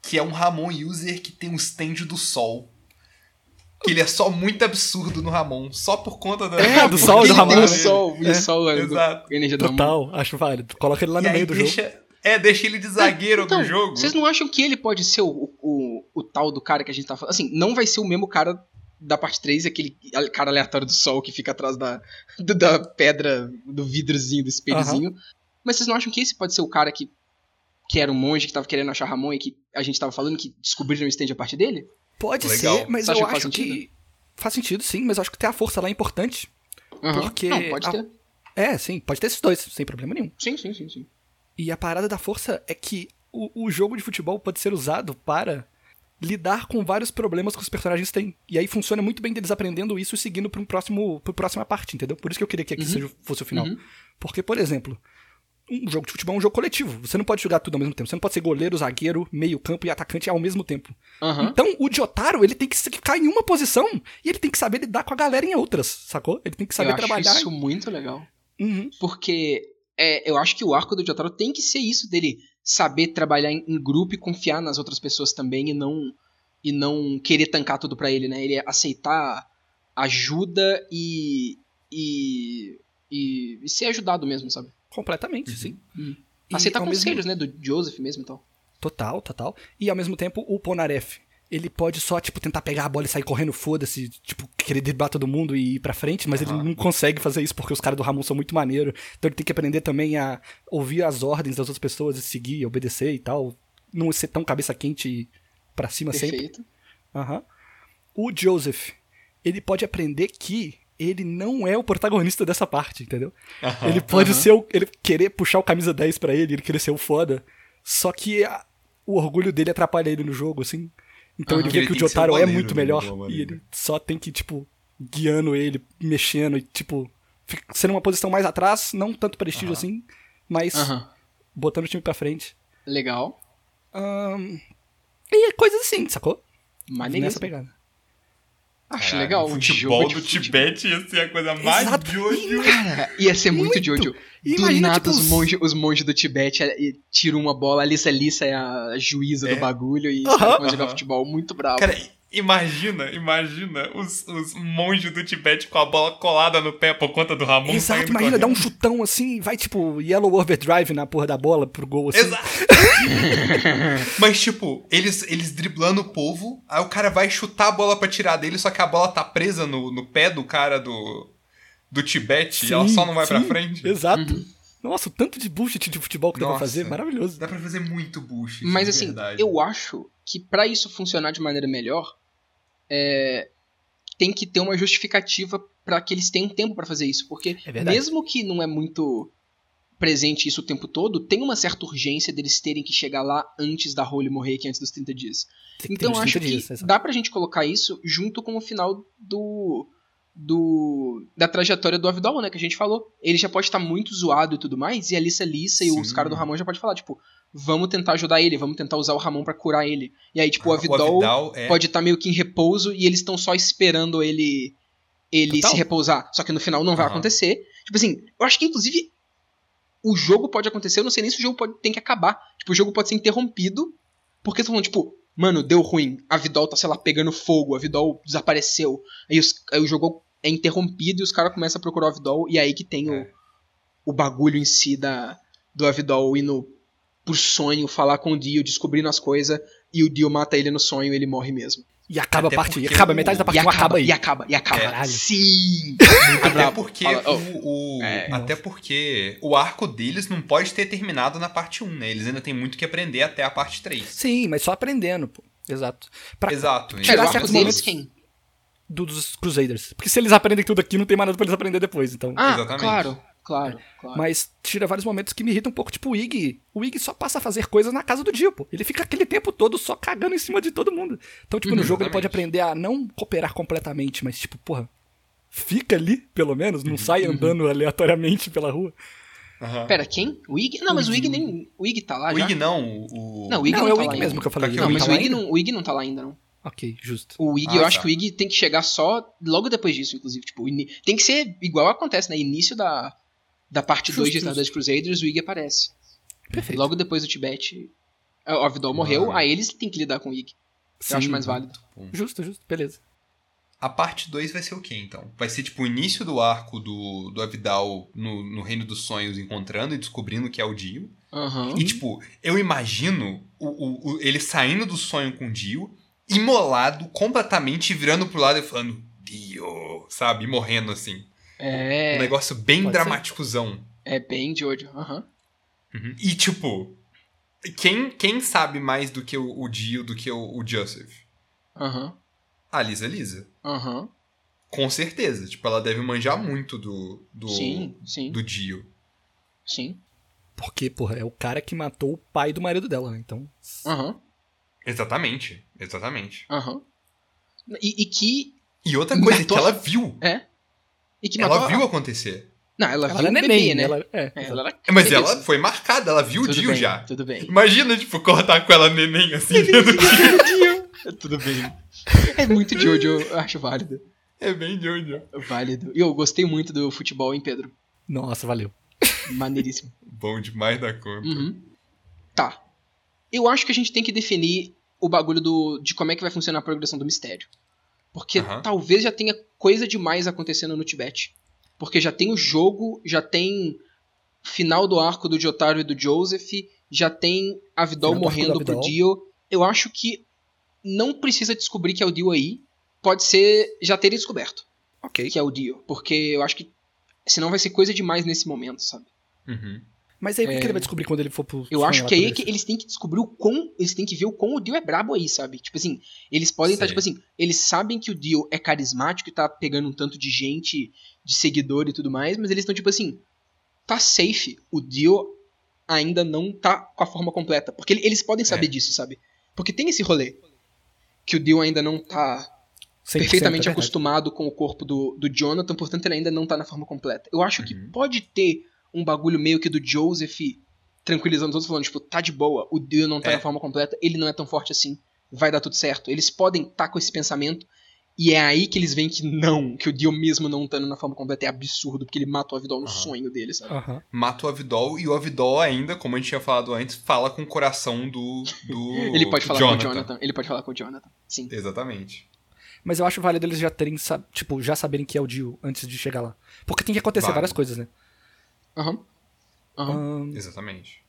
Que é um Ramon user que tem um stand do sol. Que ele é só muito absurdo no Ramon, só por conta da. É, do sol e do Ramon, tem né? o sol, e É, o sol é, do- exato. a energia do Ramon. Total, acho válido. Coloca ele lá e no meio do jogo. deixa, É, deixa ele de zagueiro Então, do jogo. Vocês não acham que ele pode ser o, o, o tal do cara que a gente tá falando? Assim, não vai ser o mesmo cara da parte 3, aquele cara aleatório do sol que fica atrás da, do- da pedra, do vidrozinho, do espelhozinho. Mas vocês não acham que esse pode ser o cara que, que era um monge que tava querendo achar Ramon e que a gente tava falando que descobriram o stand a partir dele? Pode Legal. ser, mas eu faz acho que. sentido? Faz sentido, sim, mas eu acho que ter a força lá é importante. Aham. Porque Não, pode a- ter. É, sim, pode ter esses dois, sem problema nenhum. Sim, sim, sim, sim. E a parada da força é que o, o jogo de futebol pode ser usado para lidar com vários problemas que os personagens têm. E aí funciona muito bem deles aprendendo isso e seguindo para um próximo, pra próxima parte, entendeu? Por isso que eu queria que aqui Uhum. seja, fosse o final. Uhum. Porque, por exemplo, um jogo de futebol é um jogo coletivo. Você não pode jogar tudo ao mesmo tempo. Você não pode ser goleiro, zagueiro, meio campo e atacante ao mesmo tempo. Aham. Então, o Jotaro, ele tem que ficar em uma posição e ele tem que saber lidar com a galera em outras, sacou? Ele tem que saber eu trabalhar. acho isso muito legal. Uhum. Porque é, eu acho que o arco do Jotaro tem que ser isso dele saber trabalhar em, em grupo e confiar nas outras pessoas também e não e não querer tancar tudo pra ele, né? Ele aceitar ajuda e e, e, e ser ajudado mesmo, sabe? Completamente, sim. Uhum. Aceitar ao mesmo- conselhos, né? Do Joseph mesmo e tal. Total, total. E ao mesmo tempo, o Ponaref, ele pode só, tipo, tentar pegar a bola e sair correndo, foda-se, tipo, querer driblar todo mundo e ir pra frente, mas ele Aham. não consegue fazer isso porque os caras do Ramon são muito maneiros. Então ele tem que aprender também a ouvir as ordens das outras pessoas e seguir, obedecer e tal. Não ser tão cabeça quente e pra cima sempre. Perfeito. Aham. O Joseph, ele pode aprender que ele não é o protagonista dessa parte, entendeu? Ele pode ser o, ele querer puxar o camisa 10 pra ele, ele querer ser o foda. Só que a- o orgulho dele atrapalha ele no jogo, assim. Então ele vê Ele que o Jotaro é goleiro, muito melhor alguma e ele só tem que tipo guiando ele, mexendo e tipo sendo uma posição mais atrás, não tanto prestígio assim, mas botando o time pra frente. Legal. Ahn, e coisas assim, sacou? Nessa Maneiríssimo. pegada. Acho Caralho, legal. O futebol do. Tibete ia ser a coisa mais Exato. Jojo. Cara, ia ser muito, Muito. Jojo. Do imagina, nada tipo, os monges os monge do Tibete é, e tiram uma bola, a Lissa Lissa é a juíza É. do bagulho e caras vão jogar futebol muito bravo. Cara, imagina, imagina os, os monges do Tibete com a bola colada no pé por conta do Ramon. Exato, imagina, dá um correndo. chutão assim, vai tipo Yellow Overdrive na porra da bola pro gol assim. Exato. Mas, tipo, eles, eles driblando o povo, aí o cara vai chutar a bola pra tirar dele, só que a bola tá presa no, no pé do cara do, do Tibete e ela Sim, só não vai pra sim, frente. Exato. Uhum. Nossa, o tanto de bullshit de futebol que dá pra Nossa. fazer, maravilhoso. Dá pra fazer muito bullshit. Mas assim, verdade. eu acho que pra isso funcionar de maneira melhor, é, tem que ter uma justificativa pra que eles tenham tempo pra fazer isso, porque É mesmo que não é muito presente isso o tempo todo, tem uma certa urgência deles terem que chegar lá antes da Holy morrer, que é antes dos 30 dias. Então acho 30 que dias, exato. dá pra gente colocar isso junto com o final do do da trajetória do Avidol, né, que a gente falou. Ele já pode estar muito zoado e tudo mais, e a Lissa Lissa e os Sim. caras do Ramon já pode falar, tipo, vamos tentar ajudar ele, vamos tentar usar o Ramon pra curar ele. E aí, tipo, o Ah, Avidol, Avidal é... pode estar meio que em repouso e eles estão só esperando ele ele Total. se repousar. Só que no final não vai acontecer. Tipo assim, eu acho que inclusive o jogo pode acontecer, eu não sei nem se o jogo pode, tem que acabar. Tipo, o jogo pode ser interrompido porque estão falando, tipo, mano, deu ruim, a Vidol tá, sei lá, pegando fogo, a Vidol desapareceu. Aí, os- aí o jogo é interrompido e os caras começam a procurar o Avidol e é aí que tem É. o, o bagulho em si da, do Avidol indo por sonho, falar com o Dio, descobrindo as coisas, e o Dio mata ele no sonho e ele morre mesmo. E acaba Até a parte. E acaba, o- metade da parte e 1 acaba, aí. E acaba, e acaba. Caralho. Sim! Até porque, Fala, oh, o, o- É. até porque o arco deles não pode ter terminado na parte 1, né? Eles ainda têm muito que aprender até a parte 3. Sim, mas só aprendendo, pô. Exato. Pra Exato. Tirar o arco certos deles momentos quem? Do- dos Crusaders. Porque se eles aprendem tudo aqui, não tem mais nada pra eles aprender depois, então. Ah, Exatamente. claro, claro, claro. Mas tira vários momentos que me irritam um pouco. Tipo, o Ig. O Ig só passa a fazer coisas na casa do Dio, pô. Ele fica aquele tempo todo só cagando em cima de todo mundo. Então, tipo, no Uhum, jogo ele pode exatamente. aprender a não cooperar completamente, mas, tipo, porra. Fica ali, pelo menos, não sai andando aleatoriamente pela rua. Aham. Pera, quem? O Ig? Não, mas o Ig Ig. nem. O Ig tá lá O já? Ig não, o... Não, o Ig não, não, é tá o lá Ig ainda. mesmo que eu falei. Tá aqui, Não, o mas Ig o tá Ig, lá ainda? não, o Ig não tá lá ainda, não. Ok, justo. O Ig, Ah, eu acho tá. que o Ig tem que chegar só logo depois disso, inclusive. Tipo, tem que ser igual acontece, né? Início da, da parte Justo, 2 de justo. Stardust Crusaders, o Ig aparece. Perfeito. Logo depois do Tibete, o Avidol morreu, Mano. aí eles têm que lidar com o Ig. Eu acho Sim, mais válido. Justo, justo. Beleza. A parte 2 vai ser o quê, então? Vai ser, tipo, o início do arco do, do Avidal no, no Reino dos Sonhos, encontrando e descobrindo que é o Dio. Aham. E, tipo, eu imagino o, o- o- ele saindo do sonho com o Dio, imolado completamente, virando pro lado e falando, Dio, sabe? Morrendo, assim. Um É, negócio bem Pode ser. dramáticozão. é bem de Jojo. Aham. Uhum. E, tipo, quem, quem sabe mais do que o, o Dio, do que o, o Joseph? Aham. A Lisa Lisa. Aham. Com certeza. Tipo, ela deve manjar muito do, do, Sim, sim, do Dio. sim. Porque, porra, é o cara que matou o pai do marido dela, né? Então. Aham. Exatamente. Exatamente. Aham. E, e que. E outra coisa Matou- que ela viu. É. E que Ela viu a- acontecer. Não, ela, Ela viu era o neném, bebê, né? Ela, é, É, ela era Mas bebê. ela foi marcada, ela viu o Tudo Dio bem, já. Tudo bem. Imagina, tipo, cortar com ela neném assim dentro do tudo bem. É muito Jojo, eu acho válido. É bem Jojo. Válido. E eu gostei muito do futebol, hein, Pedro? Nossa, valeu. Maneiríssimo. Bom demais da conta. Uhum. Tá. Eu acho que a gente tem que definir o bagulho do, de como é que vai funcionar a progressão do mistério. Porque Aham. talvez já tenha coisa demais acontecendo no Tibete. Porque já tem o jogo, já tem final do arco do Jotaro e do Joseph, já tem a Vidol Final morrendo do pro Avidol. Dio. Eu acho que não precisa descobrir que é o Dio aí. Pode ser já ter descoberto Ok. que é o Dio. Porque eu acho que senão vai ser coisa demais nesse momento, sabe? Uhum. Mas aí o que É. que ele vai descobrir quando ele for pro. Eu acho que aí é que eles? têm que descobrir o quão. Eles têm que ver o quão o Dio é brabo aí, sabe? Tipo assim, eles podem estar, Sei. tipo assim, eles sabem que o Dio é carismático e tá pegando um tanto de gente, de seguidor e tudo mais, mas eles estão, tipo assim, tá safe. O Dio ainda não tá com a forma completa. Porque ele- eles podem saber É. disso, sabe? Porque tem esse rolê. Que o Dio ainda não tá 100%, perfeitamente é acostumado com o corpo do, do Jonathan, portanto ele ainda não tá na forma completa. Eu acho que Uhum. pode ter um bagulho meio que do Joseph tranquilizando os outros, falando, tipo, tá de boa, o Dio não tá É. na forma completa, ele não é tão forte assim, vai dar tudo certo. Eles podem estar com esse pensamento, e é aí que eles veem que não, que o Dio mesmo não estando na forma completa é absurdo, porque ele mata o Avidol no Aham. sonho dele, sabe? Aham. Mata o Avidol e o Avidol ainda, como a gente tinha falado antes, fala com o coração do, do Ele pode falar Jonathan. com o Jonathan, ele pode falar com o Jonathan, sim. Exatamente. Mas eu acho válido eles já terem, tipo, já saberem que é o Dio antes de chegar lá. Porque tem que acontecer várias coisas, né? Aham. Aham. Ahn, Exatamente.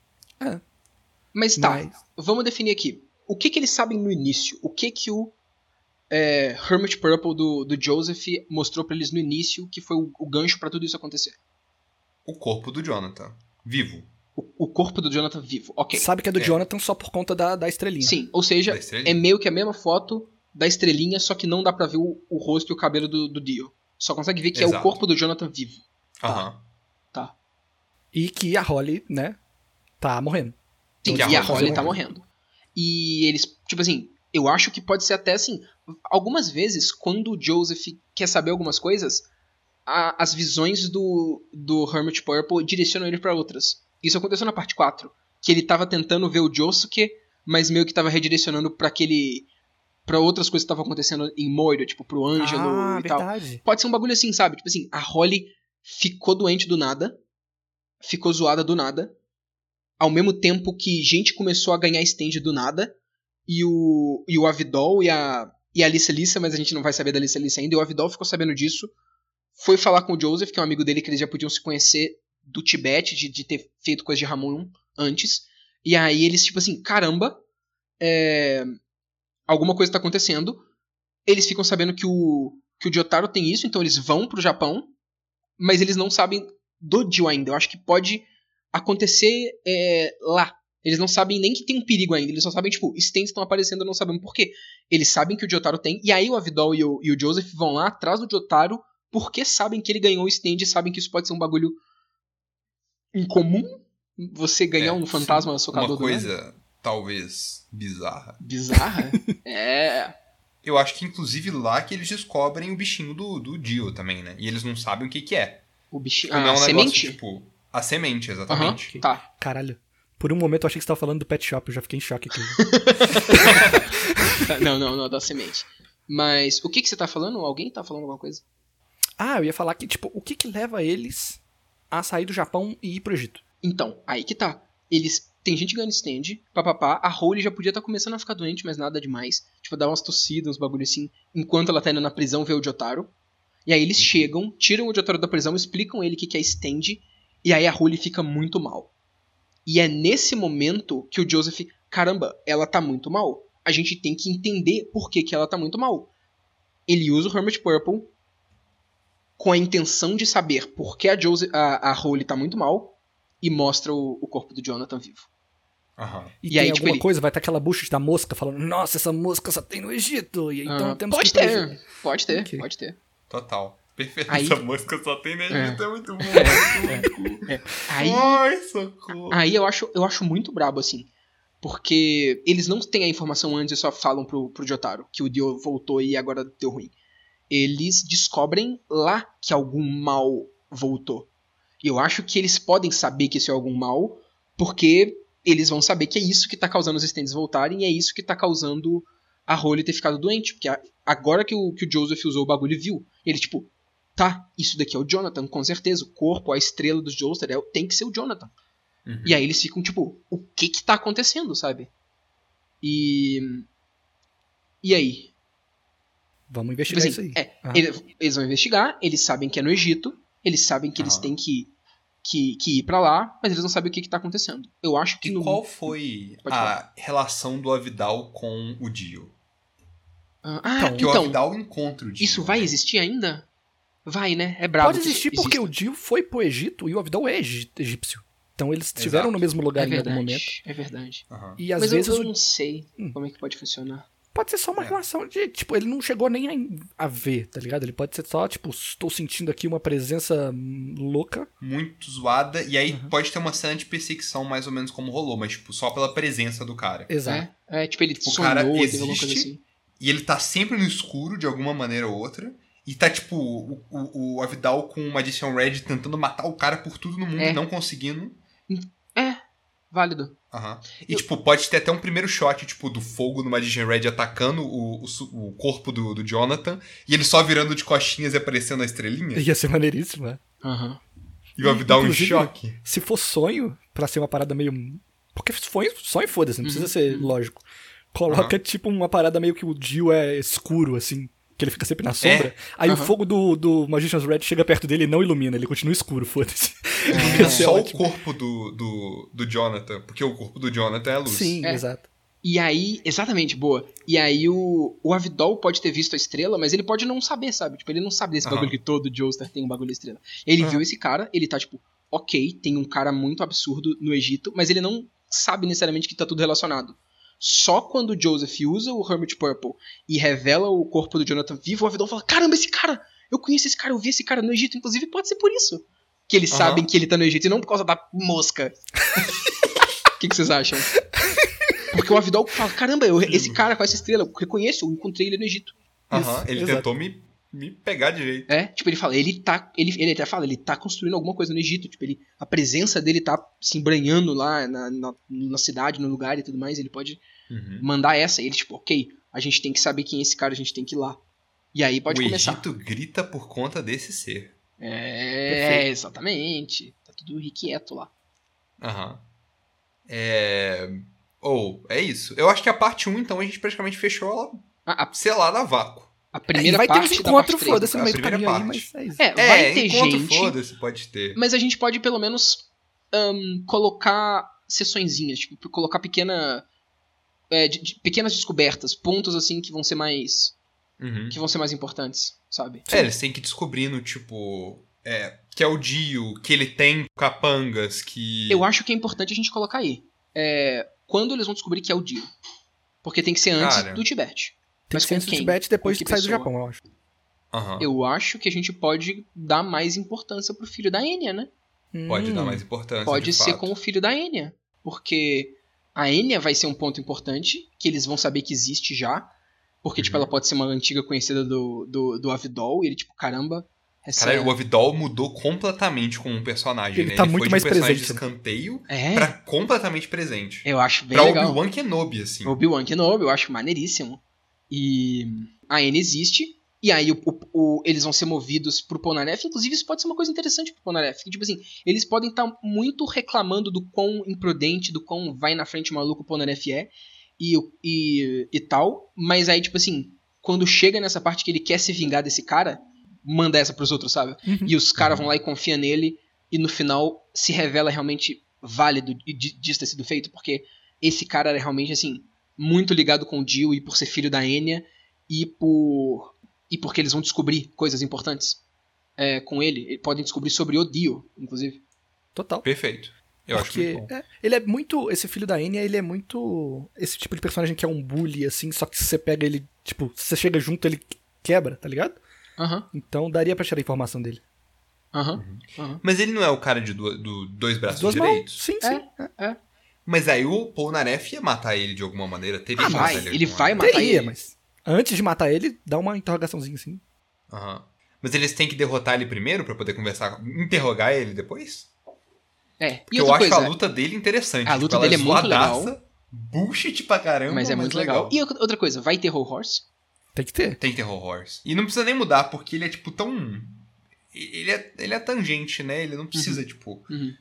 Mas tá, mas- vamos definir aqui. O que que eles sabem no início? O que que o é, Hermit Purple do, do Joseph mostrou pra eles no início que foi o, o gancho pra tudo isso acontecer? O corpo do Jonathan. Vivo. O, o corpo do Jonathan vivo, ok. Sabe que é do É. Jonathan só por conta da, da estrelinha. Sim, ou seja, é meio que a mesma foto da estrelinha, só que não dá pra ver o, o rosto e o cabelo do, do Dio. Só consegue ver que é o Exato. corpo do Jonathan vivo. Aham. Tá. E que a Holly, né, tá morrendo. Sim, a e a Holly tá morrendo. E eles, tipo assim, eu acho que pode ser até assim. Algumas vezes, quando o Joseph quer saber algumas coisas, a- as visões do, do Hermit Purple direcionam ele pra outras. Isso aconteceu na parte 4. Que ele tava tentando ver o Josuke, mas meio que tava redirecionando pra aquele. pra outras coisas que estavam acontecendo em Moira, tipo, pro Ângelo ah, e tal. verdade. Pode ser um bagulho assim, sabe? Tipo assim, a Holly ficou doente do nada, ficou zoada do nada, ao mesmo tempo que gente começou a ganhar stand do nada, e o, e o Avidol e a, e a Alice Lissa, mas a gente não vai saber da Alice Lissa ainda, e o Avidol ficou sabendo disso, foi falar com o Joseph, que é um amigo dele, que eles já podiam se conhecer do Tibete, de, de ter feito coisa de Ramon antes, e aí eles, tipo assim, caramba, é, alguma coisa tá acontecendo, eles ficam sabendo que o, que o Jotaro tem isso, então eles vão pro Japão, mas eles não sabem do Dio ainda. Eu acho que pode acontecer é, lá. Eles não sabem nem que tem um perigo ainda. Eles só sabem, tipo, stands estão aparecendo, não sabem por quê. Eles sabem que o Jotaro tem, e aí o Avidol e o, e o Joseph vão lá atrás do Jotaro porque sabem que ele ganhou o stand e sabem que isso pode ser um bagulho incomum. Você ganhar É, um fantasma socador Uma do nada. coisa, talvez, bizarra. bizarra. é. Eu acho que, inclusive, lá que eles descobrem o bichinho do, do Dio também, né? E eles não sabem o que que é. O bichinho. Não é A um semente? negócio, tipo... A semente, exatamente. tá. Caralho. Por um momento eu achei que você tava falando do pet shop, eu já fiquei em choque aqui. Tá, Não, não, não, da semente. Mas o que que você tá falando? Alguém tá falando alguma coisa? ah, eu ia falar que, tipo, o que que leva eles a sair do Japão e ir pro Egito? Então, aí que tá. Eles. Tem gente ganhando stand, papapá. A Holly já podia estar começando a ficar doente, mas nada demais. Tipo, dar umas tossidas, uns bagulho assim. Enquanto ela tá indo na prisão ver o Jotaro. E aí eles chegam, tiram o Jotaro da prisão, explicam ele o que que é stand. E aí a Holly fica muito mal. E é nesse momento que o Joseph. Caramba, ela tá muito mal. A gente tem que entender por que, que ela tá muito mal. Ele usa o Hermit Purple com a intenção de saber por que a, Jose a, a Holly tá muito mal e mostra o, o corpo do Jonathan vivo. Aham. E, E tem aí, tipo, alguma ele- coisa, vai ter aquela bucha da mosca falando, nossa, essa mosca só tem no Egito, e então Ah, temos pode que ir pro Egito." ter, pode ter, Ok. pode ter. Total. Perfeito. Aí- Essa música só tem É. Egito, é, muito bom. Aí, Ai, socorro. aí eu, acho, eu acho muito brabo, assim. Porque eles não têm a informação antes e só falam pro, pro Jotaro que o Dio voltou e agora deu ruim. Eles descobrem lá que algum mal voltou. E eu acho que eles podem saber que isso é algum mal, porque eles vão saber que é isso que tá causando os stands voltarem e é isso que tá causando a Holly ter ficado doente. Porque a- agora que o, que o Joseph usou o bagulho e viu, ele tipo, tá, isso daqui é o Jonathan, com certeza. O corpo, a estrela dos Joestar é, tem que ser o Jonathan. Uhum. E aí eles ficam tipo, o que que tá acontecendo, sabe? E. E aí? Vamos Tipo investigar assim, isso aí. é, Ah. ele- eles vão investigar, eles sabem que é no Egito, eles sabem que eles Aham. têm que, que, que ir pra lá, mas eles não sabem o que que tá acontecendo. Eu acho que E no. qual foi Pode a relação do Avidal com o Dio? Ah, Então, Que o então, Avidal encontra o Dio, isso vai né? existir ainda? Vai, né? É brabo. Pode que existir porque o. Dio foi pro Egito e o Avidal é egípcio. Então eles estiveram Exato. no mesmo lugar É em algum verdade, momento. é verdade. Aham. E às Mas vezes eu, eu o- não sei Hum. como é que pode funcionar. pode ser só uma É. relação de, tipo, ele não chegou nem a, a ver, tá ligado? Ele pode ser só, tipo, estou sentindo aqui uma presença hum, louca. Muito zoada. E aí Uhum. pode ter uma cena de perseguição mais ou menos como rolou, mas tipo, só pela presença do cara. Exato. É, é, tipo, ele O sonhou, cara alguma coisa existe. assim. E ele tá sempre no escuro de alguma maneira ou outra. E tá, tipo, o, o, o Avidal com uma Magician Red tentando matar o cara por tudo no mundo É. e não conseguindo. É, válido. Aham. E, Eu- tipo, pode ter até um primeiro shot, tipo, do fogo no Magician Red atacando o, o, o corpo do, do Jonathan. E ele só virando de costinhas e aparecendo a estrelinha. Ia ser maneiríssimo, né? Aham. E o Avidal em Inclusive, choque. Se for sonho, pra ser uma parada meio. Porque sonho, sonho foda-se, não precisa Uhum, ser lógico. Coloca, tipo, uma parada meio que o Dio é escuro, assim. Que ele fica sempre na sombra. Aí o Aham. fogo do, do Magician's Red chega perto dele e não ilumina, ele continua escuro, foda-se. É. Ser Só ótimo. o corpo do, do, do Jonathan, porque o corpo do Jonathan é a luz. Sim, É. exato. E aí, exatamente, boa. E aí o, o Avidol pode ter visto a estrela, mas ele pode não saber, sabe? Tipo, ele não sabe desse Aham. bagulho que todo Joestar tem um bagulho da estrela. Ele Aham. viu esse cara, ele tá tipo, ok, tem um cara muito absurdo no Egito, mas ele não sabe necessariamente que tá tudo relacionado. Só quando o Joseph usa o Hermit Purple e revela o corpo do Jonathan vivo, o Avidol fala: Caramba, esse cara! Eu conheço esse cara, eu vi esse cara no Egito. Inclusive, pode ser por isso que eles Aham. sabem que ele tá no Egito e não por causa da mosca. O que, que vocês acham? Porque o Avidol fala: Caramba, eu- esse cara com essa estrela, eu reconheço, eu encontrei ele no Egito. Aham, Isso, ele exato. tentou me, me pegar de jeito. É, tipo, ele fala, ele tá. Ele, ele até fala, ele tá construindo alguma coisa no Egito. Tipo, ele, a presença dele tá se embranhando lá na, na, na cidade, no lugar e tudo mais. Ele pode Uhum. mandar essa. E ele, tipo, ok, a gente tem que saber quem é esse cara, a gente tem que ir lá. E aí pode o começar. Egito grita por conta desse ser. É, Perfeito. exatamente. Tá tudo irrequieto lá. Aham. É. Ou, é isso. Eu acho que a parte 1, então, a gente praticamente fechou ela A, a- selada a vácuo. A primeira vai ter parte uns encontros, três, foda-se, no a meio do primeira caminho aí, parte. mas é isso. É, É, vai ter gente. foda-se, pode ter. Mas a gente pode pelo menos ahn, colocar sessõezinhas, tipo, colocar pequena. é, de- de- pequenas descobertas, pontos assim que vão ser mais. Uhum. que vão ser mais importantes, sabe? É, eles têm que ir descobrindo, tipo. É, que é o Dio, que ele tem capangas, que. Eu acho que é importante a gente colocar aí. É, quando eles vão descobrir que é o Dio. Porque tem que ser antes Cara. do Tibete. Tem Mas que ser com quem? Tibete depois Com que que sai do? Japão, eu acho. Aham. Eu acho que a gente pode dar mais importância pro filho da Enya, né? Pode dar Hum, mais importância. Pode de ser fato. com o filho da Enya. Porque a Enya vai ser um ponto importante, que eles vão saber que existe já. Porque, tipo, Uhum. ela pode ser uma antiga conhecida do, do, do Avidol, e ele, tipo, caramba. Essa Cara, o Avidol mudou completamente como um personagem, Ele né? tá ele muito foi de mais um personagem presente, de escanteio É, pra completamente presente. eu acho bem pra legal. Obi-Wan Kenobi, assim. Obi-Wan Kenobi, eu acho maneiríssimo. E a N existe, e aí o, o- o- eles vão ser movidos pro Ponaref. Inclusive, isso pode ser uma coisa interessante pro Ponaref. Que, tipo assim, eles podem estar muito reclamando do quão imprudente, do quão vai na frente maluco o Ponaref é, e, e, e tal. Mas aí, tipo assim, quando chega nessa parte que ele quer se vingar desse cara, manda essa pros outros, sabe? Uhum. E os caras vão lá e confiam nele, e no final se revela realmente válido e di- disso ter sido feito, porque esse cara era realmente, assim, muito ligado com o Jill e por ser filho da Enya, e por. e porque eles vão descobrir coisas importantes é, com ele. E podem descobrir sobre o Dio, inclusive. Total. Perfeito. Eu acho Porque muito bom. é, ele é muito. Esse filho da Enya, ele é muito. Esse tipo de personagem que é um bully, assim, só que se você pega ele, tipo, se você chega junto, ele quebra, tá ligado? Aham, Então daria pra tirar a informação dele. aham, Uhum. aham. Mas ele não é o cara de du- do dois braços Duas mãos? direitos? Sim, sim. é. Mas aí o Paul Naref ia matar ele de alguma maneira. Teria Ah, que vai, ele alguma vai maneira. matar Teria, ele. mas antes de matar ele, dá uma interrogaçãozinha assim. Aham. Mas eles têm que derrotar ele primeiro pra poder conversar, interrogar ele depois? É, Porque e eu acho coisa, a luta dele interessante. A luta tipo, ela dele é muito zoadaça, Bullshit pra caramba, mas é muito legal. E outra coisa, vai ter Whole Horse? Tem que ter. Tem Terror Horse. E não precisa nem mudar, porque ele é, tipo, tão... Ele é, ele é tangente, né? Ele não precisa, tipo, Uhum.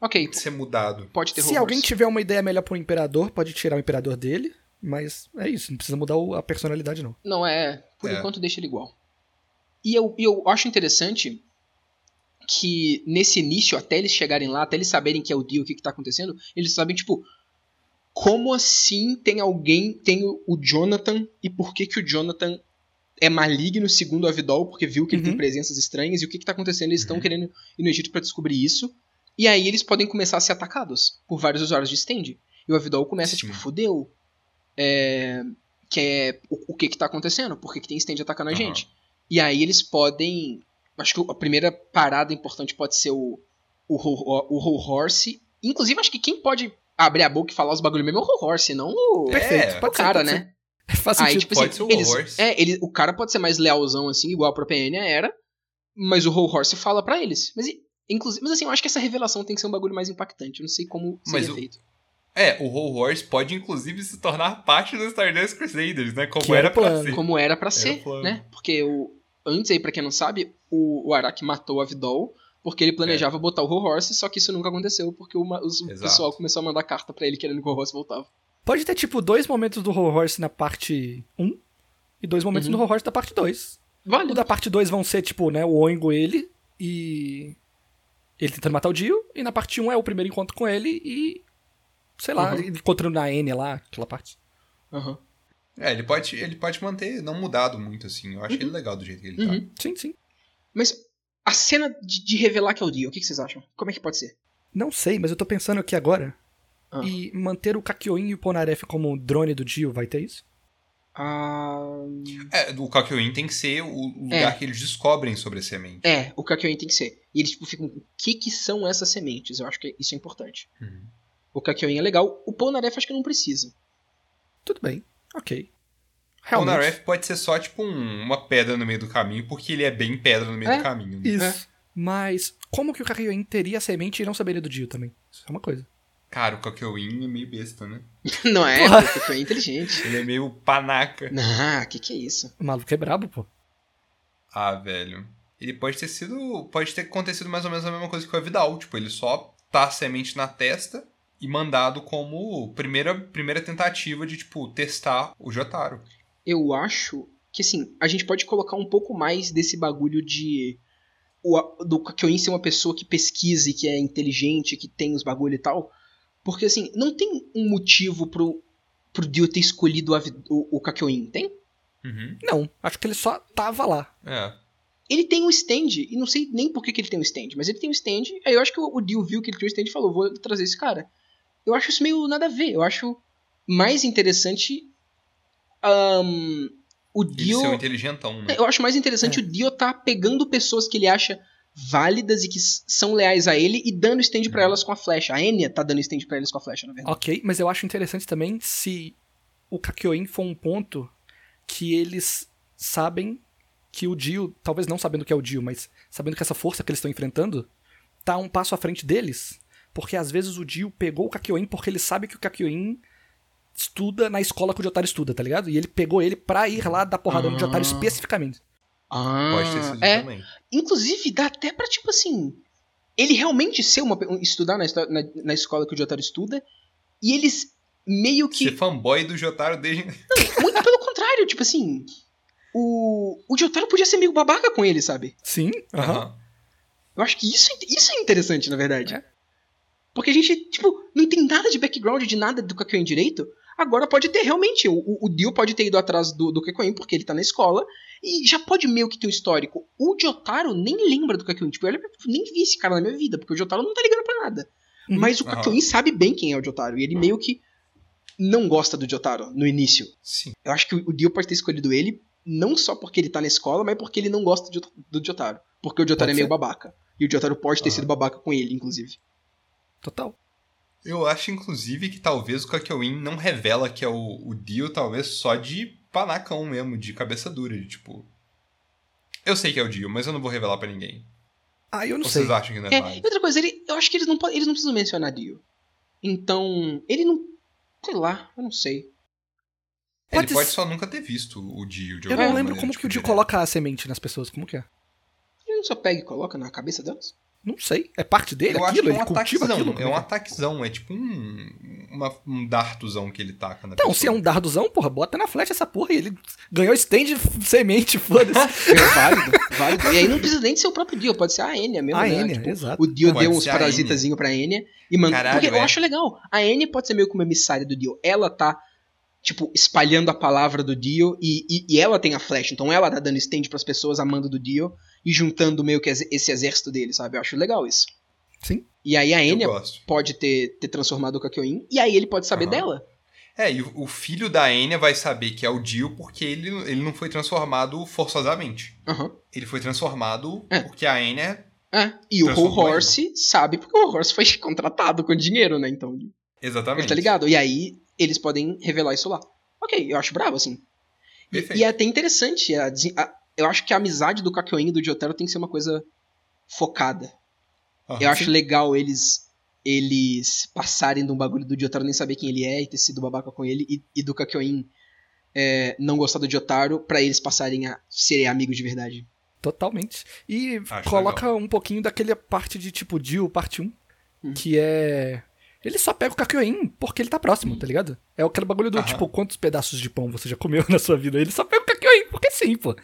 Ok, ser mudado. pode ter Se Whole alguém tiver uma ideia melhor pro imperador, pode tirar o imperador dele. Mas é isso, não precisa mudar a personalidade, não. Não, é. Por É. enquanto deixa ele igual. E eu, eu acho interessante que nesse início, até eles chegarem lá, até eles saberem que é o Dio, o que, que tá acontecendo, eles sabem, tipo. como assim tem alguém, tem o, Jonathan, e por que que o Jonathan é maligno segundo a Vidol, porque viu que ele tem Uhum. presenças estranhas, e o que que tá acontecendo? Eles estão Uhum. querendo ir no Egito pra descobrir isso, e aí eles podem começar a ser atacados por vários usuários de stand. E o Avidol começa, Sim. tipo, fodeu. É, que é o, o que que tá acontecendo? Por que, que tem stand atacando a Aham. gente? E aí eles podem. Acho que a primeira parada importante pode ser o, o, o Ho Horse. Inclusive, acho que quem pode abrir a boca e falar os bagulho mesmo é o Ho Horse, não o, Perfeito. É, pode o ser, cara, pode né? ser. Faz Aí, sentido. tipo pode assim, ser o eles, Horse. é, ele, o cara pode ser mais lealzão, assim, igual a própria Enya era, mas o Ho Horse fala pra eles. Mas, e- inclusive, mas assim, eu acho que essa revelação tem que ser um bagulho mais impactante. Eu não sei como Mas seria o- feito. É, o Whole Horse pode inclusive se tornar parte do Stardust Crusaders, né? Como Que era era pra ser. Como era pra o ser, plano. né? Porque o, antes aí, pra quem não sabe, o, o Araki matou a Vidol porque ele planejava botar o Ho Horse, só que isso nunca aconteceu porque o, o pessoal começou a mandar carta pra ele querendo que o Ho Horse voltava. Pode ter, tipo, dois momentos do Horror Horse na parte 1 e dois momentos Uhum. do Horror Horse da parte 2. O Vale. da parte 2 vão ser, tipo, né, o Oingo ele e. Ele tentando matar o Dio. E na parte 1 um é o primeiro encontro com ele e. Sei lá, Uhum. encontrando na N lá, aquela parte. Aham. É, ele pode, ele pode manter, não mudado muito, assim. Eu acho ele legal do jeito que ele tá. Uhum. Sim, sim. Mas a cena de, de revelar que é o Dio, o que, que vocês acham? Como é que pode ser? Não sei, mas eu tô pensando aqui agora. Ah. E manter o Kakyoin e o Ponaref como drone do Dio, vai ter isso? Ah, É, o Kakyoin tem que ser o o É. lugar que eles descobrem sobre a semente. é, o Kakyoin tem que ser. E eles tipo, ficam, o que que são essas sementes? Eu acho que isso é importante. Uhum. O Kakyoin é legal, o Polnareff acho que não precisa. Tudo bem. Ok. O. Naref pode ser só, tipo, um- uma pedra no meio do caminho, porque ele é bem pedra no meio É. do caminho. né? Isso. Mas como que o Kakyoin teria a semente e não saberia do Dio também? Isso é uma coisa. Cara, o Kakyoin é meio besta, né? Não é, o Kakyoin é inteligente. Ele é meio panaca. Não, que que é isso? O maluco é brabo, pô. Ah, velho. Ele pode ter sido. Pode ter acontecido mais ou menos a mesma coisa que o Avidal. Tipo, ele só tá a semente na testa e mandado como primeira, primeira tentativa de, tipo, testar o Jotaro. Eu acho que assim, a gente pode colocar um pouco mais desse bagulho de. O, do Kakyoin ser uma pessoa que pesquise, que é inteligente, que tem os bagulho e tal. Porque assim, não tem um motivo pro, pro Dio ter escolhido a o, o Kakyoin, tem? Uhum. Não, acho que ele só tava lá. É. Ele tem um stand, e não sei nem por que, que ele tem um stand, mas ele tem um stand, aí eu acho que o, o Dio viu que ele tinha um stand e falou, vou trazer esse cara. Eu acho isso meio nada a ver, eu acho mais interessante ahn, o Ele Dio... ser um inteligentão, né? Eu acho mais interessante É. o Dio tá pegando pessoas que ele acha válidas e que são leais a ele e dando stand Uhum. pra elas com a flecha. A Enya tá dando stand pra eles com a flecha, na verdade. Ok, mas eu acho interessante também se o Kakyoin for um ponto que eles sabem que o Dio, talvez não sabendo que é o Dio, mas sabendo que essa força que eles estão enfrentando tá um passo à frente deles, porque às vezes o Dio pegou o Kakyoin porque ele sabe que o Kakyoin estuda na escola que o Jotaro estuda, tá ligado? E ele pegou ele pra ir lá dar porrada no Ah. Jotaro especificamente. Ah, Pode ter sido é. também. Inclusive, dá até pra, tipo assim, ele realmente ser uma, um- estudar na, na, na escola que o Jotaro estuda e eles meio que Ser fanboy do Jotaro desde. Muito pelo contrário, tipo assim. O, o Jotaro podia ser meio babaca com ele, sabe? Sim, aham. Aham. Eu acho que isso, isso é interessante, na verdade. É. Porque a gente, tipo, não tem nada de background de nada do Kakyoin direito. Agora pode ter realmente. O, o, Dio pode ter ido atrás do, do Kakyoin porque ele tá na escola. E já pode meio que ter um histórico. O Jotaro nem lembra do Kakyoin. Tipo, eu nem vi esse cara na minha vida, porque o Jotaro não tá ligando pra nada. Uhum. Mas o. Kakyoin sabe bem quem é o Jotaro. E ele meio que não gosta do Jotaro no início. Sim. Eu acho que o Dio pode ter escolhido ele, não só porque ele tá na escola, mas porque ele não gosta de- do Jotaro. Porque o Jotaro Pode é meio ser. babaca. E o Jotaro pode ter Aham. sido babaca com ele, inclusive. Total. Eu acho, inclusive, que talvez o Kakyoin não revela que é o, o Dio, talvez só de panacão mesmo, de cabeça dura, de tipo. Eu sei que é o Dio, mas eu não vou revelar pra ninguém. Ah, eu não Ou sei. vocês acham que não é, É, e outra coisa, ele, eu acho que eles não, podem- eles não precisam mencionar Dio. Então, ele não. Sei lá, eu não sei. Ele Pode pode ser- só nunca ter visto o Dio de Eu não lembro maneira, como tipo, que o Dio direto. coloca a semente nas pessoas, como que é? Ele não só pega e coloca na cabeça delas? Não sei. É parte dele Eu acho aquilo? que é um Ele cultiva ataquezão. aquilo? É um que ataquezão. É tipo um. uma- um dartozão que ele taca na Então, pessoa. se é um dardozão, porra, bota na flecha essa porra e ele ganhou stand f- semente, foda-se. É válido, válido. E aí não precisa nem de ser o próprio Dio, pode ser a Enya mesmo, A né? Enya, Tipo, exato. O Dio Pode deu uns parasitazinhos pra Enya e mandou. Caralho, Porque eu é. acho legal. A Enya pode ser meio como emissária do Dio. Ela tá, tipo, espalhando a palavra do Dio e, e, e ela tem a flecha. Então ela tá dando stand pras pessoas amando do Dio e juntando meio que esse exército dele, sabe? Eu acho legal isso. Sim. E aí a Enya pode ter, ter transformado o Kakyoin e aí ele pode saber Aham. dela. É, e o, filho da Enya vai saber que é o Dio porque ele, ele não foi transformado forçosamente. Aham. Ele foi transformado É. porque a Enya... É. E o ele. Horse sabe porque o Whole Horse foi contratado com dinheiro, né? Então Exatamente. Ele tá ligado? E aí eles podem revelar isso lá. Ok, eu acho bravo, assim. E, Perfeito. e é até interessante. a desen- a- eu acho que a amizade do Kakyoin e do Jotaro tem que ser uma coisa focada. Aham. eu acho legal eles eles passarem de um bagulho do Jotaro nem saber quem ele é e ter sido babaca com ele, e, e do Kakyoin é, não gostar do Jotaro, pra eles passarem a serem amigos de verdade. Totalmente. E Acho coloca um pouquinho daquele parte de tipo Dio, parte 1, Hum. que é. Ele só pega o Kakyoin porque ele tá próximo, tá ligado? É aquele bagulho do Aham. tipo, quantos pedaços de pão você já comeu na sua vida? Ele só pega o Kakyoin porque sim, pô.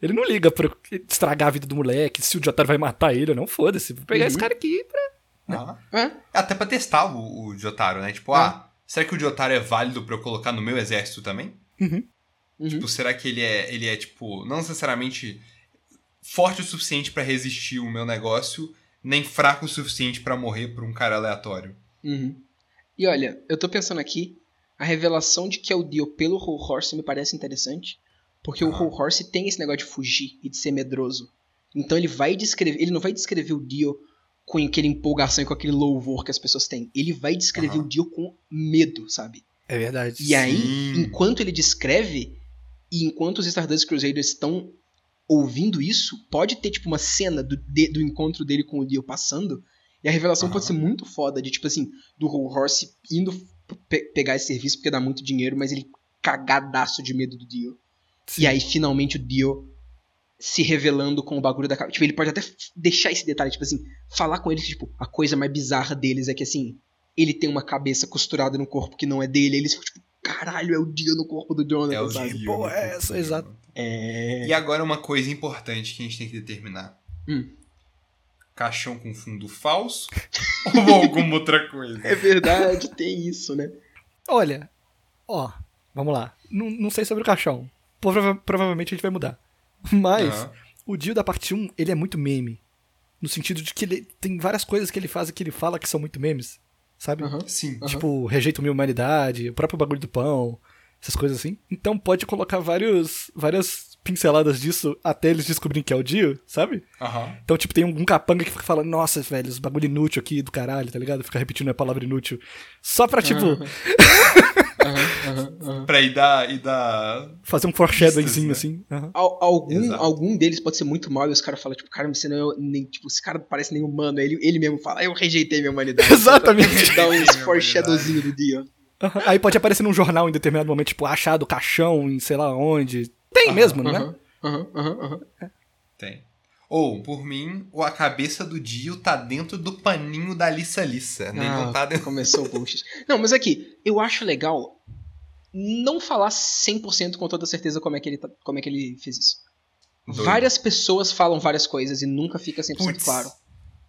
Ele não liga pra estragar a vida do moleque, se o Jotaro vai matar ele ou não, foda-se. Vou pegar Uhum. esse cara aqui pra. Aham. É? Até pra testar o, o Jotaro, né? Tipo, É. ah, será que o Jotaro é válido pra eu colocar no meu exército também? Uhum. Tipo, será que ele é, ele é tipo, não necessariamente forte o suficiente pra resistir o meu negócio, nem fraco o suficiente pra morrer por um cara aleatório? Uhum. E olha, eu tô pensando aqui, a revelação de que é o Dio pelo Whole Horse me parece interessante, porque o Ah. Whole Horse tem esse negócio de fugir e de ser medroso. Então ele vai descrever, ele não vai descrever o Dio com aquela empolgação e com aquele louvor que as pessoas têm. Ele vai descrever o Dio com medo, sabe? É verdade. E aí, Sim. enquanto ele descreve, e enquanto os Stardust Crusaders estão ouvindo isso, pode ter, tipo, uma cena do, de- do encontro dele com o Dio passando, e a revelação pode ser muito foda, de, tipo assim, do Whole Horse indo pe- pegar esse serviço porque dá muito dinheiro, mas ele cagadaço de medo do Dio. Sim. E aí, finalmente, o Dio se revelando com o bagulho da... ca- Tipo, ele pode até deixar esse detalhe, tipo assim, falar com eles, que, tipo, a coisa mais bizarra deles é que, assim, ele tem uma cabeça costurada no corpo que não é dele, eles ficam, tipo, caralho, é o Dio no corpo do Jonathan, É o sabe? Dio. porra é essa? Exato. É... E agora uma coisa importante que a gente tem que determinar. Hum. Caixão com fundo falso ou alguma outra coisa? É verdade, tem isso, né? Olha, ó, vamos lá. Não, não sei sobre o caixão. Prova- provavelmente a gente vai mudar. Mas Aham. o Dio da parte 1, ele é muito meme. No sentido de que ele tem várias coisas que ele faz e que ele fala que são muito memes. Sabe? Aham. Sim. Aham. Tipo, rejeito minha humanidade, o próprio bagulho do pão, essas coisas assim. Então pode colocar vários, várias pinceladas disso até eles descobrirem que é o Dio, sabe? Aham. Então, tipo, tem um capanga que fica falando, nossa, velho, os bagulho inútil aqui do caralho, tá ligado? Fica repetindo a palavra inútil. Só pra, tipo, Aham, aham, aham. Pra ir dar, ir dar. fazer um foreshadowingzinho Pistas, assim. Al- algum, Exato. algum deles pode ser muito mal e os caras falam, tipo, cara, você não é nem, tipo, esse cara não parece nem humano. Aí Ele, ele mesmo fala, eu rejeitei minha humanidade. Exatamente. Dá uns humanidade. foreshadowzinho do. Aham. Aí pode aparecer num jornal em determinado momento, tipo, achado caixão em sei lá onde. Tem mesmo, não é? Aham, aham, aham, aham. Tem. Ou, por mim, ou a cabeça do Dio tá dentro do paninho da Lissa Lissa. Ah, não tá dentro. Começou o bullshit. Não, mas aqui, eu acho legal não falar 100% com toda certeza como é que ele, tá- como é que ele fez isso. Doido. Várias pessoas falam várias coisas e nunca fica 100% Putz. claro.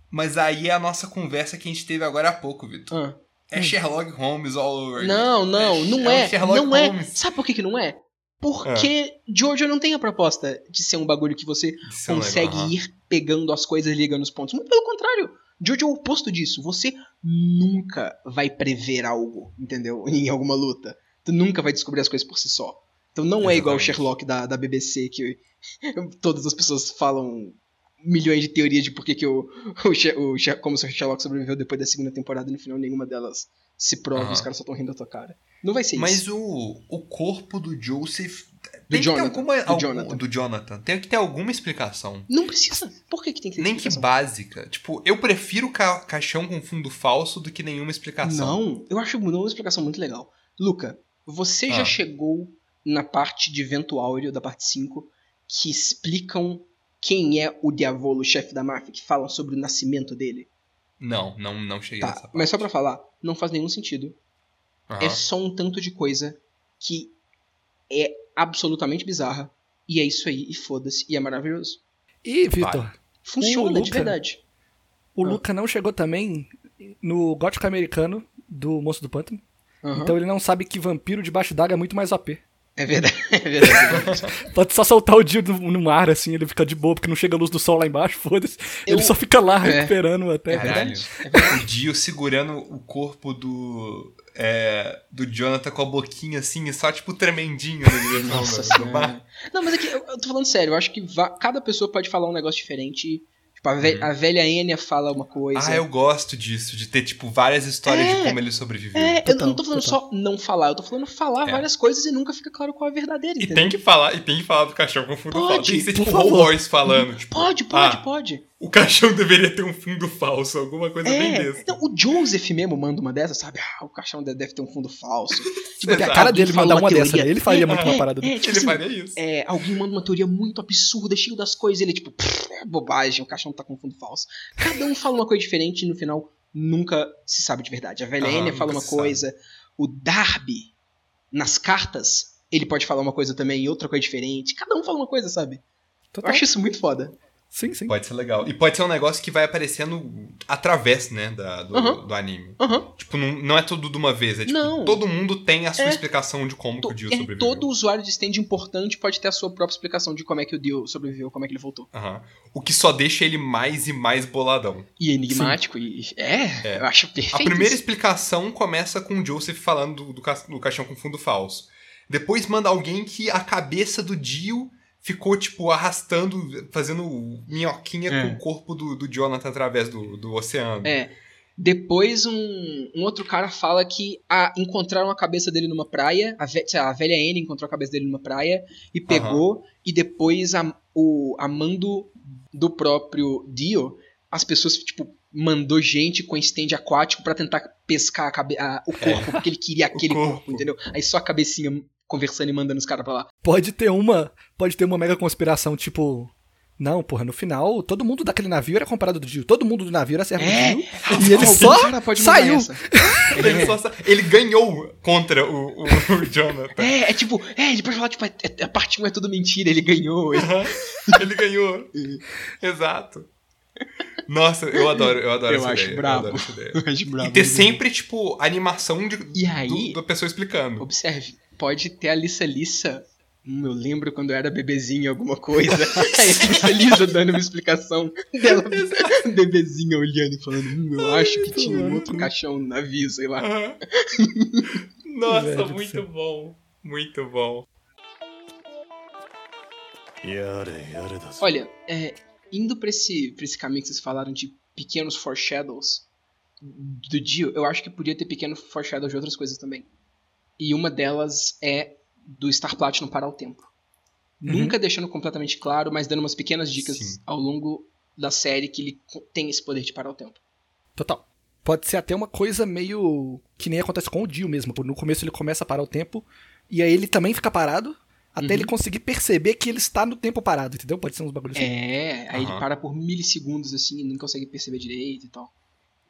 Mas aí é a nossa conversa que a gente teve agora há pouco, Vitor. Ah. É Sherlock Holmes all over. Não, não, não um é. Sherlock não é. Holmes. Sabe por que, que não é? Porque Jojo não tem a proposta de ser um bagulho que você é consegue aham. ir pegando as coisas e ligando os pontos. Muito pelo contrário. Jojo é o oposto disso. Você nunca vai prever algo, entendeu? Em alguma luta. Tu nunca vai descobrir as coisas por si só. Então não é igual o. Sherlock da, da BBC, que todas as pessoas falam milhões de teorias de por que, que o, o, o como o Sherlock sobreviveu depois da segunda temporada e no final nenhuma delas se prova, Aham. os caras só estão rindo da tua cara. Não vai ser isso. Mas o, o corpo do Joseph. Do Tem Jonathan, que ter alguma. do algum- Jonathan. do Jonathan. Tem que ter alguma explicação. Não precisa. Por que, que tem que ter Nem que explicação? básica. Tipo, eu prefiro ca caixão com fundo falso do que nenhuma explicação. Não, eu acho uma explicação muito legal. Luca, você já Ah. chegou na parte de vento áureo da parte 5 que explicam quem é o Diavolo, o chefe da máfia, que falam sobre o nascimento dele? Não, não, não cheguei nessa Tá, parte. mas só pra falar, não faz nenhum sentido. Aham. É só um tanto de coisa que é absolutamente bizarra. E é isso aí, e foda-se, e é maravilhoso. E, Vitor, Funciona, de verdade. o Ah. Luca não chegou também no gótico americano do Monstro do Pântano. Aham. Então ele não sabe que vampiro debaixo d'água é muito mais OP. É verdade, é verdade. Pode só soltar o Dio no, no mar, assim, ele fica de boa, porque não chega a luz do sol lá embaixo, foda-se. Eu- Ele só fica lá É. recuperando até. Caralho. verdade. O Dio segurando o corpo do. É, do Jonathan com a boquinha assim, e só tipo tremendinho direção Nossa do- mar. Não, mas aqui, eu, eu tô falando sério, eu acho que cada pessoa pode falar um negócio diferente. Tipo, a, ve- a velha Enya fala uma coisa. Uhum. Ah, eu gosto disso, de ter, tipo, várias histórias É. de como ele sobreviveu. É, eu Total, não tô falando total. só não falar, eu tô falando falar É. várias coisas e nunca fica claro qual é a verdadeira, E entendeu? tem que falar, e tem que falar do caixão com fundo Pode, falso. Tem que ser tipo. Rollboys falando, tipo, Pode, pode, ah, pode. O caixão deveria ter um fundo falso, alguma coisa bem É, dessa. não, o Joseph mesmo manda uma dessas, sabe? Ah, o caixão de- deve ter um fundo falso. Tipo, Porque a cara dele mandar uma teoria- dessa, né? Ele faria muito É, uma parada é, dessa. tipo Ele assim, faria isso. é, alguém manda uma teoria muito absurda, cheio das coisas, e ele tipo, "Pff, é bobagem, o caixão tá com fundo falso. Cada um fala uma coisa diferente e no final nunca se sabe de verdade. A velha Enya fala uma se sabe. coisa, o Darby, nas cartas, ele pode falar uma coisa também e outra coisa diferente. Cada um fala uma coisa, sabe? Eu Total. acho isso muito foda. Sim, sim. Pode ser legal. E pode ser um negócio que vai aparecendo através, né, da, do, Aham. do anime. Aham. Tipo, não, não é tudo de uma vez. É tipo, Não. todo mundo tem a sua É. explicação de como que To- o Dio é, sobreviveu. todo usuário de stand importante pode ter a sua própria explicação de como é que o Dio sobreviveu, como é que ele voltou. O que só deixa ele mais e mais boladão. E enigmático, e. É, É. eu acho perfeito. A primeira isso. explicação começa com o Joseph falando do, do, ca- do caixão com fundo falso. Depois manda alguém que a cabeça do Dio ficou, tipo, arrastando, fazendo minhoquinha É. com o corpo do, do Jonathan através do, do oceano. É. Depois um, um outro cara fala que ah, encontraram a cabeça dele numa praia, a, ve lá, a velha Anne encontrou a cabeça dele numa praia e pegou, e depois a, o, a mando do próprio Dio, as pessoas, tipo, mandou gente com stand aquático pra tentar pescar a a- o corpo, porque ele queria aquele corpo. corpo. entendeu? Aí só a cabecinha conversando e mandando os caras pra lá. Pode ter uma. Pode ter uma mega conspiração, tipo. Não, porra, no final, todo mundo daquele navio era comparado do Dio. Todo mundo do navio era servo É, do Dio. E ele só saiu. essa. Ele, só sa- ele ganhou contra o, o, o Jonathan. É, é tipo, é, ele pode falar, tipo, é, é- a parte 1 é tudo mentira, ele ganhou. ele-. Ele ganhou. Exato. Nossa, eu adoro, eu adoro Eu essa acho ideia. brabo. Eu adoro essa ideia. Eu acho brabo. E ter sempre, tipo, animação de, E aí- do- da pessoa explicando. Observe, pode ter a Lissa Lissa. Hum, eu lembro quando eu era bebezinha alguma coisa. A Lisa dando uma explicação dela, bebezinha olhando e falando, hum, eu acho que tinha um outro caixão no navio, sei lá. Uhum. Nossa, Velho muito bom. Muito bom. Olha, é, indo pra esse, pra esse caminho que vocês falaram de pequenos foreshadows do Dio, eu acho que podia ter pequeno foreshadow de outras coisas também. E uma delas é do Star Platinum parar o tempo. Uhum. Nunca deixando completamente claro, mas dando umas pequenas dicas Sim. ao longo da série que ele tem esse poder de parar o tempo. Total. Pode ser até uma coisa meio. que nem acontece com o Dio mesmo. No começo ele começa a parar o tempo, e aí ele também fica parado, até Uhum. ele conseguir perceber que ele está no tempo parado, entendeu? Pode ser uns bagulhos assim. É, aí ele Aham. para por milissegundos assim e não consegue perceber direito e tal.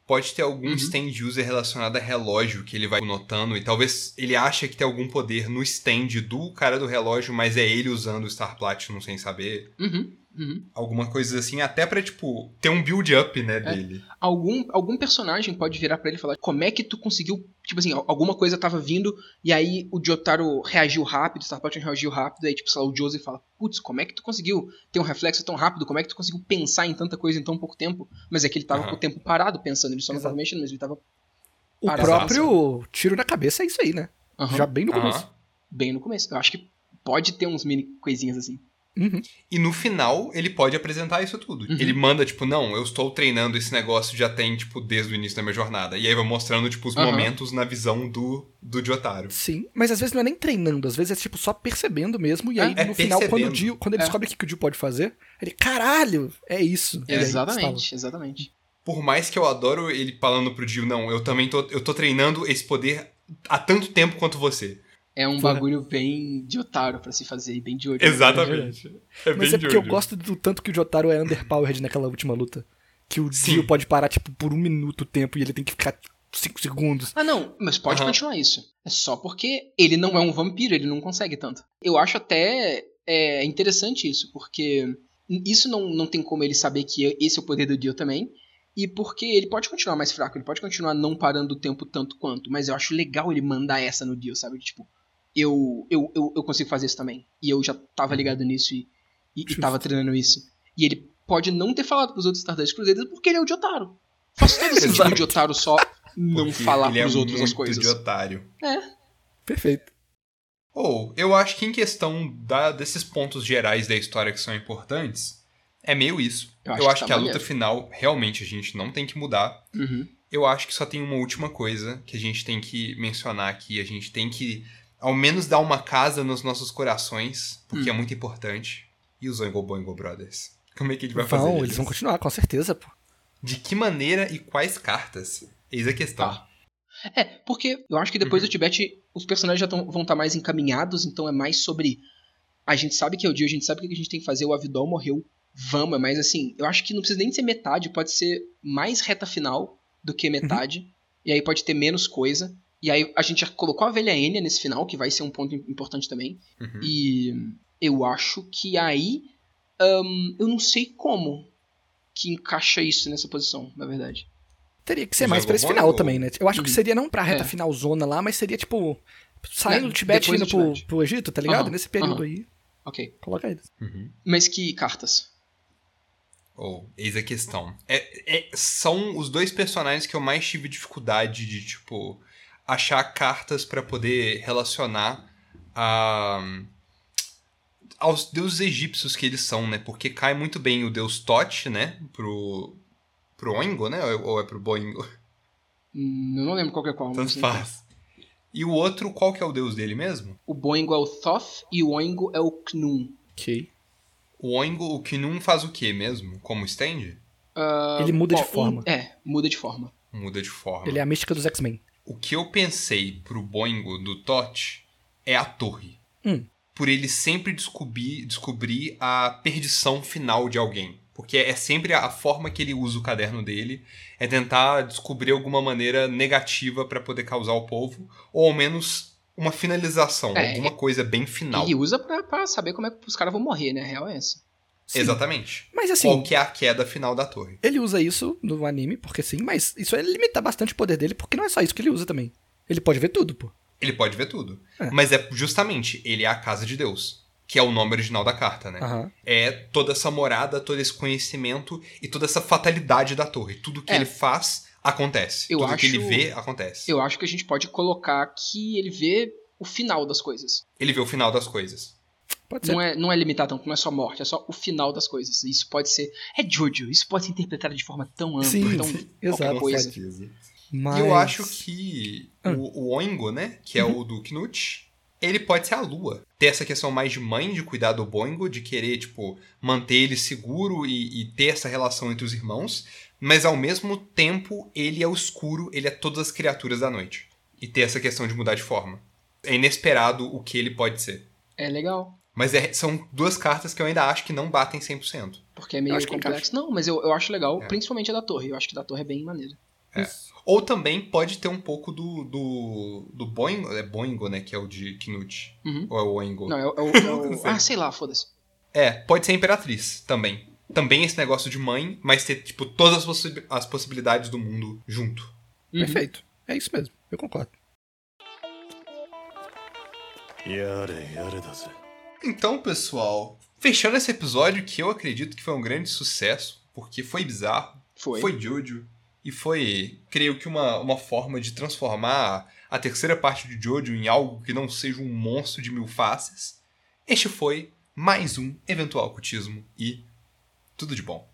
Pode ter algum Uhum. stand user relacionado a relógio que ele vai notando e talvez ele acha que tem algum poder no stand do cara do relógio, mas é ele usando o Star Platinum sem saber. Uhum, uhum. Alguma coisa assim, até pra, tipo, ter um build-up, né, dele. Algum, algum personagem pode virar pra ele e falar como é que tu conseguiu. Tipo assim, al- alguma coisa tava vindo e aí o Jotaro reagiu rápido, o Star Platinum reagiu rápido, aí tipo, sei lá, o Joseph fala: Putz, como é que tu conseguiu ter um reflexo tão rápido? Como é que tu conseguiu pensar em tanta coisa em tão pouco tempo? Mas é que ele tava Aham. com o tempo parado pensando, ele só não tava mexendo, mas ele tava O Parado. próprio tiro na cabeça é isso aí, né? aham, Já bem no começo. bem no começo. Eu acho que pode ter uns mini coisinhas assim. Uhum. E no final, ele pode apresentar isso tudo. Uhum. Ele manda, tipo, não, eu estou treinando esse negócio já tem, tipo, desde o início da minha jornada. E aí vai mostrando, tipo, os Aham. momentos na visão do, do Jotaro. Sim, mas às vezes não é nem treinando, às vezes é tipo só percebendo mesmo, e aí É, no é final, quando, o. Dio, quando ele É. descobre o que que o Dio pode fazer, ele, caralho, é isso. Exatamente, exatamente. Por mais que eu adoro ele falando pro Dio, não, eu também tô, eu tô treinando esse poder há tanto tempo quanto você. É um Porra. bagulho bem de otário pra se fazer e bem de olho. Exatamente. É Mas bem é porque eu Jojo. gosto do tanto que o Jotaro é underpowered naquela última luta. Que o Sim. Dio pode parar, tipo, por um minuto o tempo e ele tem que ficar 5 segundos. Ah, não, mas pode Aham. continuar isso. É só porque ele não é um vampiro, ele não consegue tanto. Eu acho até é, interessante isso, porque isso não, não tem como ele saber que esse é o poder do Dio também. E porque ele pode continuar mais fraco, ele pode continuar não parando o tempo tanto quanto. Mas eu acho legal ele mandar essa no Dio, sabe? Tipo, eu, eu, eu, eu consigo fazer isso também. E eu já tava ligado nisso e, e, e tava treinando isso. E ele pode não ter falado pros outros Stardust Cruzeiros porque ele é o Jotaro. Faz todo sentido o Jotaro só não Porque falar ele pros é outros as coisas. de otário. Perfeito. Ou, eu acho que em questão da- desses pontos gerais da história que são importantes, é meio isso. Eu Eu acho acho, que que, tá a luta final, realmente, a gente não tem que mudar. Uhum. Eu acho que só tem uma última coisa que a gente tem que mencionar aqui. A gente tem que, ao menos, dar uma casa nos nossos corações, porque Hum. é muito importante. E os Oingo Boingo Brothers? Como é que a gente vai fazer Vão, eles? eles vão continuar, com certeza, pô. De que maneira e quais cartas? Eis a questão. Tá. É, porque eu acho que depois Uhum. do Tibete os personagens já tão- vão estar mais encaminhados, então é mais sobre. A gente sabe que é o dia, a gente sabe o que a gente tem que fazer, o Avidol morreu, vamos, é mais assim. Eu acho que não precisa nem ser metade, pode ser mais reta final do que metade, e aí pode ter menos coisa. E aí a gente já colocou a velha Enya nesse final, que vai ser um ponto im- importante também. Uhum. E eu acho que aí. ahn, eu não sei como que encaixa isso nessa posição, na verdade. Teria que ser mais pra esse final Boingo. também, né? Eu acho que Uhum. seria não pra reta É. final zona lá, mas seria tipo. Saindo Né, do Tibete e indo do pro, pro Egito, tá ligado? Aham, Nesse período aham. aí. Ok. Coloca eles. Uhum. Mas que cartas? Ou, eis a questão. É, é- são os dois personagens que eu mais tive dificuldade de, tipo, achar cartas pra poder relacionar a, aos deuses egípcios que eles são, né? Porque cai muito bem o deus Tote, né? Pro, pro Oingo, né? Ou ou é pro Boingo? Hum, Eu não lembro qual que é qual. Tanto faz. E o outro, qual que é o deus dele mesmo? O Boingo é o Thoth e o Oingo é o Knun. Ok. O Oingo, o Kinun faz o que mesmo? Como stand? Ah, Ele muda de ó, um- forma. é, muda de forma. Muda de forma. Ele é a mística dos X-Men. O que eu pensei pro Boingo do Tot é a torre. Hum. Por ele sempre descobrir, descobrir a perdição final de alguém. Porque é sempre a forma que ele usa o caderno dele, é tentar descobrir alguma maneira negativa pra poder causar o povo, ou ao menos uma finalização, É, alguma coisa bem final. Ele usa pra, pra saber como é que os caras vão morrer, né? A real é essa. Sim. Exatamente. Mas assim, Qual que é a queda final da torre. ele usa isso no anime, porque sim, mas isso é limitar bastante o poder dele, porque não é só isso que ele usa também. Ele pode ver tudo, pô. Ele pode ver tudo. É. Mas é justamente, ele é a casa de Deus. Que é o nome original da carta, né? Aham. é toda essa morada, todo esse conhecimento e toda essa fatalidade da torre. Tudo que É. ele faz acontece. Eu Tudo que ele acho- vê acontece. Eu acho que a gente pode colocar que ele vê o final das coisas. Ele vê o final das coisas. Pode ser. Não é, não é limitado não é só morte, é só o final das coisas. Isso pode ser. É Jojo, isso pode ser interpretado de forma tão ampla, Sim, tão. sim, qualquer exato. coisa. certeza. Mas... E eu acho que Ah. o, o Oingo, né? Que é Uhum. o do Knut, ele pode ser a lua. Ter essa questão mais de mãe, de cuidar do Boingo, de querer, tipo, manter ele seguro e, e ter essa relação entre os irmãos. Mas ao mesmo tempo, ele é o escuro, ele é todas as criaturas da noite. E ter essa questão de mudar de forma. É inesperado o que ele pode ser. É legal. Mas é, são duas cartas que eu ainda acho que não batem 100%. Porque é meio complexo. Não, mas eu, eu acho legal, é. principalmente a da torre. Eu acho que a da torre é bem maneira. É. Ou também pode ter um pouco do, do, do Boingo, é Boingo, né? Que é o de Knut. Uhum. Ou é o Oingo. Não, é, o. É o, é o... ah, sei lá, foda-se. É, pode ser Imperatriz também. Também esse negócio de mãe, mas ter, tipo, todas as, possi as possibilidades do mundo junto. Uhum. Perfeito. É isso mesmo. Eu concordo. Yare, yare, doze. Então, pessoal, fechando esse episódio que eu acredito que foi um grande sucesso, porque foi bizarro, Foi. foi Jojo, e foi, creio que, uma, uma forma de transformar a terceira parte de Jojo em algo que não seja um monstro de mil faces. Este foi mais um eventual cultismo e tudo de bom.